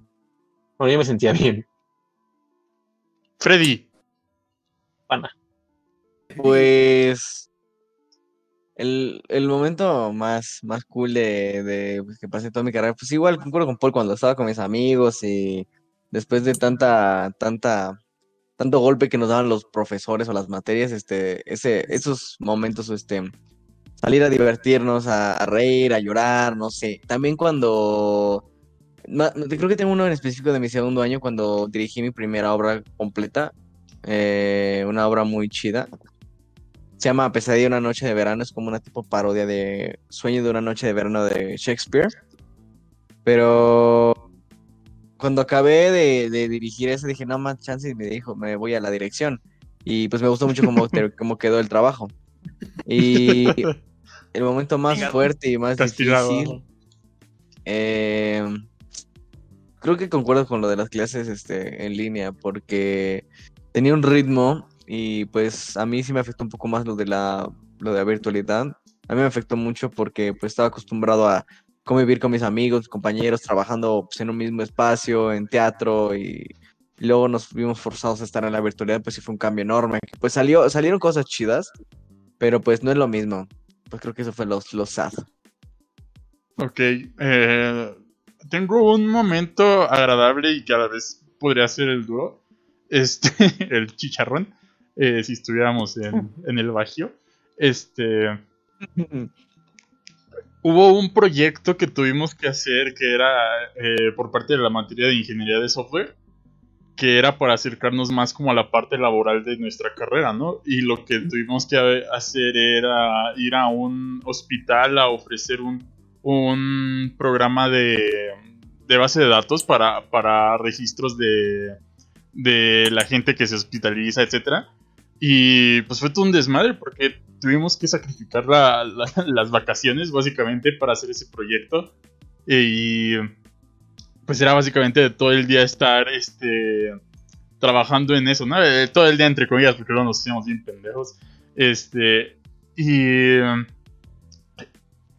Bueno, yo me sentía bien. Freddy. Pana. Pues el, el momento más, más cool de, de, pues, que pasé toda mi carrera, pues igual concuerdo con Paul cuando estaba con mis amigos y después de tanta, tanta, tanto golpe que nos daban los profesores o las materias, este, ese, esos momentos, este, salir a divertirnos, a, a reír, a llorar, no sé. También cuando, creo que tengo uno en específico de mi segundo año cuando dirigí mi primera obra completa, eh, una obra muy chida. Se llama Pesadilla de una noche de verano, es como una tipo parodia de Sueño de una noche de verano de Shakespeare. Pero cuando acabé de, de dirigir eso dije, no más chance y me dijo, me voy a la dirección. Y pues me gustó mucho cómo, cómo quedó el trabajo. Y el momento más fuerte y más Castigado. difícil, eh, creo que concuerdo con lo de las clases este, en línea, porque tenía un ritmo y pues a mí sí me afectó un poco más lo de la, lo de la virtualidad. A mí me afectó mucho porque pues estaba acostumbrado a convivir con mis amigos, compañeros, trabajando pues, en un mismo espacio, en teatro y, luego nos vimos forzados a estar en la virtualidad, pues sí fue un cambio enorme. Pues salió, salieron cosas chidas, pero pues no es lo mismo. Pues creo que eso fue los, los sad. Ok. eh, tengo un momento agradable y que a la vez podría ser el duro. Este, el chicharrón. eh, si estuviéramos en, en el Bajío. Este. Hubo un proyecto que tuvimos que hacer que era eh, por parte de la materia de ingeniería de software, que era para acercarnos más como a la parte laboral de nuestra carrera, ¿no? Y lo que tuvimos que hacer era ir a un hospital a ofrecer un, un programa de, de base de datos para, para registros de, de la gente que se hospitaliza, etcétera. Y pues fue todo un desmadre porque tuvimos que sacrificar la- la- las vacaciones básicamente para hacer ese proyecto. Y pues era básicamente todo el día estar este, trabajando en eso, ¿no? Eh, Todo el día entre comillas porque luego nos hacíamos bien pendejos. Este, y,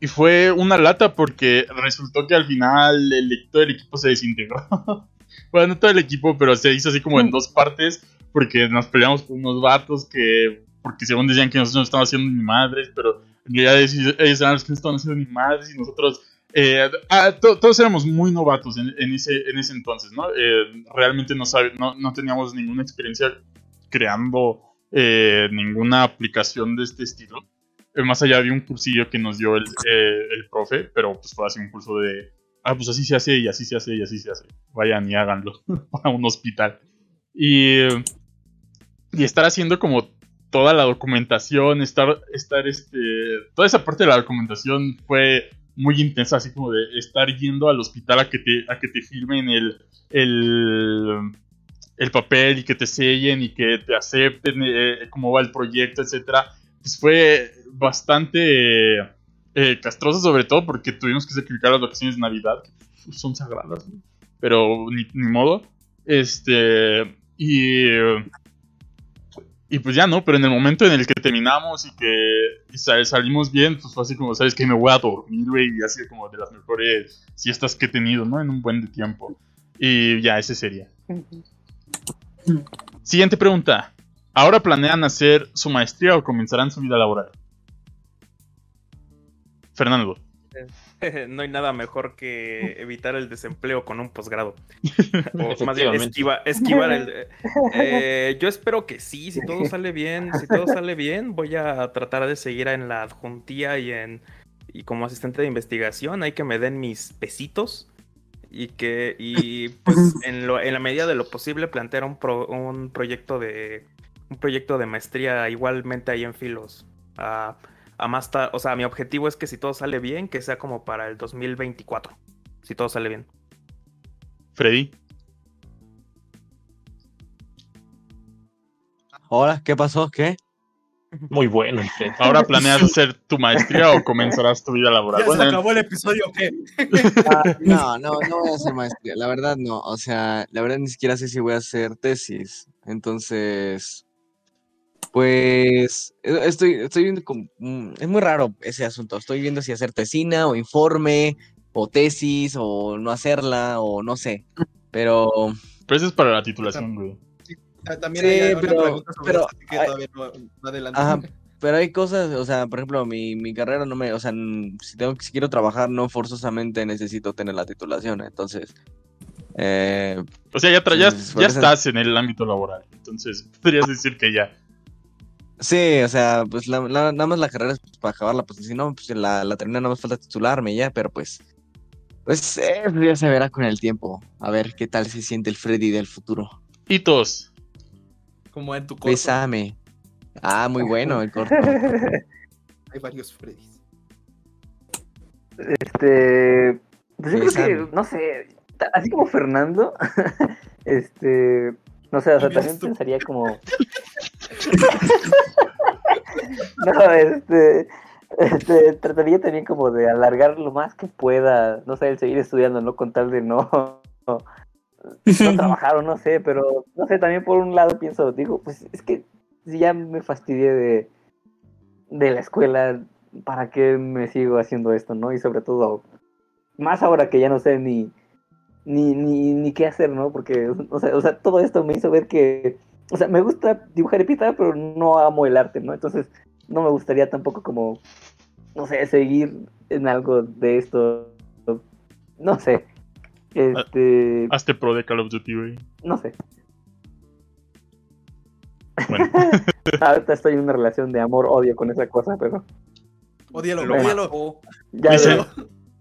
y fue una lata porque resultó que al final el, todo el equipo se desintegró. bueno, no todo el equipo, pero se hizo así como en dos partes porque nos peleamos con unos vatos que, porque según decían que nosotros no estábamos haciendo ni madres, pero realidad ellos ellos eran los que no estaban haciendo ni madres y nosotros, eh, ah, to- todos éramos muy novatos en, en ese, en ese entonces, ¿no? Eh, realmente no, sabe, no, no teníamos ninguna experiencia creando eh, ninguna aplicación de este estilo. Eh, más allá de un cursillo que nos dio el, eh, el profe, pero pues fue así un curso de, ah, pues así se hace y así se hace y así se hace. Vayan y háganlo para un hospital. Y, y estar haciendo como toda la documentación, estar, estar este, toda esa parte de la documentación fue muy intensa, así como de estar yendo al hospital a que te, a que te firmen el, el, el papel y que te sellen y que te acepten eh, cómo va el proyecto, etcétera. Pues fue bastante eh, castroso, sobre todo porque tuvimos que sacrificar las vacaciones de Navidad, que son sagradas, ¿no? pero ni, ni modo. Este, y, y pues ya no, pero en el momento en el que terminamos y que sal- salimos bien, pues fue así como, ¿sabes que Me voy a dormir, güey, y así como de las mejores siestas que he tenido, ¿no? En un buen de tiempo. Y ya, ese sería. Siguiente pregunta. ¿Ahora planean hacer su maestría o comenzarán su vida laboral? Fernando. no hay nada mejor que evitar el desempleo con un posgrado. O más bien esquiva- esquivar el... eh, yo espero que sí, si todo sale bien, si todo sale bien, voy a tratar de seguir en la adjuntía y en y como asistente de investigación, hay que me den mis pesitos y que y pues en, lo, en la medida de lo posible plantear un, pro- un proyecto de un proyecto de maestría igualmente ahí en filos. a a más tarde, o sea, mi objetivo es que si todo sale bien, que sea como para el 2024. Si todo sale bien. Freddy. Hola, ¿qué pasó? ¿Qué? Muy bueno. Fred. ¿Ahora planeas hacer tu maestría o comenzarás tu vida laboral? ¿Ya se Bueno, acabó el episodio o qué? No, no, no voy a hacer maestría. La verdad no. O sea, la verdad ni siquiera sé si voy a hacer tesis. Entonces, pues e- estoy, estoy viendo como, mm, es muy raro ese asunto. Estoy viendo si hacer tesina o informe o tesis o no hacerla o no sé. Pero pero eso es para la titulación, güey. También Sí, hay una pero- pregunta sobre pero- que ay- todavía no, no adelanté. Ajá, pero hay cosas, o sea, por ejemplo, mi, mi carrera no me, o sea, si tengo, si quiero trabajar, no forzosamente necesito tener la titulación, entonces, Eh, O sea, ya, tra- ya, ya estás en el ámbito laboral. Entonces, podrías decir que ya. Sí, o sea, pues la- la- nada más la carrera es pues, para acabarla, pues si no, pues la, la termina, nada más falta titularme ya, pero pues, pues eh, ya se verá con el tiempo. A ver qué tal se siente el Freddy del futuro. Hitos. Como en tu corto. Bésame. Ah, muy bueno el corto. Hay varios Freddys. Este. Pues yo creo que, no sé, así como Fernando, este. No sé, o sea, también pensaría como. no, este. Este, trataría también como de alargar lo más que pueda, no sé, el seguir estudiando, ¿no? Con tal de no, no, no trabajar o no sé, pero no sé, también por un lado pienso, digo, pues es que si ya me fastidié de, de la escuela, ¿para qué me sigo haciendo esto, no? Y sobre todo, más ahora que ya no sé ni, ni, ni, ni qué hacer, ¿no? Porque, o sea, o sea, todo esto me hizo ver que, o sea, me gusta dibujar y pintar, pero no amo el arte, ¿no? Entonces, no me gustaría tampoco como, no sé, seguir en algo de esto, no sé. Este, Hazte pro de Call of Duty, güey. no sé. Bueno, Ahorita estoy en una relación de amor-odio con esa cosa, pero Odíalo, Lo odíalo. ya Dice- veré.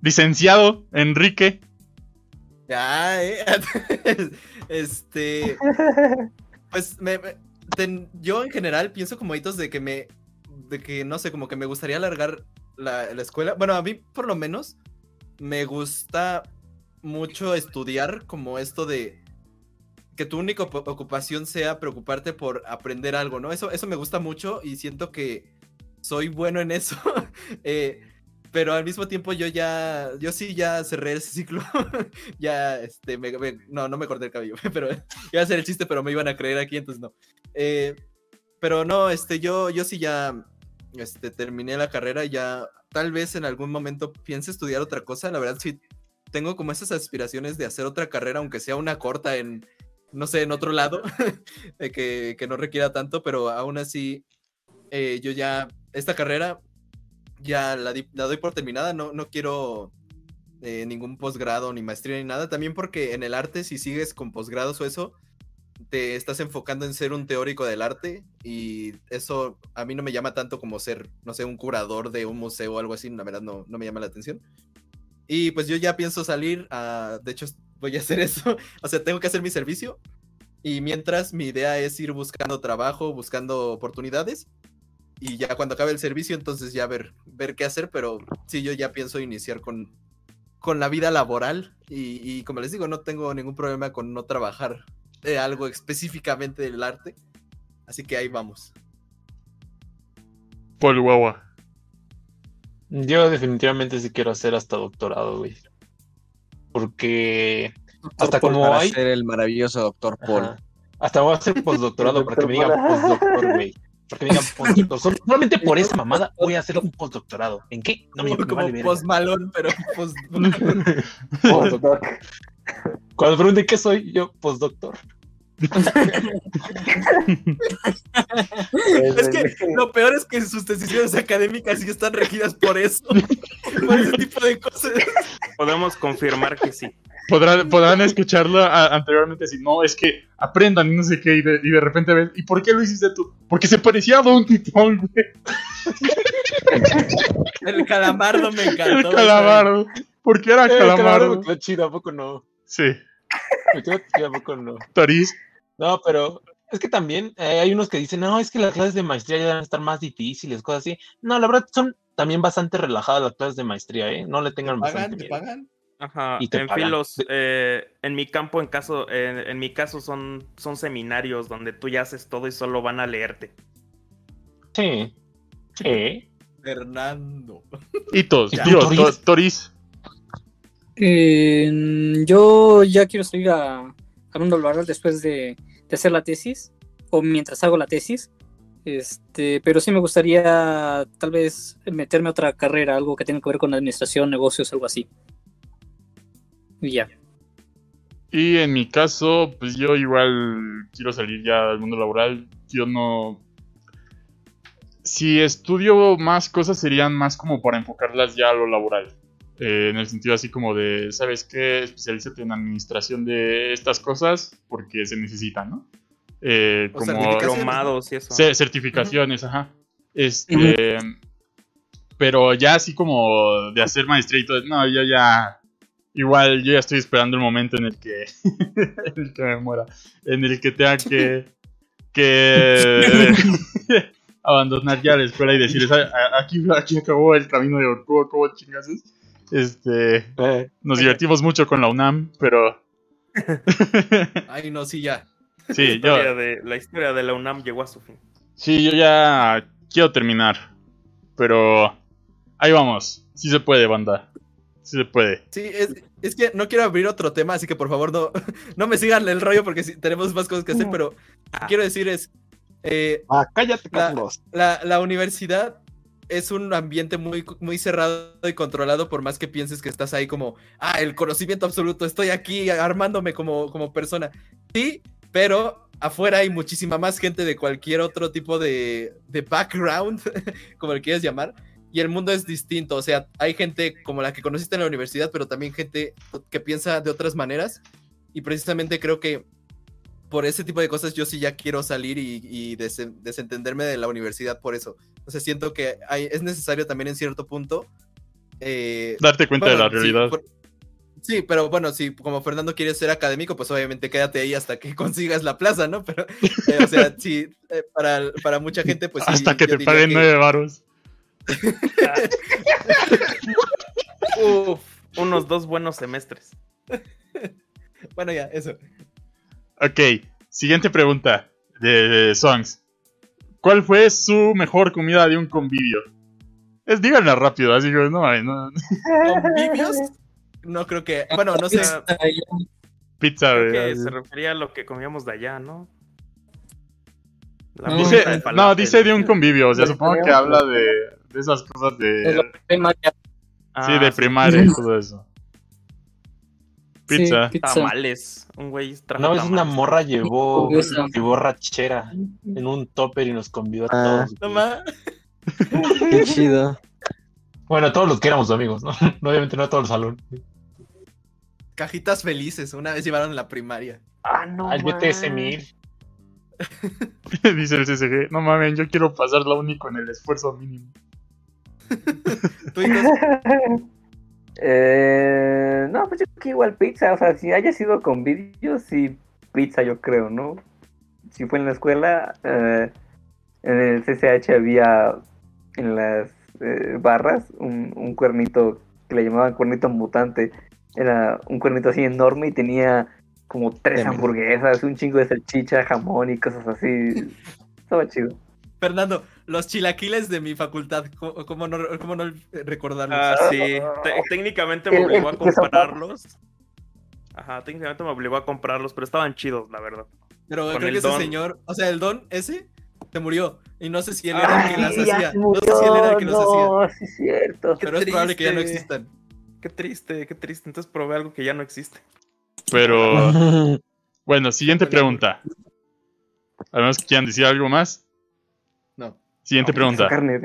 licenciado Enrique. Ya, eh. este. Pues me, yo en general pienso como hitos de que me. De que no sé, como que me gustaría alargar la, la escuela. Bueno, a mí por lo menos me gusta mucho estudiar como esto de que tu única ocupación sea preocuparte por aprender algo, ¿no? Eso, eso me gusta mucho y siento que soy bueno en eso. Eh, pero al mismo tiempo yo ya, yo sí ya cerré ese ciclo. ya, este, me- me- no, no me corté el cabello, pero iba a hacer el chiste, pero me iban a creer aquí, entonces no. Eh, pero no, este, yo, yo sí ya, este, terminé la carrera ya, tal vez en algún momento piense estudiar otra cosa. La verdad sí tengo como esas aspiraciones de hacer otra carrera, aunque sea una corta en, no sé, en otro lado, que, que no requiera tanto, pero aún así, eh, yo ya, esta carrera ya la, la doy por terminada, no, no quiero eh, ningún posgrado ni maestría ni nada, también porque en el arte si sigues con posgrados o eso, te estás enfocando en ser un teórico del arte y eso a mí no me llama tanto como ser, no sé, un curador de un museo o algo así, la verdad no, no me llama la atención. Y pues yo ya pienso salir, de hecho voy a hacer eso, o sea, tengo que hacer mi servicio y mientras mi idea es ir buscando trabajo, buscando oportunidades y ya cuando acabe el servicio, entonces ya ver, ver qué hacer, pero sí, yo ya pienso iniciar con, con la vida laboral y, y como les digo, no tengo ningún problema con no trabajar de algo específicamente del arte, así que ahí vamos. Paul Guagua. Yo definitivamente sí quiero hacer hasta doctorado, güey. Porque hasta como para hay. ser el maravilloso doctor Paul. Ajá. Hasta voy a hacer postdoctorado para que me digan Doctor Paul. postdoctor, güey. Para que me digan postdoctor. Sol- Solamente por esa mamada voy a hacer un postdoctorado. ¿En qué? No me, como vale verga. post malón, pero post Postdoc. Cuando pregunten qué soy, yo postdoctor. Es que lo peor es que sus decisiones académicas sí están regidas por eso, por ese tipo de cosas. Podemos confirmar que sí. Podrán, podrán escucharlo a- anteriormente así, no, es que aprendan y no sé qué, y de, y de repente ves, ¿y por qué lo hiciste tú? Porque se parecía a Donkey Kong, güey, El calamardo me encantó. el calamardo. Porque era Eh, calamardo calamardo. me quedó chido, ¿a poco no? Sí, Me quedó chido, ¿a poco no? Toriz. No, pero es que también eh, hay unos que dicen, no, es que las clases de maestría ya deben estar más difíciles, cosas así. No, la verdad son también bastante relajadas las clases de maestría, ¿eh? No le tengan ¿Pagan? bastante ¿Te miedo. pagan? Ajá, Y te en pagan. filos, eh, en mi campo, en caso, en, en mi caso son, son seminarios donde tú ya haces todo y solo van a leerte. Sí. Sí. Fernando. Hitos, ¿Y tú, digo, Toriz? To- Toriz. Eh, yo ya quiero salir a, al mundo laboral después de, de hacer la tesis o mientras hago la tesis. Este, pero sí me gustaría tal vez meterme a otra carrera, algo que tenga que ver con administración, negocios, algo así. Y ya. Y en mi caso, pues yo igual quiero salir ya al mundo laboral. Yo no. Si estudio más cosas serían más como para enfocarlas ya a lo laboral. eh, en el sentido así como de, ¿sabes qué? Especialízate en administración de estas cosas porque se necesitan, ¿no? Eh, O como y eso. ce- certificaciones, ajá. Este, pero ya así como de hacer maestría y todo, no, yo ya, igual yo ya estoy esperando el momento en el que, en el que me muera, en el que tenga que, que abandonar ya la escuela y decirles, "Ah, ah, aquí, aquí acabó el camino de Orcuo, ¿cómo chingas es?". Este, Eh, nos divertimos mucho con la UNAM, pero Ay, no, sí, ya. sí, la, yo, historia de, la historia de la UNAM llegó a su fin. Sí, yo ya quiero terminar. Pero ahí vamos. Sí se puede, banda. Sí se puede. Sí, es, es que no quiero abrir otro tema, así que por favor no, no me sigan el rollo porque sí, tenemos más cosas que hacer, pero lo que quiero decir es, eh, ah, cállate, La- Carlos. la, la universidad es un ambiente muy, muy cerrado y controlado, por más que pienses que estás ahí como, ah, el conocimiento absoluto, estoy aquí armándome como, como persona. Sí, pero afuera hay muchísima más gente de cualquier otro tipo de, de background, como le quieras llamar, y el mundo es distinto. O sea, hay gente como la que conociste en la universidad, pero también gente que piensa de otras maneras, y precisamente creo que por ese tipo de cosas yo sí ya quiero salir y, y desen- desentenderme de la universidad por eso. O sea, siento que hay, es necesario también en cierto punto. eh, Darte cuenta de la bueno, sí, realidad. por- Sí, pero bueno, si como Fernando quiere ser académico, pues obviamente quédate ahí hasta que consigas la plaza, ¿no? Pero, eh, o sea, sí, eh, para, para mucha gente, pues sí, Hasta que yo te paguen que- nueve varos. Uf, unos dos buenos semestres. Bueno, ya, eso. Ok. Siguiente pregunta de, de Songs. ¿Cuál fue su mejor comida de un convivio? Es, díganla rápido, así que no, no. ¿Convivios? No creo que. Bueno, no sé. Pizza, que se refería a lo que comíamos de allá, ¿no? La No, Dice, de no, dice de un convivio, o sea, supongo que habla de, de esas cosas de, primaria. sí, Ah, de primaria y todo eso. Pizza. Sí, pizza. Tamales. Un güey trajo Una vez una tamales. morra llevó, llevó rachera en un topper y nos convidó a Ah. todos. Más. Qué chido. Bueno, a todos los que éramos amigos, ¿no? Obviamente no a todo el salón. Cajitas felices. Una vez llevaron en la primaria. Ah, no. Al BTS man. 1000. Dice el CSG. No mames, yo quiero pasar la único en el esfuerzo mínimo. Eh, no, pues yo creo que igual pizza, o sea, si haya sido con vídeos, sí, pizza yo creo, ¿no? Si fue en la escuela, eh, en el CCH había en las eh, barras un, un cuernito que le llamaban cuernito mutante. Era un cuernito así enorme y tenía como tres hamburguesas, un chingo de salchicha, jamón y cosas así. Estaba chido. Fernando, los chilaquiles de mi facultad, ¿cómo, cómo no, cómo no recordarlos? Ah, sí. Te- técnicamente me obligó a comprarlos. Ajá, técnicamente me obligó a comprarlos, pero estaban chidos, la verdad. Pero con creo que ese don. señor, o sea, el don ese se murió. Y no sé si él era el que las Ay, ya hacía. No sé si él era el que los hacía. no, sí es cierto. Pero es probable que ya no existan. Qué triste, qué triste. Entonces probé algo que ya no existe. Pero, bueno, siguiente pregunta. A menos que quieran decir algo más. No. Siguiente pregunta. Carne.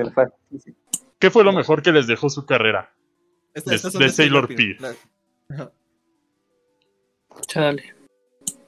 ¿Qué fue lo mejor que les dejó su carrera? Esta- De- de Sailor. La- Chale.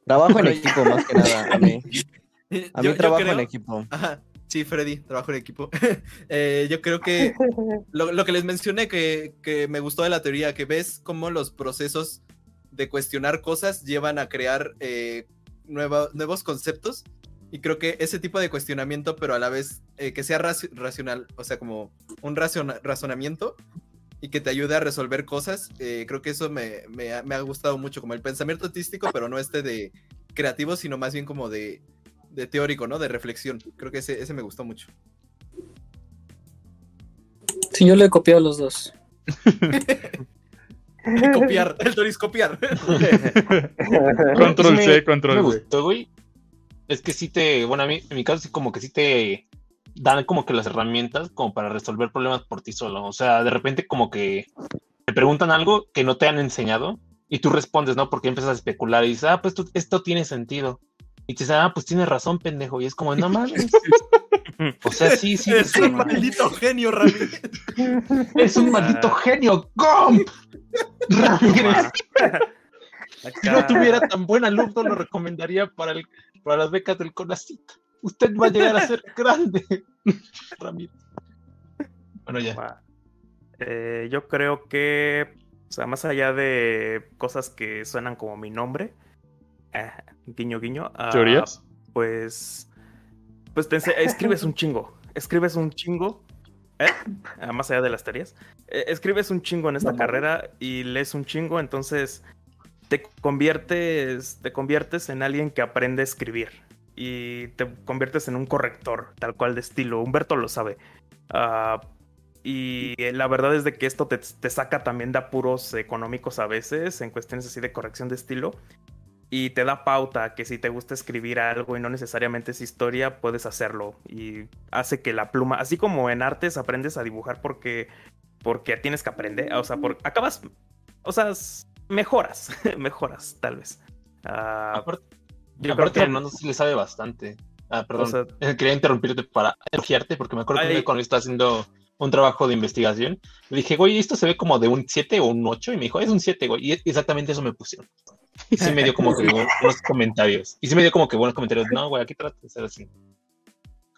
Trabajo en equipo más que nada. A mí, a mí Yo- yo trabajo en equipo. Ajá, sí, Freddy, trabajo en equipo. Eh, yo creo que lo, lo que les mencioné que, que me gustó de la teoría, que ves cómo los procesos de cuestionar cosas llevan a crear eh, nueva- nuevos conceptos. Y creo que ese tipo de cuestionamiento, pero a la vez eh, que sea raci- racional, o sea, como un raciona- razonamiento y que te ayude a resolver cosas, eh, creo que eso me, me ha, me ha gustado mucho, como el pensamiento artístico, pero no este de creativo, sino más bien como de, de teórico, ¿no? De reflexión. Creo que ese, ese me gustó mucho. Sí, yo le he copiado a los dos. copiar, el Doris copiar. Control C, control C. gustó, güey. Es que sí te, bueno, a mí, en mi caso sí como que sí te dan como que las herramientas como para resolver problemas por ti solo. O sea, de repente como que te preguntan algo que no te han enseñado y tú respondes, ¿no? Porque empiezas a especular y dices, ah, pues tú- esto tiene sentido. Y te dice, ah, pues tienes razón, pendejo. Y es como, no mames. O sea, sí, sí. Es un maldito genio, Ramírez. Es un maldito genio. ¡Gump! Ramírez. Si no tuviera tan buen alumno, lo recomendaría para, el, para las becas del CONACYT. Usted va a llegar a ser grande. Ramírez. Bueno, ya. Eh, yo creo que, o sea, más allá de cosas que suenan como mi nombre, eh, guiño, guiño, ah, ¿Teorías? pues, pues te ense- escribes un chingo, escribes un chingo, ¿eh? Ah, más allá de las teorías, eh, escribes un chingo en esta carrera y lees un chingo, entonces te conviertes, te conviertes en alguien que aprende a escribir y te conviertes en un corrector, tal cual de estilo. Humberto lo sabe. Ah, y la verdad es de que esto te, te saca también de apuros económicos a veces, en cuestiones así de corrección de estilo. Y te da pauta que si te gusta escribir algo y no necesariamente es historia, puedes hacerlo. Y hace que la pluma, así como en artes aprendes a dibujar porque, porque tienes que aprender, o sea, por, acabas, o sea, mejoras, mejoras tal vez. Ah, Aparte, yo creo aparte que- Armando sí le sabe bastante. Ah, perdón. O sea- Eh, Quería interrumpirte para elogiarte, porque me acuerdo que cuando estaba haciendo un trabajo de investigación, le dije, güey, esto se ve como de un 7 o un 8, y me dijo, es un 7, güey, y exactamente eso me pusieron. Y sí me dio como que bu- buenos comentarios. Y sí me dio como que buenos comentarios. No, güey, aquí trata de ser así.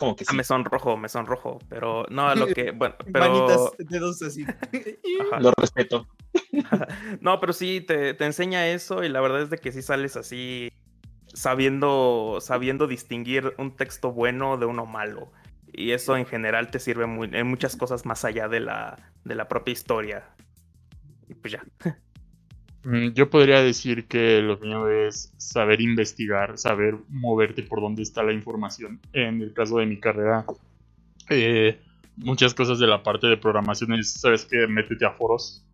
Como que Ah, sí. me sonrojo, me sonrojo, pero no a lo que, bueno, pero... Manitas, dedos así. Ajá. Lo respeto. No, pero sí, te, te enseña eso y la verdad es de que sí sales así sabiendo, sabiendo distinguir un texto bueno de uno malo. Y eso en general te sirve muy- en muchas cosas más allá de la, de la propia historia. Y pues ya. Mm, Yo podría decir que lo mío es saber investigar, saber moverte por dónde está la información. En el caso de mi carrera, eh, muchas cosas de la parte de programación es, sabes que métete a foros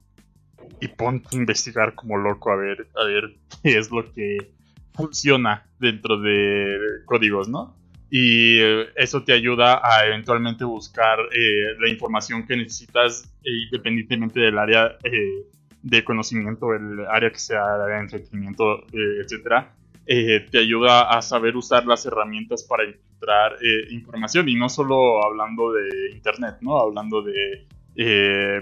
y ponte a investigar como loco a ver, a ver qué es lo que funciona dentro de códigos, ¿no? Y eh, eso te ayuda a eventualmente buscar eh, la información que necesitas eh, independientemente del área eh, de conocimiento, el área que sea el área de entretenimiento, eh, etcétera, eh, te ayuda a saber usar las herramientas para encontrar eh, información y no solo hablando de internet, ¿no? Hablando de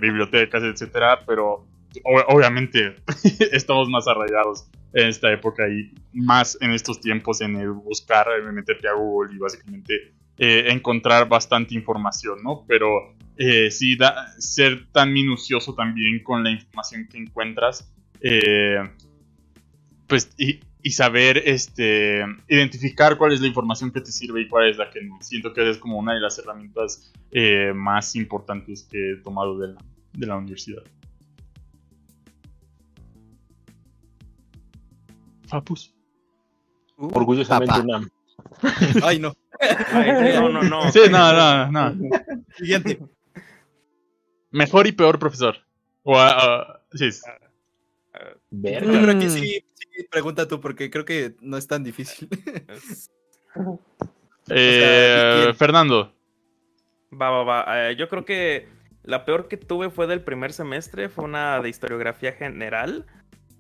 bibliotecas, etcétera, pero obviamente estamos más arraigados en esta época y más en estos tiempos en el buscar, meterte a Google y básicamente eh, encontrar bastante información, ¿no? Pero eh, sí, da- ser tan minucioso también con la información que encuentras, eh, pues, y, y saber este, identificar cuál es la información que te sirve y cuál es la que no. Siento que es como una de las herramientas eh, más importantes que he tomado de la, de la universidad. Fapus. Orgullosamente Papá. una. Ay, no. Ay, no, no, no. Sí, no, no, no. Siguiente. Mejor y peor profesor. O, ah, ah, sí. Verga. Yo creo que sí, sí, pregunta tú, porque creo que no es tan difícil. Eh. Fernando. Va, va, va. Eh, yo creo que la peor que tuve fue del primer semestre, fue una de historiografía general,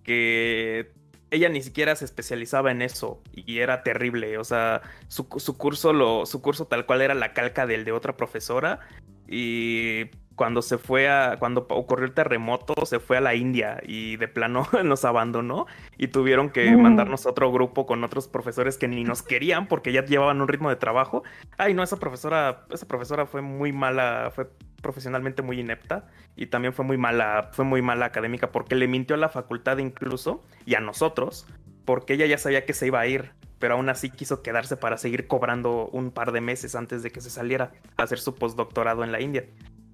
que ella ni siquiera se especializaba en eso y era terrible. O sea, su, curso lo, su curso tal cual era la calca del de otra profesora y cuando se fue a, cuando ocurrió el terremoto, se fue a la India y de plano nos abandonó y tuvieron que Mm. mandarnos a otro grupo con otros profesores que ni nos querían porque ya llevaban un ritmo de trabajo. Ay, no, esa profesora, esa profesora fue muy mala, fue profesionalmente muy inepta y también fue muy mala, fue muy mala académica porque le mintió a la facultad incluso y a nosotros porque ella ya sabía que se iba a ir, pero aún así quiso quedarse para seguir cobrando un par de meses antes de que se saliera a hacer su postdoctorado en la India.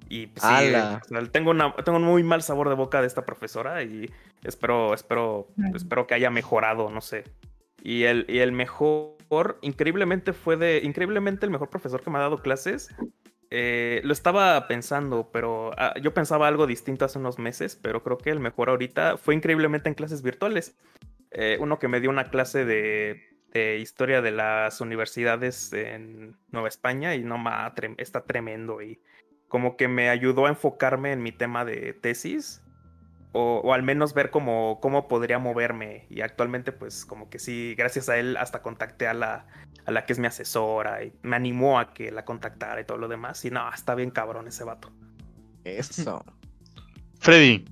Y pues, sí, tengo, una, tengo un muy mal sabor de boca de esta profesora y espero, espero, espero que haya mejorado, no sé. Y el, y el mejor, increíblemente fue de, increíblemente el mejor profesor que me ha dado clases. eh, lo estaba pensando, pero ah, yo pensaba algo distinto hace unos meses, pero creo que el mejor ahorita fue increíblemente en clases virtuales. Eh, uno que me dio una clase de, de historia de las universidades en Nueva España y no ma, está tremendo y como que me ayudó a enfocarme en mi tema de tesis o, o al menos ver cómo, cómo podría moverme. Y actualmente, pues como que sí, gracias a él hasta contacté a la, a la que es mi asesora y me animó a que la contactara y todo lo demás. Y no, está bien cabrón ese vato. Eso. Freddy,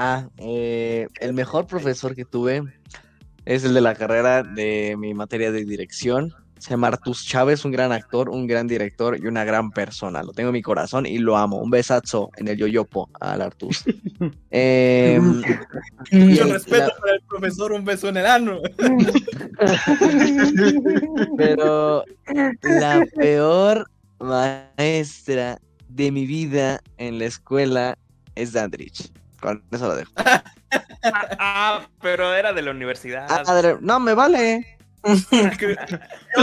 Ah, eh, el mejor profesor que tuve es el de la carrera de mi materia de dirección. Se llama Artus Chávez, un gran actor, un gran director y una gran persona. Lo tengo en mi corazón y lo amo. Un besazo en el yoyopo al Artus. Eh, Mucho respeto la- para el profesor, un beso en el ano. pero la peor maestra de mi vida en la escuela es Dandrich. Con eso lo dejo. Ah, pero era de la universidad. Ah, de- no, me vale. es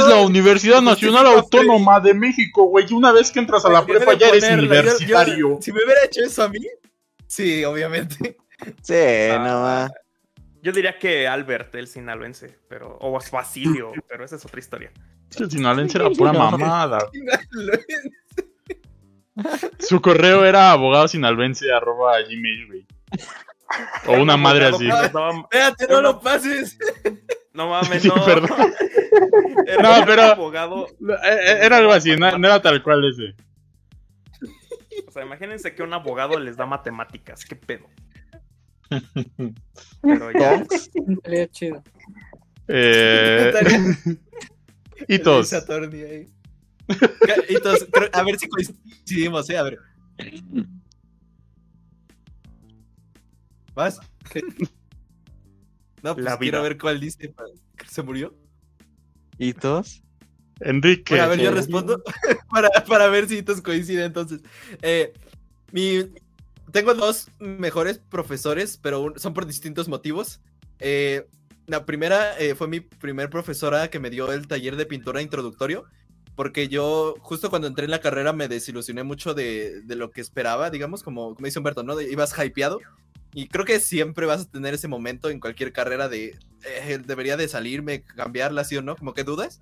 la Universidad Nacional Autónoma de México, güey. Una vez que entras a la prepa ya eres ponerlo, yo- yo- universitario. si me hubiera hecho eso a mí, sí, obviamente. Sí, Ah, no más. Yo diría que Albert, el sinaloense, pero. O Basilio, pero esa es otra historia. El sinaloense era pura mamada. Su correo era abogadosinalvense arroba gmail, güey. O una madre así. Espérate, no lo pases. No mames, Sí, no. perdón. Era No, un pero- abogado. Eh, Era algo así, no, no era tal cual ese. O sea, imagínense que un abogado les da matemáticas. ¿Qué pedo? Pero ya. Estaría chido. Eh. Hitos, creo- a ver si coincidimos, ¿eh? A ver. ¿Vas? No, pues La quiero vida. ver cuál dice. ¿Se murió? ¿Hitos? Enrique. Bueno, a ver, yo respondo para, para ver si hitos coinciden. Entonces, Eh, mi, tengo dos mejores profesores, pero un- son por distintos motivos. Eh, la primera eh, fue mi primer profesora que me dio el taller de pintura introductorio, porque yo justo cuando entré en la carrera me desilusioné mucho de, de lo que esperaba, digamos, como, como dice Humberto, ¿no? De- ibas hypeado. Y creo que siempre vas a tener ese momento en cualquier carrera de eh, debería de salirme, cambiarla, sí o no, como que dudas.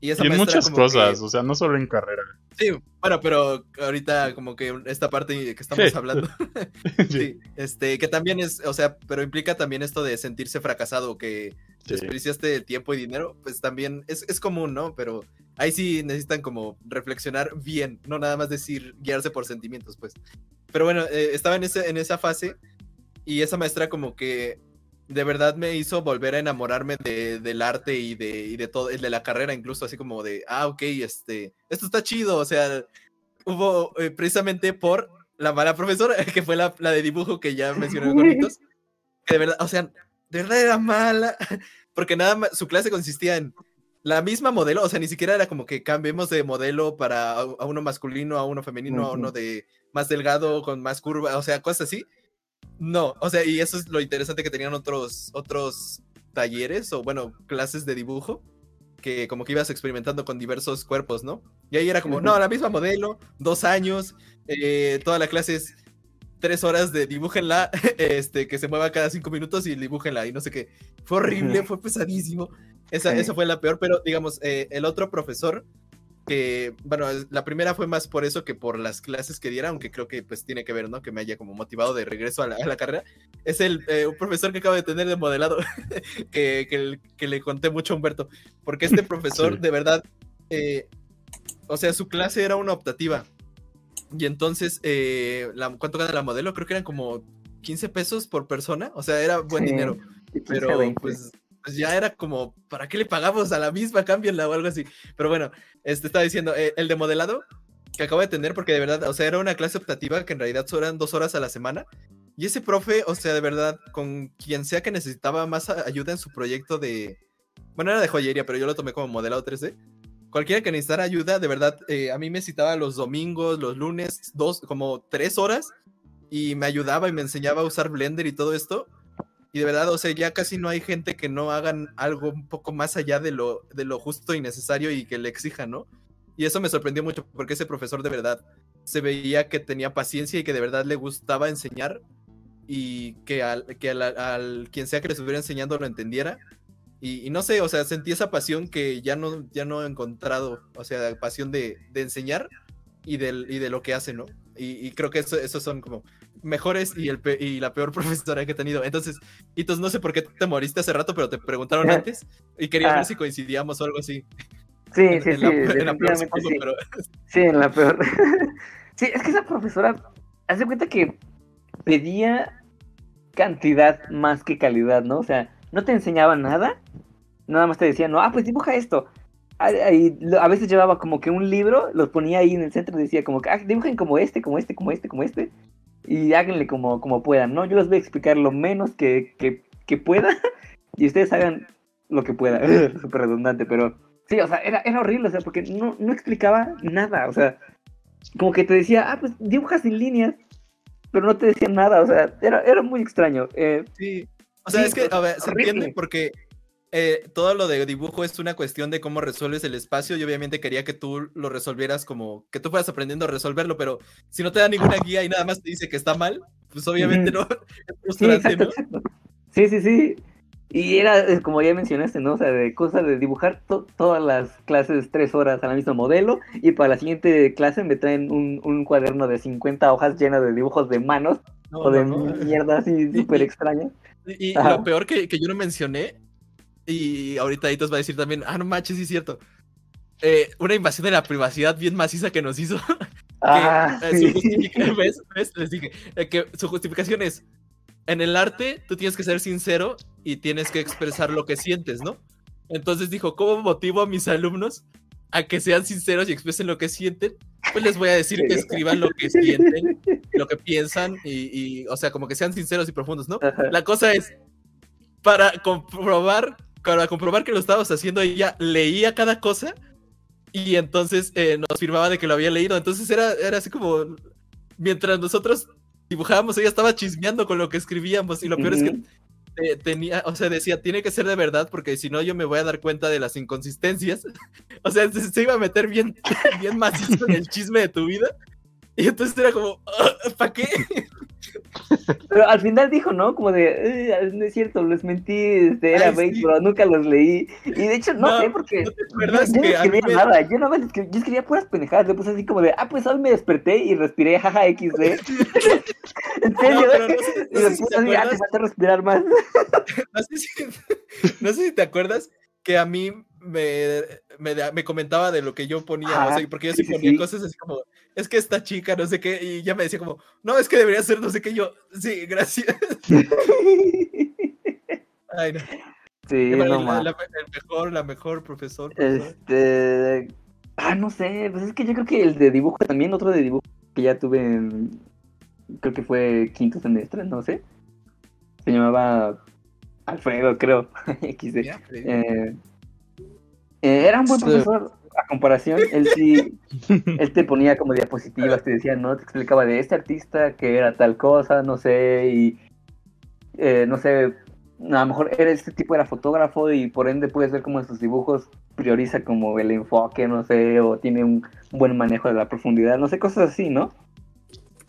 Y esa Y en muchas como que- cosas, o sea, no solo en carrera. Sí, bueno, pero ahorita como que esta parte que estamos Sí. hablando, sí, este, que también es, o sea, pero implica también esto de sentirse fracasado, que Sí. desperdiciaste tiempo y dinero, pues también es, es común, ¿no? Pero ahí sí necesitan como reflexionar bien, no nada más decir guiarse por sentimientos, pues. Pero bueno, eh, estaba en, ese, en esa fase y esa maestra como que de verdad me hizo volver a enamorarme de, del arte y de, y de todo, de la carrera incluso, así como de, ah, ok, este, esto está chido, o sea, hubo eh, precisamente por la mala profesora, que fue la, la de dibujo que ya mencioné con Hitos, que de verdad, o sea, de verdad era mala, porque nada más, su clase consistía en la misma modelo, o sea, ni siquiera era como que cambiemos de modelo para a, a uno masculino, a uno femenino, a uno de más delgado, con más curva, o sea, cosas así. No, o sea, y eso es lo interesante que tenían otros, otros talleres o, bueno, clases de dibujo, que como que ibas experimentando con diversos cuerpos, ¿no? Y ahí era como, no, la misma modelo, dos años, eh, toda la clase es tres horas de dibújenla, este, que se mueva cada cinco minutos y dibújenla y no sé qué. Fue horrible, fue pesadísimo. Esa, Sí. esa fue la peor, pero digamos, eh, el otro profesor, que, bueno, la primera fue más por eso que por las clases que diera, aunque creo que pues tiene que ver, ¿no? Que me haya como motivado de regreso a la, a la carrera. Es el eh, un profesor que acabo de tener de modelado, que, que, que le conté mucho a Humberto, porque este profesor Sí. de verdad, eh, o sea, su clase era una optativa. Y entonces, eh, la- ¿cuánto gana la modelo? Creo que eran como 15 pesos por persona, o sea, era buen Sí, dinero. de 15 a Pero 20. pues, pues ya era como, ¿para qué le pagamos a la misma? Cámbienla o algo así. Pero bueno, este estaba diciendo, eh, el de modelado que acabo de tener, porque de verdad, o sea, era una clase optativa que en realidad eran dos horas a la semana. Y ese profe, o sea, de verdad, con quien sea que necesitaba más ayuda en su proyecto de. Bueno, era de joyería, pero yo lo tomé como modelado 3D. Cualquiera que necesitara ayuda, de verdad, eh, a mí me citaba los domingos, los lunes, dos, como tres horas, y me ayudaba y me enseñaba a usar Blender y todo esto. Y de verdad, o sea, ya casi no hay gente que no hagan algo un poco más allá de lo, de lo justo y necesario y que le exijan, ¿no? Y eso me sorprendió mucho porque ese profesor de verdad se veía que tenía paciencia y que de verdad le gustaba enseñar y que al, que al, quien sea que le estuviera enseñando lo entendiera. Y, no sé, o sea, sentí esa pasión que ya no, ya no he encontrado, o sea, pasión de, de enseñar y, del, y de lo que hace, ¿no? Y, y creo que eso, esos son como mejores y, el pe- y la peor profesora que he tenido. Entonces, entonces no sé por qué te moriste hace rato, pero te preguntaron antes y quería Ah. ver si coincidíamos o algo así. Sí, En- sí, en sí, la- en la peor, supongo, sí. pero- Sí, en la peor. sí, es que esa profesora, hace cuenta que pedía cantidad más que calidad, ¿no? O sea, no te enseñaba nada, nada más te decía, no, ah, pues dibuja esto. Y a veces llevaba como que un libro, los ponía ahí en el centro y decía como que, ah, dibujen como este, como este, como este, como este, y háganle como, como puedan, ¿no? Yo les voy a explicar lo menos que, que, que pueda y ustedes hagan lo que puedan. Súper redundante, pero sí, o sea, era, era horrible, o sea, porque no, no explicaba nada, o sea, como que te decía, ah, pues dibujas sin líneas, pero no te decía nada, o sea, era, era muy extraño. Eh, Sí. O sea, Sí, es que, a ver, se horrible. entiende porque eh, todo lo de dibujo es una cuestión de cómo resuelves el espacio y obviamente quería que tú lo resolvieras como que tú fueras aprendiendo a resolverlo, pero si no te da ninguna guía y nada más te dice que está mal, pues obviamente no. Es Sí, frustrante, exacto, ¿no? exacto. Sí, sí, sí. Y era, eh, como ya mencionaste, ¿no? O sea, de cosas de dibujar to- todas las clases tres horas a la misma modelo y para la siguiente clase me traen un, un cuaderno de 50 hojas llenas de dibujos de manos No, o de no, mierda así súper extraña. Y, y lo peor que, que yo no mencioné, y ahorita Aitos va a decir también, ah, no manches, sí es cierto. Eh, una invasión de la privacidad bien maciza que nos hizo. Ah, que, eh, sí. su justifica- ¿ves? ¿ves? Les dije eh, que su justificación es, en el arte tú tienes que ser sincero y tienes que expresar lo que sientes, ¿no? Entonces dijo, ¿cómo motivo a mis alumnos a que sean sinceros y expresen lo que sienten? Pues les voy a decir que escriban lo que sienten, lo que piensan y, y, o sea, como que sean sinceros y profundos, ¿no? Ajá. La cosa es, para comprobar, para comprobar que lo estábamos haciendo, ella leía cada cosa y entonces eh, nos firmaba de que lo había leído. Entonces era, era así como, mientras nosotros dibujábamos, ella estaba chismeando con lo que escribíamos y lo peor es que eh, tenía, o sea, decía, tiene que ser de verdad porque si no yo me voy a dar cuenta de las inconsistencias. O sea, se, se iba a meter bien, bien macizo en el chisme de tu vida. Y entonces era como, ¿para qué? Pero al final dijo, ¿no? Como de, "Eh, no es cierto, les mentí, este, era Ay, sí. pero nunca los leí. Y de hecho, no, No, sé, porque ¿no yo, no escribía me- nada, yo nada más escribía, yo escribía puras pendejadas, le puse así como de, ah, pues hoy me desperté y respiré, jaja, XD. en serio, No, sé- y le puse así, ah, te falta respirar más. No sé, si, no sé si te acuerdas que a mí me, me, me comentaba de lo que yo ponía, o Ajá, sea, porque yo sí ponía sí. cosas así como, es que esta chica, no sé qué, y ya me decía como, no, es que debería ser no sé qué, yo, sí, gracias. Ay, no. sí, no la- el mejor, la mejor profesor. Este. Ah, no sé, pues es que yo creo que el de dibujo también, otro de dibujo que ya tuve en. Creo que fue quinto semestre, no sé. Se llamaba Alfredo, creo. XD. Eh, eh, era un buen profesor a comparación. Él sí, él te ponía como diapositivas, te decía, ¿no? Te explicaba de este artista que era tal cosa, no sé, y eh, no sé, a lo mejor era este tipo era fotógrafo y por ende puedes ver cómo en sus dibujos prioriza como el enfoque, no sé, o tiene un buen manejo de la profundidad, no sé, cosas así, ¿no?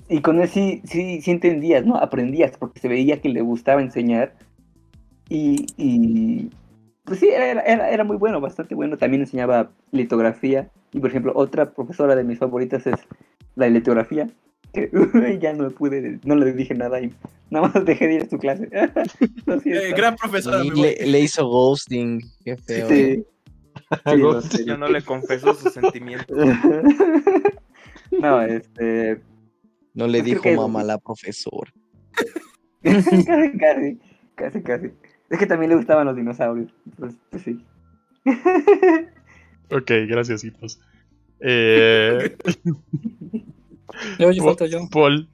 Y con él sí, sí, sí entendías, ¿no? Aprendías porque se veía que le gustaba enseñar y, y pues sí, era, era, era muy bueno, bastante bueno. También enseñaba litografía. Y por ejemplo, otra profesora de mis favoritas es la de litografía. Que ya no pude, no le dije nada y nada más dejé de ir a su clase. Eh, gran profesora. Le, le hizo ghosting. Qué feo. Sí. Sé. Ya no le confesó sus sentimientos. no, este. No le dijo que- mamá a la profesora. casi, casi, casi, casi. Es que también le gustaban los dinosaurios. Pues, pues sí. Ok, gracias, hijos. Eh, Yo, yo Po- falto yo. Paul,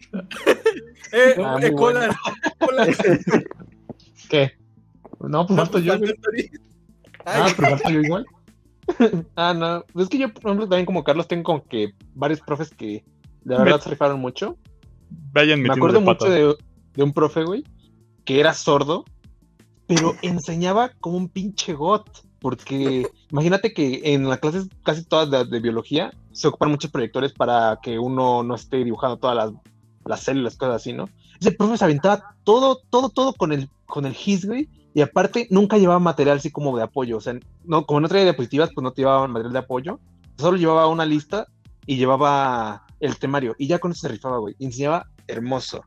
Eh, Ah, eh, muy cola, cola. ¿Qué? No, pues falto yo, güey. Ah, pero falto yo igual. ah, no. Es que yo, por ejemplo, también como Carlos, tengo como que varios profes que de verdad Met- se rifaron mucho. vayan Me acuerdo de mucho de un profe, güey, que era sordo, pero enseñaba como un pinche got. Porque imagínate que en las clases casi todas de, de biología se ocupan muchos proyectores para que uno no esté dibujando todas las, las células, cosas así, ¿no? Ese profe se aventaba todo, todo, todo con el, con el GIS, güey. Y aparte nunca llevaba material así como de apoyo. O sea, no, como no traía diapositivas, pues no te llevaba material de apoyo. Solo llevaba una lista y llevaba el temario. Y ya con eso se rifaba, güey. Enseñaba hermoso.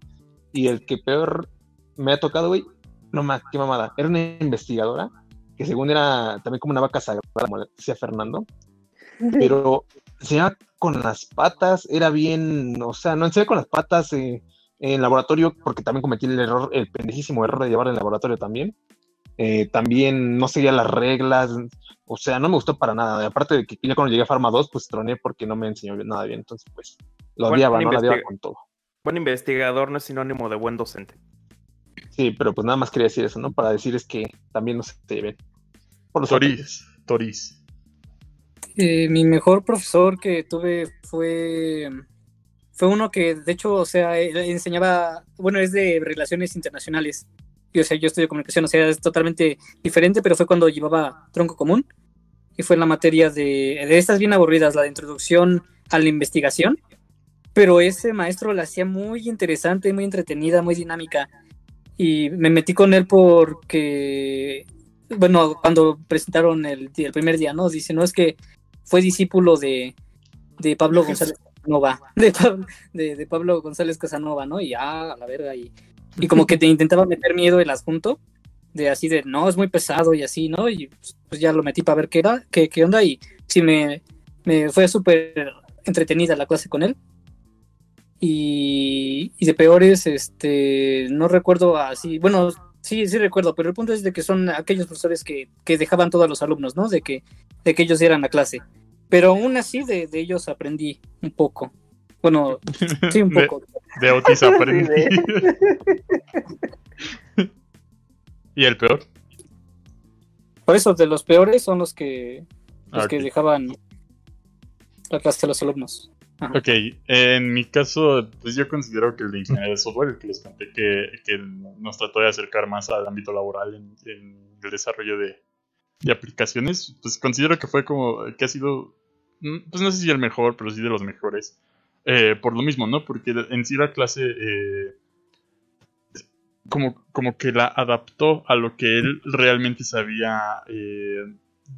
Y el que peor me ha tocado, güey, no más, qué mamada. Era una investigadora que según era también como una vaca sagrada, como decía Fernando, pero se iba con las patas, era bien, o sea, no enseñaba con las patas eh, en laboratorio, porque también cometí el error, el pendejísimo error de llevarla en laboratorio también. Eh, también no seguía las reglas, o sea, no me gustó para nada. Aparte de que ya cuando llegué a Pharma 2, pues troné porque no me enseñó nada bien, entonces pues lo odiaba, no la odiaba con todo. Buen investigador no es sinónimo de buen docente. Sí, pero pues nada más quería decir eso, ¿no? Para decir es que también no se lleven. Por los Toris, Toris. Eh, mi mejor profesor que tuve fue fue uno que de hecho, o sea, él enseñaba, bueno, es de relaciones internacionales. Y o sea, yo estudio comunicación, o sea, es totalmente diferente, pero fue cuando llevaba tronco común y fue en la materia de, de estas bien aburridas, la de introducción a la investigación. Pero ese maestro la hacía muy interesante, muy entretenida, muy dinámica. Y me metí con él porque, bueno, cuando presentaron el, el primer día, ¿no? Dice, no, es que fue discípulo de, de Pablo González Casanova, de, de Pablo González Casanova, ¿no? Y ah, a la verga, y, y como que te intentaba meter miedo el asunto, de así de, no, es muy pesado y así, ¿no? Y pues, pues ya lo metí para ver qué era, qué, qué onda, y sí me, me fue súper entretenida la clase con él. Y, y de peores, este, no recuerdo así, bueno, sí, sí recuerdo, pero el punto es de que son aquellos profesores que, que dejaban todos los alumnos, ¿no? De que, de que ellos dieran la clase. Pero aún así de, de ellos aprendí un poco. Bueno, sí, un De- poco. De Otis aprendí. ¿Y el peor? Por eso, de los peores son los que, los Ah, que dejaban la clase a los alumnos. Ok, en mi caso, pues yo considero que el de ingeniería de software, el que les conté que, que nos trató de acercar más al ámbito laboral en, el desarrollo de, de aplicaciones, pues considero que fue como, que ha sido, mm, pues no sé si el mejor, pero sí de los mejores. Eh, por lo mismo, ¿no? Porque en sí la clase eh, como, como que la adaptó a lo que él realmente sabía eh,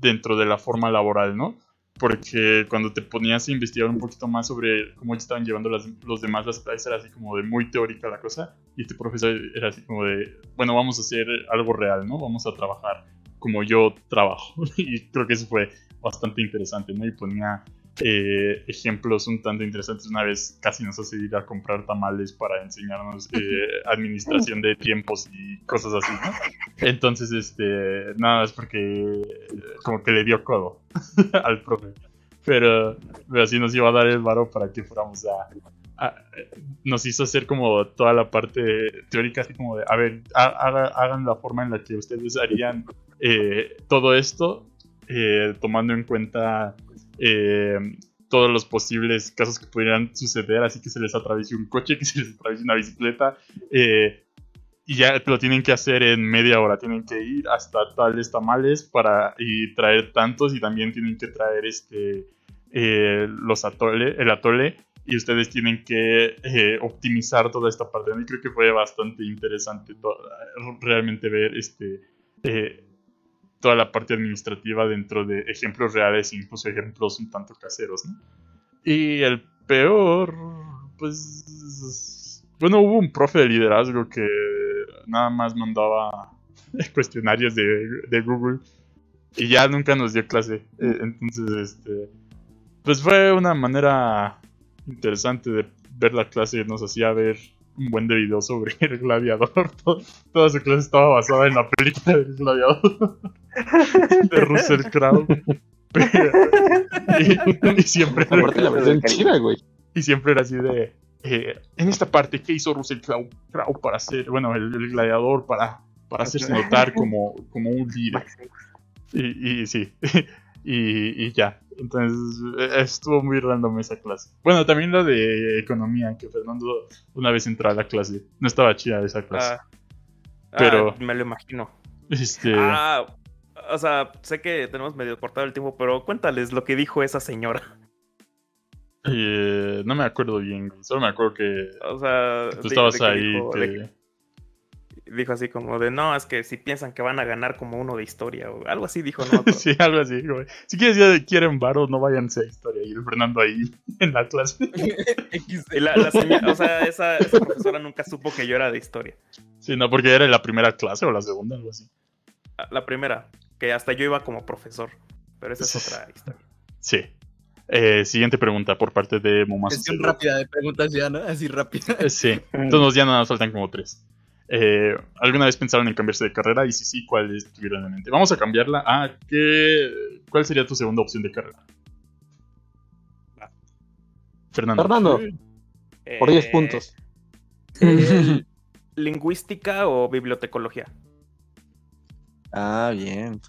dentro de la forma laboral, ¿no? Porque cuando te ponías a investigar un poquito más sobre cómo estaban llevando las- los demás las clases era así como de muy teórica la cosa y este profesor era así como de bueno vamos a hacer algo real no vamos a trabajar como yo trabajo y creo que eso fue bastante interesante no y ponía eh, ejemplos un tanto interesantes una vez casi nos hace ir a comprar tamales para enseñarnos eh, administración de tiempos y cosas así ¿no? entonces este nada es porque eh, como que le dio codo al profe. Pero, pero así nos iba a dar el varo para que fuéramos a, a- Nos hizo hacer como toda la parte teórica, así como de, a ver, ha- haga- hagan la forma en la que ustedes harían eh, todo esto, eh, tomando en cuenta eh, todos los posibles casos que pudieran suceder, así que se les atraviese un coche, que se les atraviese una bicicleta, eh, y ya lo tienen que hacer en media hora. Tienen que ir hasta tales tamales para y traer tantos y también tienen que traer este eh, los atole, el atole y ustedes tienen que eh, optimizar toda esta parte. Y creo que fue bastante interesante realmente ver este toda la parte administrativa dentro de ejemplos reales e incluso ejemplos un tanto caseros. ¿no? Y el peor, pues bueno, hubo un profe de liderazgo que nada más mandaba cuestionarios de, de Google y ya nunca nos dio clase. Eh, Entonces, este, pues fue una manera interesante de ver la clase. Nos hacía ver un buen de videos sobre el gladiador. Todo- toda su clase estaba basada en la película del gladiador de Russell Crowe. Y, y siempre Aparte la versión china, güey. y siempre era así de. eh, en esta parte, ¿qué hizo Russell Crowe, Crowe para ser, bueno, el, el gladiador, para, para hacerse notar como, como un líder? Y, y sí, y, y ya. Entonces, eh, estuvo muy random esa clase. Bueno, también la de economía, que Fernando una vez entró a la clase. No estaba chida esa clase. Ah, Pero- ah, me lo imagino. Este. Ah, o sea, sé que tenemos medio cortado el tiempo, pero cuéntales lo que dijo esa señora. eh, no me acuerdo bien, solo me acuerdo que O sea, tú estabas ahí. dijo- de dijo así como de, no, es que si piensan que van a ganar como uno de historia o algo así dijo, no. sí, algo así, güey. Si quieres, ya quieren varo, no váyanse a historia. Y el Fernando ahí en la clase. La, la señora- o sea, esa, esa profesora nunca supo que yo era de historia. Sí, no, porque era la primera clase o la segunda, algo así. La primera, que hasta yo iba como profesor. Pero esa es otra historia. Sí. Eh, siguiente pregunta por parte de Momazo. Sesión rápida de preguntas ya, ¿no? Así rápida. Eh, Sí, entonces ya nada más faltan como tres. Eh, ¿Alguna vez pensaron en cambiarse de carrera? Y si sí, ¿cuál tuvieron en mente? Vamos a cambiarla a ¿qué, ¿cuál sería tu segunda opción de carrera? Fernando. Fernando, por 10 Eh, puntos. eh, ¿Lingüística o bibliotecología? Ah, bien.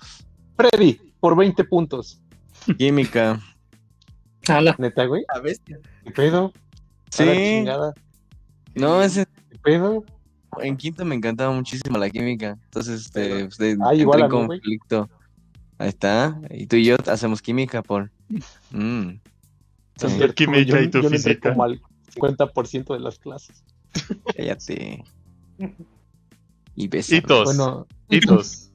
Freddy, por 20 puntos. Química. Ala. ¿Neta, güey? La bestia. ¿Qué pedo? Sí. A la chingada. No, ese, ¿Qué pedo? En quinto me encantaba muchísimo la química. Entonces, este, de- Ah, igual en mí, conflicto. Ahí está. Y tú y yo hacemos química por. Mm. Sí, Entonces, química Yo- y tu yo física. como al 50% de las clases. cállate. Y besos. Hitos. Bueno, Hitos.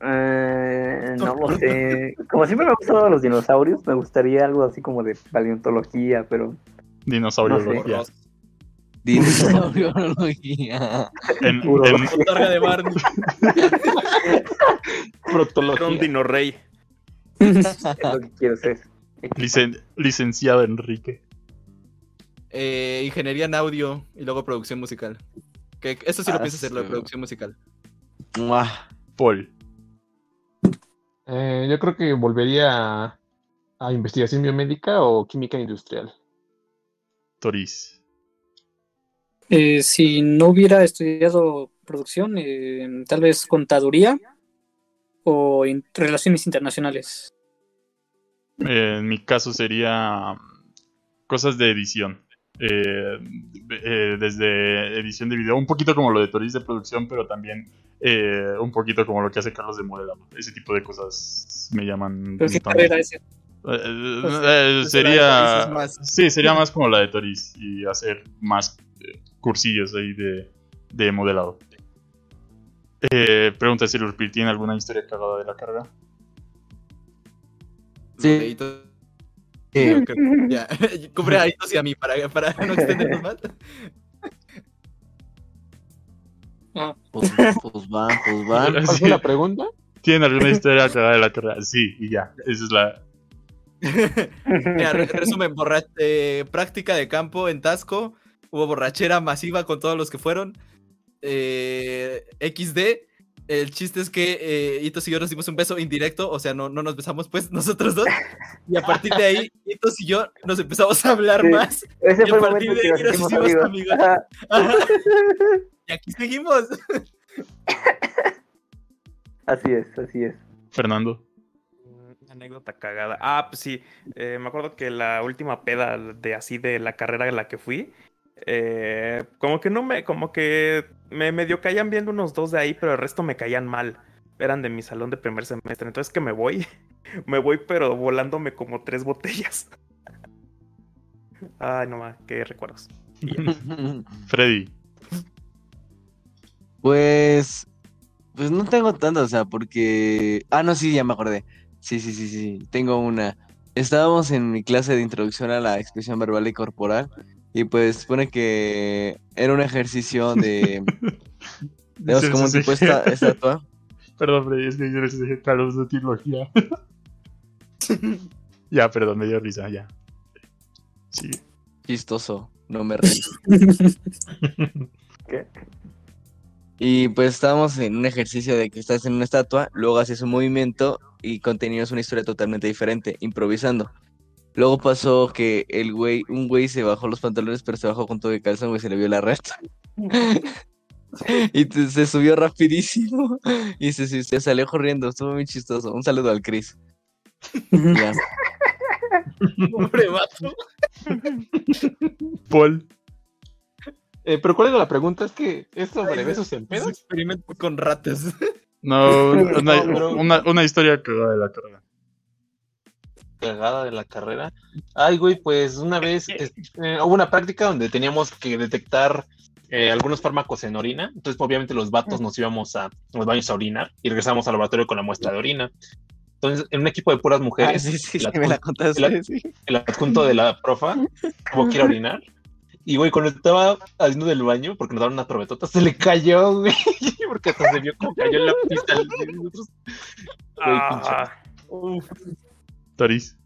Eh, no lo sé. Como siempre me han gustado los dinosaurios, me gustaría algo así como de paleontología, pero Dinosauriología. Dinosauriología. En, Puro. en- Botarga de Barney. Era protología. un dino rey. es lo que quiero ser. licen- licenciado Enrique. Eh, ingeniería en audio y luego producción musical. Que eso sí lo Ah, pienso hacer, lo de sí. producción musical. Paul. Eh, yo creo que volvería a, a investigación biomédica o química industrial. Toris. Eh, si no hubiera estudiado producción, eh, tal vez contaduría o in- relaciones internacionales. Eh, en mi caso sería mm, cosas de edición. Eh, eh, desde edición de video, un poquito como lo de Toris de producción, pero también eh, un poquito como lo que hace Carlos de modelado. Ese tipo de cosas me llaman. Pero qué carrera es esa? Eh, eh, Pues, eh, pues, sería. Sí, sería más como la de Toris y hacer más eh, cursillos ahí de, de modelado. Eh, pregunta si Lurpil tiene alguna historia cagada de la carga. Sí. Eh, ya. Cubre a Hitos y a mí para, para no extendernos más. Pues, pues van, pues van. ¿Cuál Sí. fue la pregunta? ¿Tienen alguna historia cagada de la carrera? Sí, y ya. Esa es la. Mira, resumen, borra- eh, práctica de campo en Tasco, hubo borrachera masiva con todos los que fueron. eh, XD, el chiste es que eh, Hitos y yo nos dimos un beso indirecto, o sea, no, no nos besamos pues nosotros dos. Y a partir de ahí, Hitos y yo nos empezamos a hablar Sí. más. Ese Y fue a el partir momento de ahí nos hicimos amigos. amigos. Ajá. Y aquí seguimos. Así es, así es. Fernando. Anécdota cagada. Ah, pues sí. eh, me acuerdo que la última peda de así de la carrera en la que fui. Eh, como que no me. Como que me medio caían viendo unos dos de ahí, pero el resto me caían mal. Eran de mi salón de primer semestre. Entonces que me voy. Me voy, pero volándome como tres botellas. Ay, no más, qué recuerdos. Freddy. Pues. Pues no tengo tanto, o sea, porque. Ah, no, sí, ya me acordé. Sí, sí, sí, sí. Tengo una. Estábamos en mi clase de introducción a la expresión verbal y corporal. Y pues supone que era un ejercicio de. Tenemos como un tipo esta- estatua. Perdón, Freddy, es que yo les dije Carlos de trilogía. ya, perdón, me dio risa, ya. Sí. Chistoso, no me reí. ¿Qué? Y pues estábamos en un ejercicio de que estás en una estatua, luego haces un movimiento y continuas una historia totalmente diferente, improvisando. Luego pasó que el güey, un güey se bajó los pantalones, pero se bajó con todo de calzón, güey, se le vio la reta. y te- se subió rapidísimo y se, se, se salió corriendo, estuvo muy chistoso. Un saludo al Chris. Ya. Pobre vato. Paul. Eh, pero ¿cuál era la pregunta? Es que es sobre besos en pedos. experimento con ratas. No, una, No, pero- una, una historia cagada de la carrera. Cagada de la carrera. Ay, güey, pues una vez es- eh, hubo una práctica donde teníamos que detectar eh, algunos fármacos en orina. Entonces, obviamente, los vatos nos íbamos a los baños a orinar y regresábamos al laboratorio con la muestra de orina. Entonces, en un equipo de puras Ah, mujeres, sí, sí, el, sí, me la adjun- contaste. el- sí. el adjunto de la profa tuvo que ir a orinar. Y, güey, cuando estaba haciendo del baño, porque nos daban unas probetotas, se le cayó, güey. Porque hasta se vio como cayó en la pista. Güey, Ah, Toris.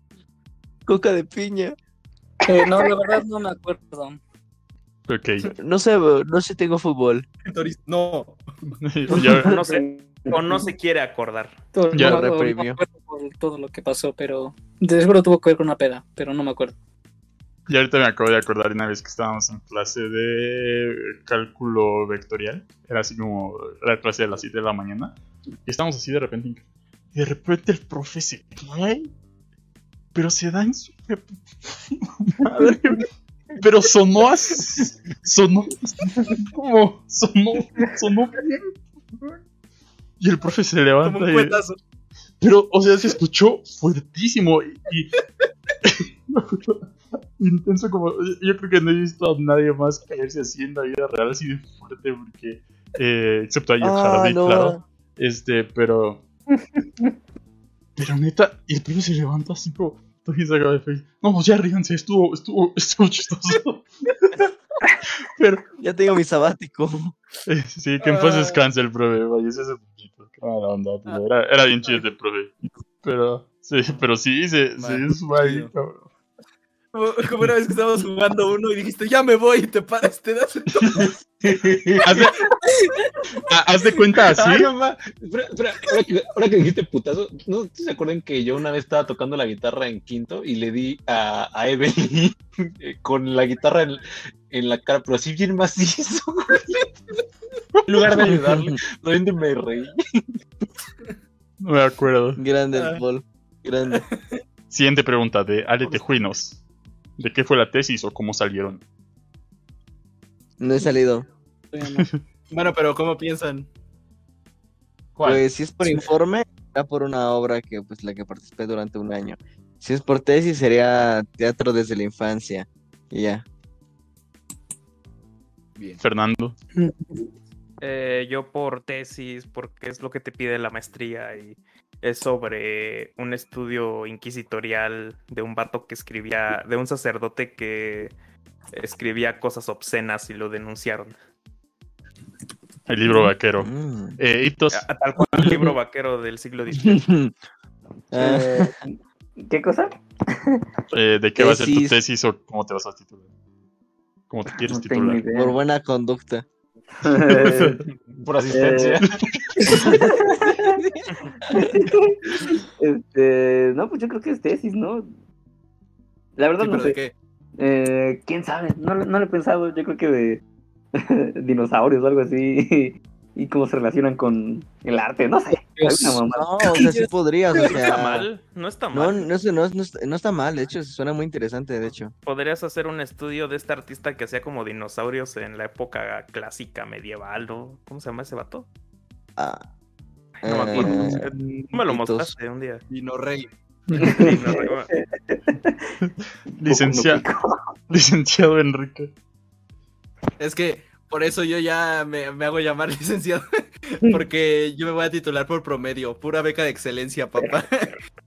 Coca de piña. Eh, no, la verdad no me acuerdo. Ok. No sé, no sé, tengo fútbol. Doris, no. Ya- no se, o no se quiere acordar. Todo, Ya no, no- no reprimió. me acuerdo por todo lo que pasó, pero de seguro tuvo que ver con una peda, pero no me acuerdo. Y ahorita me acabo de acordar una vez que estábamos en clase de cálculo vectorial. Era así como la clase de las 7 de la mañana. Y estábamos así de repente. en- Y de repente el profe se cae. Pero se da en su madre. Pero sonó así. Sonó. Como. Sonó. Sonó bien. Y el profe se levanta Como un y, pero, o sea, se escuchó fuertísimo y. y- intenso como. Yo creo que no he visto a nadie más caerse así en la vida real, así de fuerte, porque. eh, excepto a Jeff Ah, Hardy, no. claro. Este, pero. Pero neta, y el profe se levanta así como. Se acaba de face. No, pues ya ríganse, estuvo, estuvo, estuvo chistoso. pero, Ya tengo mi sabático. eh, sí, que en paz Ah. descanse el profe, falleció hace poquito. Mala onda, pero era, era bien chido el profe. Pero, sí, pero sí, se, se Man, hizo ahí, chido. cabrón. Como, como una vez que estábamos jugando uno y dijiste, ya me voy, y te paras, te das el Haz de, Ah, haz de cuenta así. Ay, mamá. Espera, espera, ahora que, ahora que dijiste putazo, ¿no se acuerdan que yo una vez estaba tocando la guitarra en quinto y le di a, a Evelyn eh, con la guitarra en, en la cara, pero así bien macizo, güey. En lugar de ayudarle, realmente me reí. No me acuerdo. Grande Ah. el Paul. Grande. Siguiente pregunta de Ale Tejuinos. ¿De qué fue la tesis o cómo salieron? No he salido. Bueno, pero ¿cómo piensan? ¿Cuál? Pues si es por informe, será por una obra que pues la que participé durante un año. Si es por tesis, sería teatro desde la infancia. Y ya. Bien. Fernando. Eh, yo por tesis, porque es lo que te pide la maestría y es sobre un estudio inquisitorial de un vato que escribía, de un sacerdote que escribía cosas obscenas y lo denunciaron. El libro vaquero. Mm. Eh, tal cual el libro vaquero del siglo XVIII. Ah, Eh, ¿Qué cosa? eh, ¿De qué va a ser tu Tesis. o cómo te vas a titular? ¿Cómo te quieres No titular? idea. por buena conducta. Por asistencia. Este, no, pues yo creo que es tesis, ¿no? La verdad Sí, no pero sé. ¿de qué? Eh, ¿Quién sabe? No, lo- no lo he pensado. Yo creo que de dinosaurios o algo así. Y cómo se relacionan con el arte. No sé. Dios. mamada. No, o sea, sí podrías, o No está sea. mal, no está No, mal. no, no, no está- no está mal, de hecho, suena muy interesante, de hecho. Podrías hacer un estudio de este artista que hacía como dinosaurios en la época clásica medieval, ¿no? ¿Cómo se llama ese vato? Ah, No me acuerdo. eh, Tú me lo mostraste un día. Dino Rey. Sí, no recuerdo. Licencia- Boku no Pico. Licenciado Enrique. Es que por eso yo ya me, me hago llamar licenciado. Porque yo me voy a titular por promedio. Pura beca de excelencia, papá.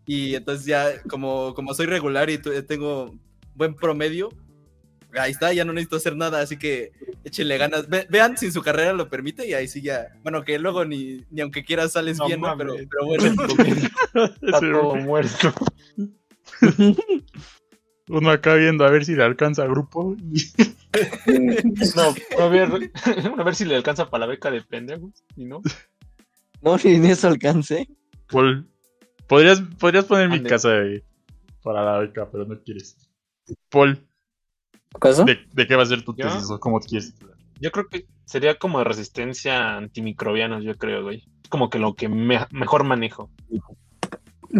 Y entonces ya, como, como soy regular y tengo buen promedio, ahí está, ya no necesito hacer nada. Así que échenle ganas. Ve- vean si su carrera lo permite y ahí sí ya. Bueno, que luego ni, ni aunque quieras sales No bien, ¿no? Pero, pero bueno. Está todo muerto. Uno acá viendo a ver si le alcanza a grupo. No, a ver, a ver si le alcanza para la beca de pendejos. Y no. No, ni en eso alcance. Paul, podrías, podrías poner mi casa ahí para la beca, pero no quieres. Paul, ¿de, de qué va a ser tu ¿Yo? tesis o cómo te quieres titular? Yo creo que sería como de resistencia antimicrobianos, yo creo, güey. Es como que lo que me- mejor manejo.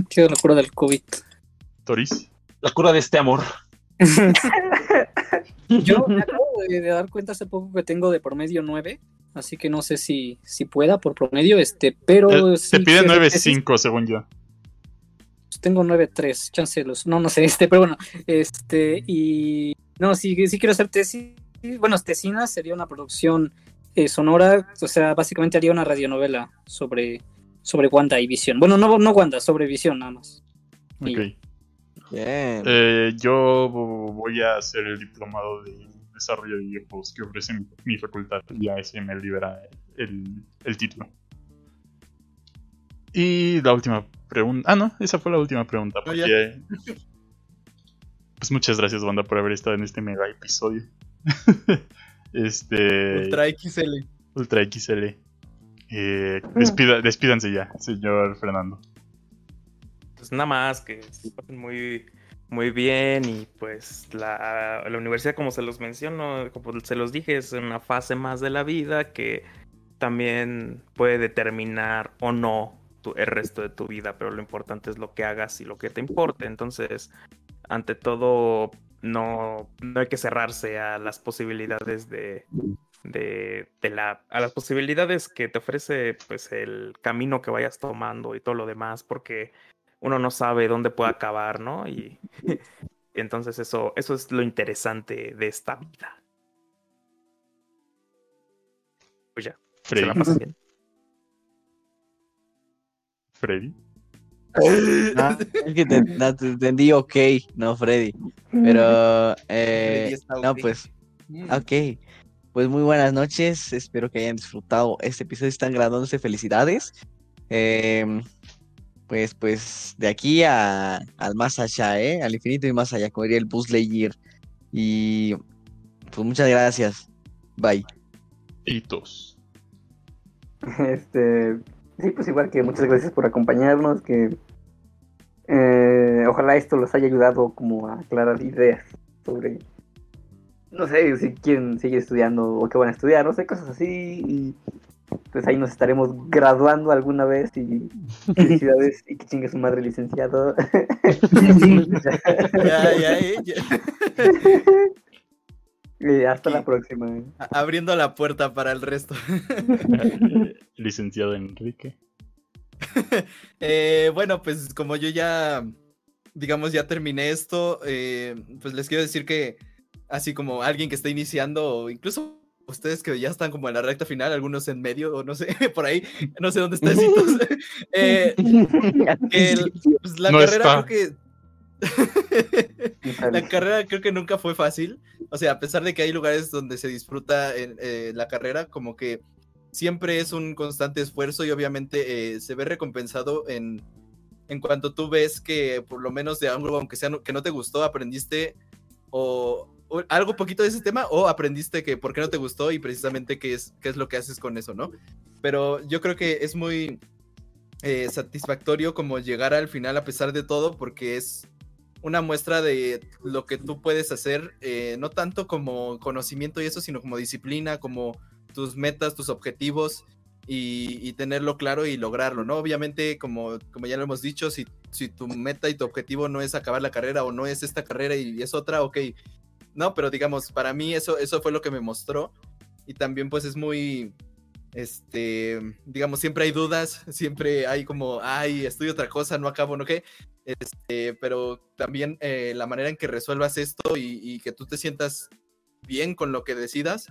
Qué locura del COVID. Toris. La cura de este amor. Yo me acabo de, de dar cuenta hace poco que tengo de promedio 9, así que no sé si, si pueda por promedio, este, pero Eh, sí te pide quiero hacer tesis. 9.5 según yo. Pues tengo 9.3, chance los, no, no sé, este, pero bueno, este, y no, sí, sí quiero hacer tesis bueno, Tecina sería una producción eh, sonora, o sea, básicamente haría una radionovela sobre, sobre Wanda y Visión. Bueno, no, no Wanda, sobre Visión nada más. Ok. Y- Bien. Eh, yo voy a hacer el diplomado de desarrollo de videojuegos que ofrece mi, mi facultad. Ya ese me libera el, el título. Y la última pregunta. Ah, no, esa fue la última pregunta. No, ya. Porque, pues muchas gracias, banda, por haber estado en este mega episodio. este. Ultra XL. Ultra XL. Eh, despida- despídanse ya, señor Fernando. Pues nada más que se pasen muy, muy bien y pues la, la universidad, como se los menciono, como se los dije, es una fase más de la vida que también puede determinar o no tu- el resto de tu vida, pero lo importante es lo que hagas y lo que te importe. Entonces, ante todo, no, no hay que cerrarse a las posibilidades de, de, de la, a las posibilidades que te ofrece pues el camino que vayas tomando y todo lo demás, porque uno no sabe dónde puede acabar, ¿no? Y, y entonces eso, eso es lo interesante de esta vida. Pues ya, se Freddy. la pasan bien. Freddy. Ah, es que te, no, te entendí ok, no Freddy. Pero, eh, no, pues, Mm. ok. Pues muy buenas noches. Espero que hayan disfrutado este episodio. Están graduándose. Felicidades. Em, pues, pues, de aquí a, al más allá, ¿eh? Al infinito y más allá, como diría el Buzz Lightyear. Y, pues, muchas gracias. Bye. Hitos. Este, sí, pues igual que muchas gracias por acompañarnos, que eh, ojalá esto los haya ayudado como a aclarar ideas sobre, no sé, si quieren seguir estudiando o qué van a estudiar, no sé, cosas así, y pues ahí nos estaremos graduando alguna vez y felicidades y que chingue su madre licenciado. Ya, ya, eh, ya. Y hasta la próxima. Abriendo la puerta para el resto. Licenciado Enrique. Eh, bueno, pues como yo ya, digamos, ya terminé esto, eh, pues les quiero decir que así como alguien que está iniciando, o incluso ustedes que ya están como en la recta final, algunos en medio, o no sé, por ahí, no sé dónde está eh, el- pues, la No carrera está. creo que... La carrera creo que nunca fue fácil. O sea, a pesar de que hay lugares donde se disfruta en, eh, la carrera, como que siempre es un constante esfuerzo y obviamente eh, se ve recompensado en, en cuanto tú ves que por lo menos de algo, aunque sea no- que no te gustó, aprendiste o, algo poquito de ese tema o aprendiste que por qué no te gustó y precisamente qué es, qué es lo que haces con eso, ¿no? Pero yo creo que es muy eh, satisfactorio como llegar al final a pesar de todo porque es una muestra de lo que tú puedes hacer, eh, no tanto como conocimiento y eso, sino como disciplina, como tus metas, tus objetivos y, tenerlo claro y lograrlo, ¿no? Obviamente, como, como ya lo hemos dicho, si, si tu meta y tu objetivo no es acabar la carrera o no es esta carrera y es otra, ok. No, pero digamos, para mí eso, eso fue lo que me mostró y también pues es muy, este, digamos, siempre hay dudas, siempre hay como, ay, estudio otra cosa, no acabo, ¿no qué? Este, pero también eh, la manera en que resuelvas esto y que tú te sientas bien con lo que decidas,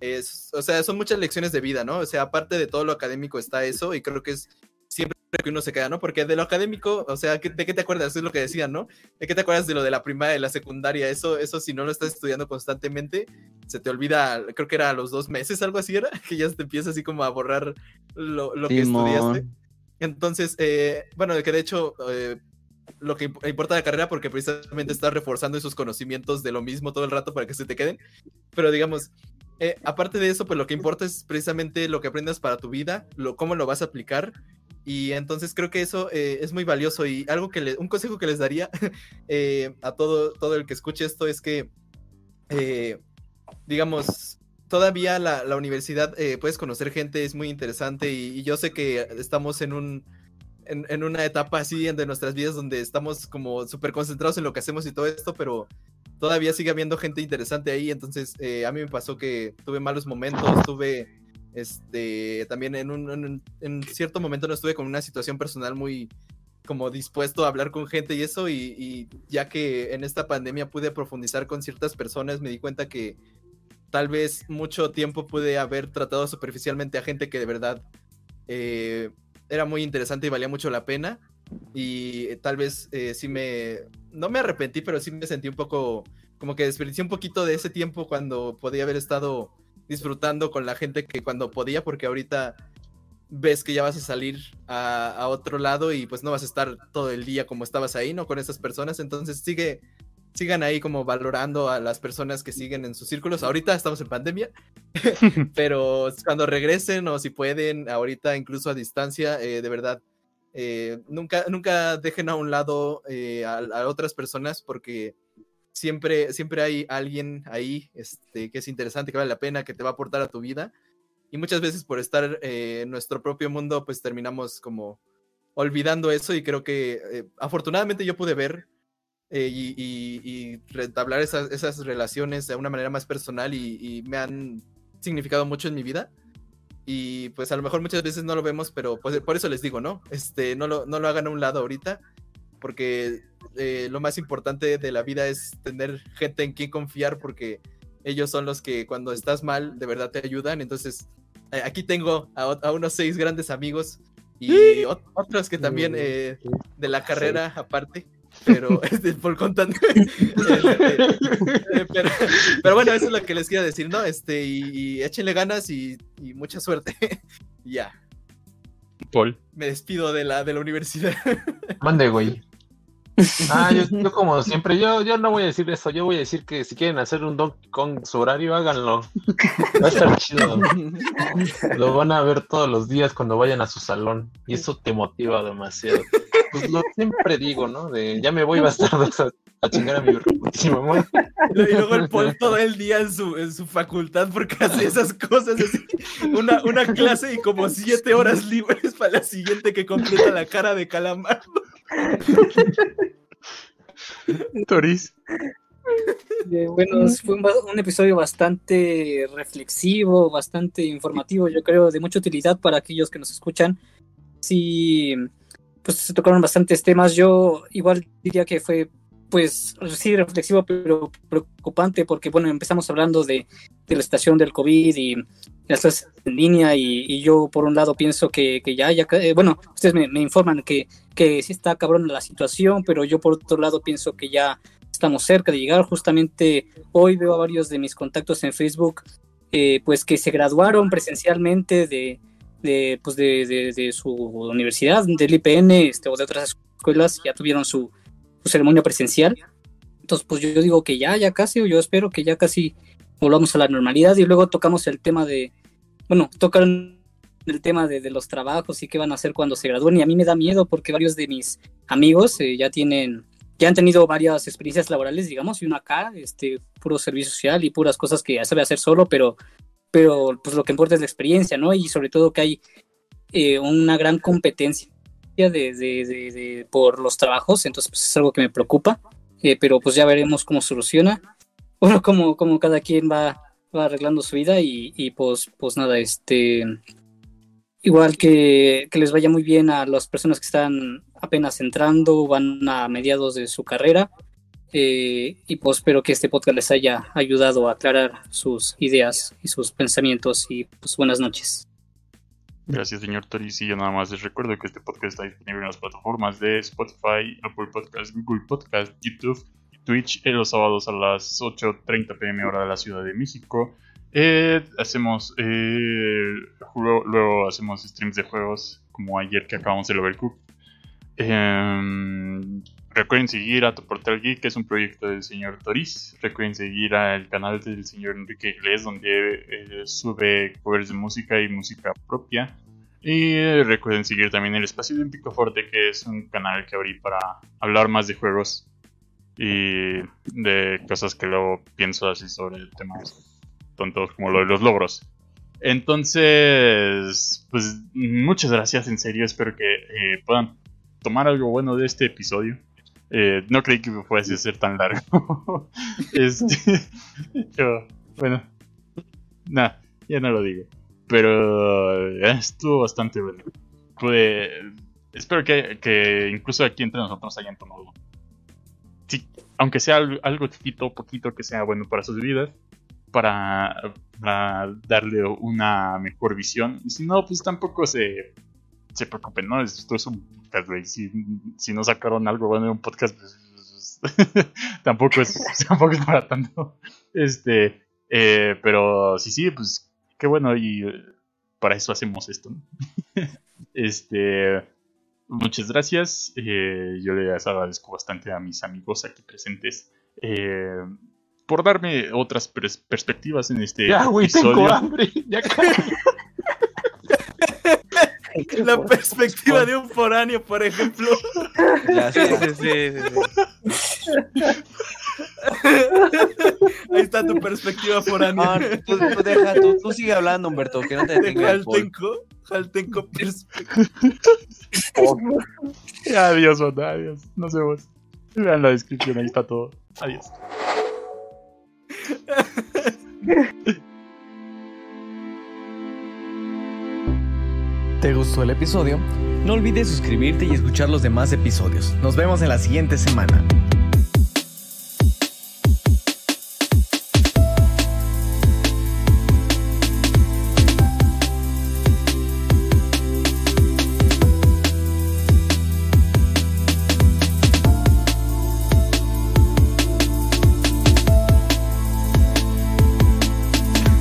es, o sea, son muchas lecciones de vida, ¿no? O sea, aparte de todo lo académico está eso y creo que es siempre que uno se queda, ¿no? Porque de lo académico, o sea, ¿qué- ¿de qué te acuerdas? Es lo que decían, ¿no? ¿De qué te acuerdas de lo de la primaria y la secundaria? Eso, eso si no lo estás estudiando constantemente, se te olvida, creo que era a los dos meses, algo así era, que ya te empieza así como a borrar lo, lo que estudiaste. Entonces, eh, bueno, que de hecho, eh, lo que imp- importa de la carrera, porque precisamente estás reforzando esos conocimientos de lo mismo todo el rato para que se te queden. Pero digamos, eh, aparte de eso, pues lo que importa es precisamente lo que aprendas para tu vida, lo, cómo lo vas a aplicar. Y entonces creo que eso eh, es muy valioso y algo que un consejo que les daría eh, a todo, todo el que escuche esto es que, digamos, todavía la, la universidad puedes conocer gente, es muy interesante y, yo sé que estamos en un, en una etapa así de nuestras vidas donde estamos como súper concentrados en lo que hacemos y todo esto, pero todavía sigue habiendo gente interesante ahí. Entonces, eh, a mí me pasó que tuve malos momentos, tuve este también en un en, cierto momento no estuve con una situación personal muy como dispuesto a hablar con gente y eso, y, y ya que en esta pandemia pude profundizar con ciertas personas, me di cuenta que tal vez mucho tiempo pude haber tratado superficialmente a gente que de verdad eh, era muy interesante y valía mucho la pena. Y tal vez eh, sí me, no me arrepentí, pero sí me sentí un poco, como que desperdicié un poquito de ese tiempo cuando podía haber estado disfrutando con la gente que cuando podía, porque ahorita ves que ya vas a salir a, a, otro lado y pues no vas a estar todo el día como estabas ahí, ¿no? Con esas personas. Entonces sigue, sigan ahí como valorando a las personas que siguen en sus círculos. Ahorita estamos en pandemia, pero cuando regresen o si pueden, ahorita incluso a distancia, eh, de verdad, eh, nunca, nunca dejen a un lado eh, a, otras personas porque siempre, siempre hay alguien ahí este, que es interesante, que vale la pena, que te va a aportar a tu vida. Y muchas veces por estar eh, en nuestro propio mundo, pues terminamos como olvidando eso y creo que afortunadamente yo pude ver y, retablar esas, esas, relaciones de una manera más personal y, me han significado mucho en mi vida. Y pues a lo mejor muchas veces no lo vemos, pero pues, por eso les digo, ¿no? Este, no, lo, no lo hagan a un lado ahorita, porque eh, lo más importante de la vida es tener gente en quien confiar, porque ellos son los que cuando estás mal de verdad te ayudan. Entonces, eh, aquí tengo a, a, unos seis grandes amigos y otros que también eh, de la carrera aparte pero este, por contando este, pero, pero, bueno eso es lo que les quiero decir no este y, y échenle ganas y, y mucha suerte ya Paul me despido de la de la universidad mande güey Ah, yo, yo, como siempre, yo, yo no voy a decir eso, yo voy a decir que si quieren hacer un Donkey Kong su horario, háganlo. Va a estar chido. Lo van a ver todos los días cuando vayan a su salón y eso te motiva demasiado. Pues lo siempre digo, ¿no? De ya me voy bastardos a, a chingar a mi mamá. Y luego el Paul todo el día en su, en su facultad porque hace esas cosas así. Una, una clase y como siete horas libres para la siguiente que completa la cara de calamar. Toris. Eh, bueno, fue un, un, episodio bastante reflexivo, bastante informativo, yo creo, de mucha utilidad para aquellos que nos escuchan. Sí, pues se tocaron bastantes temas. Yo igual diría que fue, pues, sí, reflexivo, pero preocupante, porque, bueno, empezamos hablando de, de la situación del COVID y las clases en línea, y, yo, por un lado, pienso que, que ya, ya, eh, bueno, ustedes me, me informan que que sí está cabrón la situación, pero yo por otro lado pienso que ya estamos cerca de llegar. Justamente hoy veo a varios de mis contactos en Facebook, eh, pues que se graduaron presencialmente de, de pues de, de, su universidad, del IPN este, o de otras escuelas, ya tuvieron su, su, ceremonia presencial. Entonces, pues yo digo que ya, ya casi, o yo espero que ya casi volvamos a la normalidad y luego tocamos el tema de, bueno, tocan el tema de, de, los trabajos y qué van a hacer cuando se gradúen. Y a mí me da miedo porque varios de mis amigos eh, ya tienen, ya han tenido varias experiencias laborales, digamos, y uno acá, este, puro servicio social y puras cosas que ya sabe hacer solo, pero, pero pues lo que importa es la experiencia, ¿no? Y sobre todo que hay eh, una gran competencia de, de, de, por los trabajos, entonces pues es algo que me preocupa, eh, pero pues ya veremos cómo soluciona. Bueno, como, como cada quien va, va arreglando su vida y, y pues, pues nada, este, Igual que, que, les vaya muy bien a las personas que están apenas entrando, van a mediados de su carrera. Eh, y pues espero que este podcast les haya ayudado a aclarar sus ideas y sus pensamientos. Y pues buenas noches. Gracias, señor Toris. Y yo nada más les recuerdo que este podcast está disponible en las plataformas de Spotify, Apple Podcast, Google Podcast, YouTube, Twitch, en los sábados a las 8.30 pm hora de la Ciudad de México. Eh, hacemos. Eh, luego, luego, hacemos streams de juegos, como ayer que acabamos el Overcook. Eh, recuerden seguir a Tu Portal Geek, que es un proyecto del señor Toris. Recuerden seguir al canal del señor Enrique Iglesias, donde eh, sube covers de música y música propia. Y recuerden seguir también el Espacio Olímpico Forte, que es un canal que abrí para hablar más de juegos y de cosas que luego pienso así sobre temas tontos como lo de los logros. Entonces, pues muchas gracias, en serio, espero que eh, puedan tomar algo bueno de este episodio. Eh, no creí que fuese a ser tan largo. este, yo, bueno, nada, ya no lo digo. Pero eh, estuvo bastante bueno. Pude, espero que, que, incluso aquí entre nosotros hayan tomado. Sí, aunque sea algo, algo chiquito, poquito que sea bueno para sus vidas para, para darle una mejor visión. Si no, pues tampoco se, se preocupen, ¿no? Esto es un podcast, güey. Si, si no sacaron algo bueno en un podcast, pues, tampoco, es, tampoco es para tanto. Este, eh, pero sí, sí, pues qué bueno y eh, para eso hacemos esto. ¿no? este, muchas gracias. Eh, yo les agradezco bastante a mis amigos aquí presentes eh, por darme otras pers- perspectivas en este Ya, güey, tengo hambre. Ya La perspectiva de un foráneo, por ejemplo. Ya Sí, sé. sí, sí, sí, sí. Ahí está tu perspectiva No, foránea. tú, tú deja, tú, tú sigue hablando, Humberto, que no te De detenga. Jaltenco. Jaltenco adiós, banda, adiós. Nos vemos. Vean la descripción, ahí está todo. Adiós. ¿Te gustó el episodio? No olvides suscribirte y escuchar los demás episodios. Nos vemos en la siguiente semana.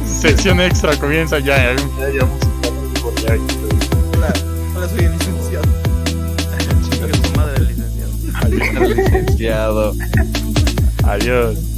Sesión extra comienza ya. Un ya. Por ya. Hola, soy el licenciado. Chinga su madre, el licenciado. Adiós. Licenciado. Adiós.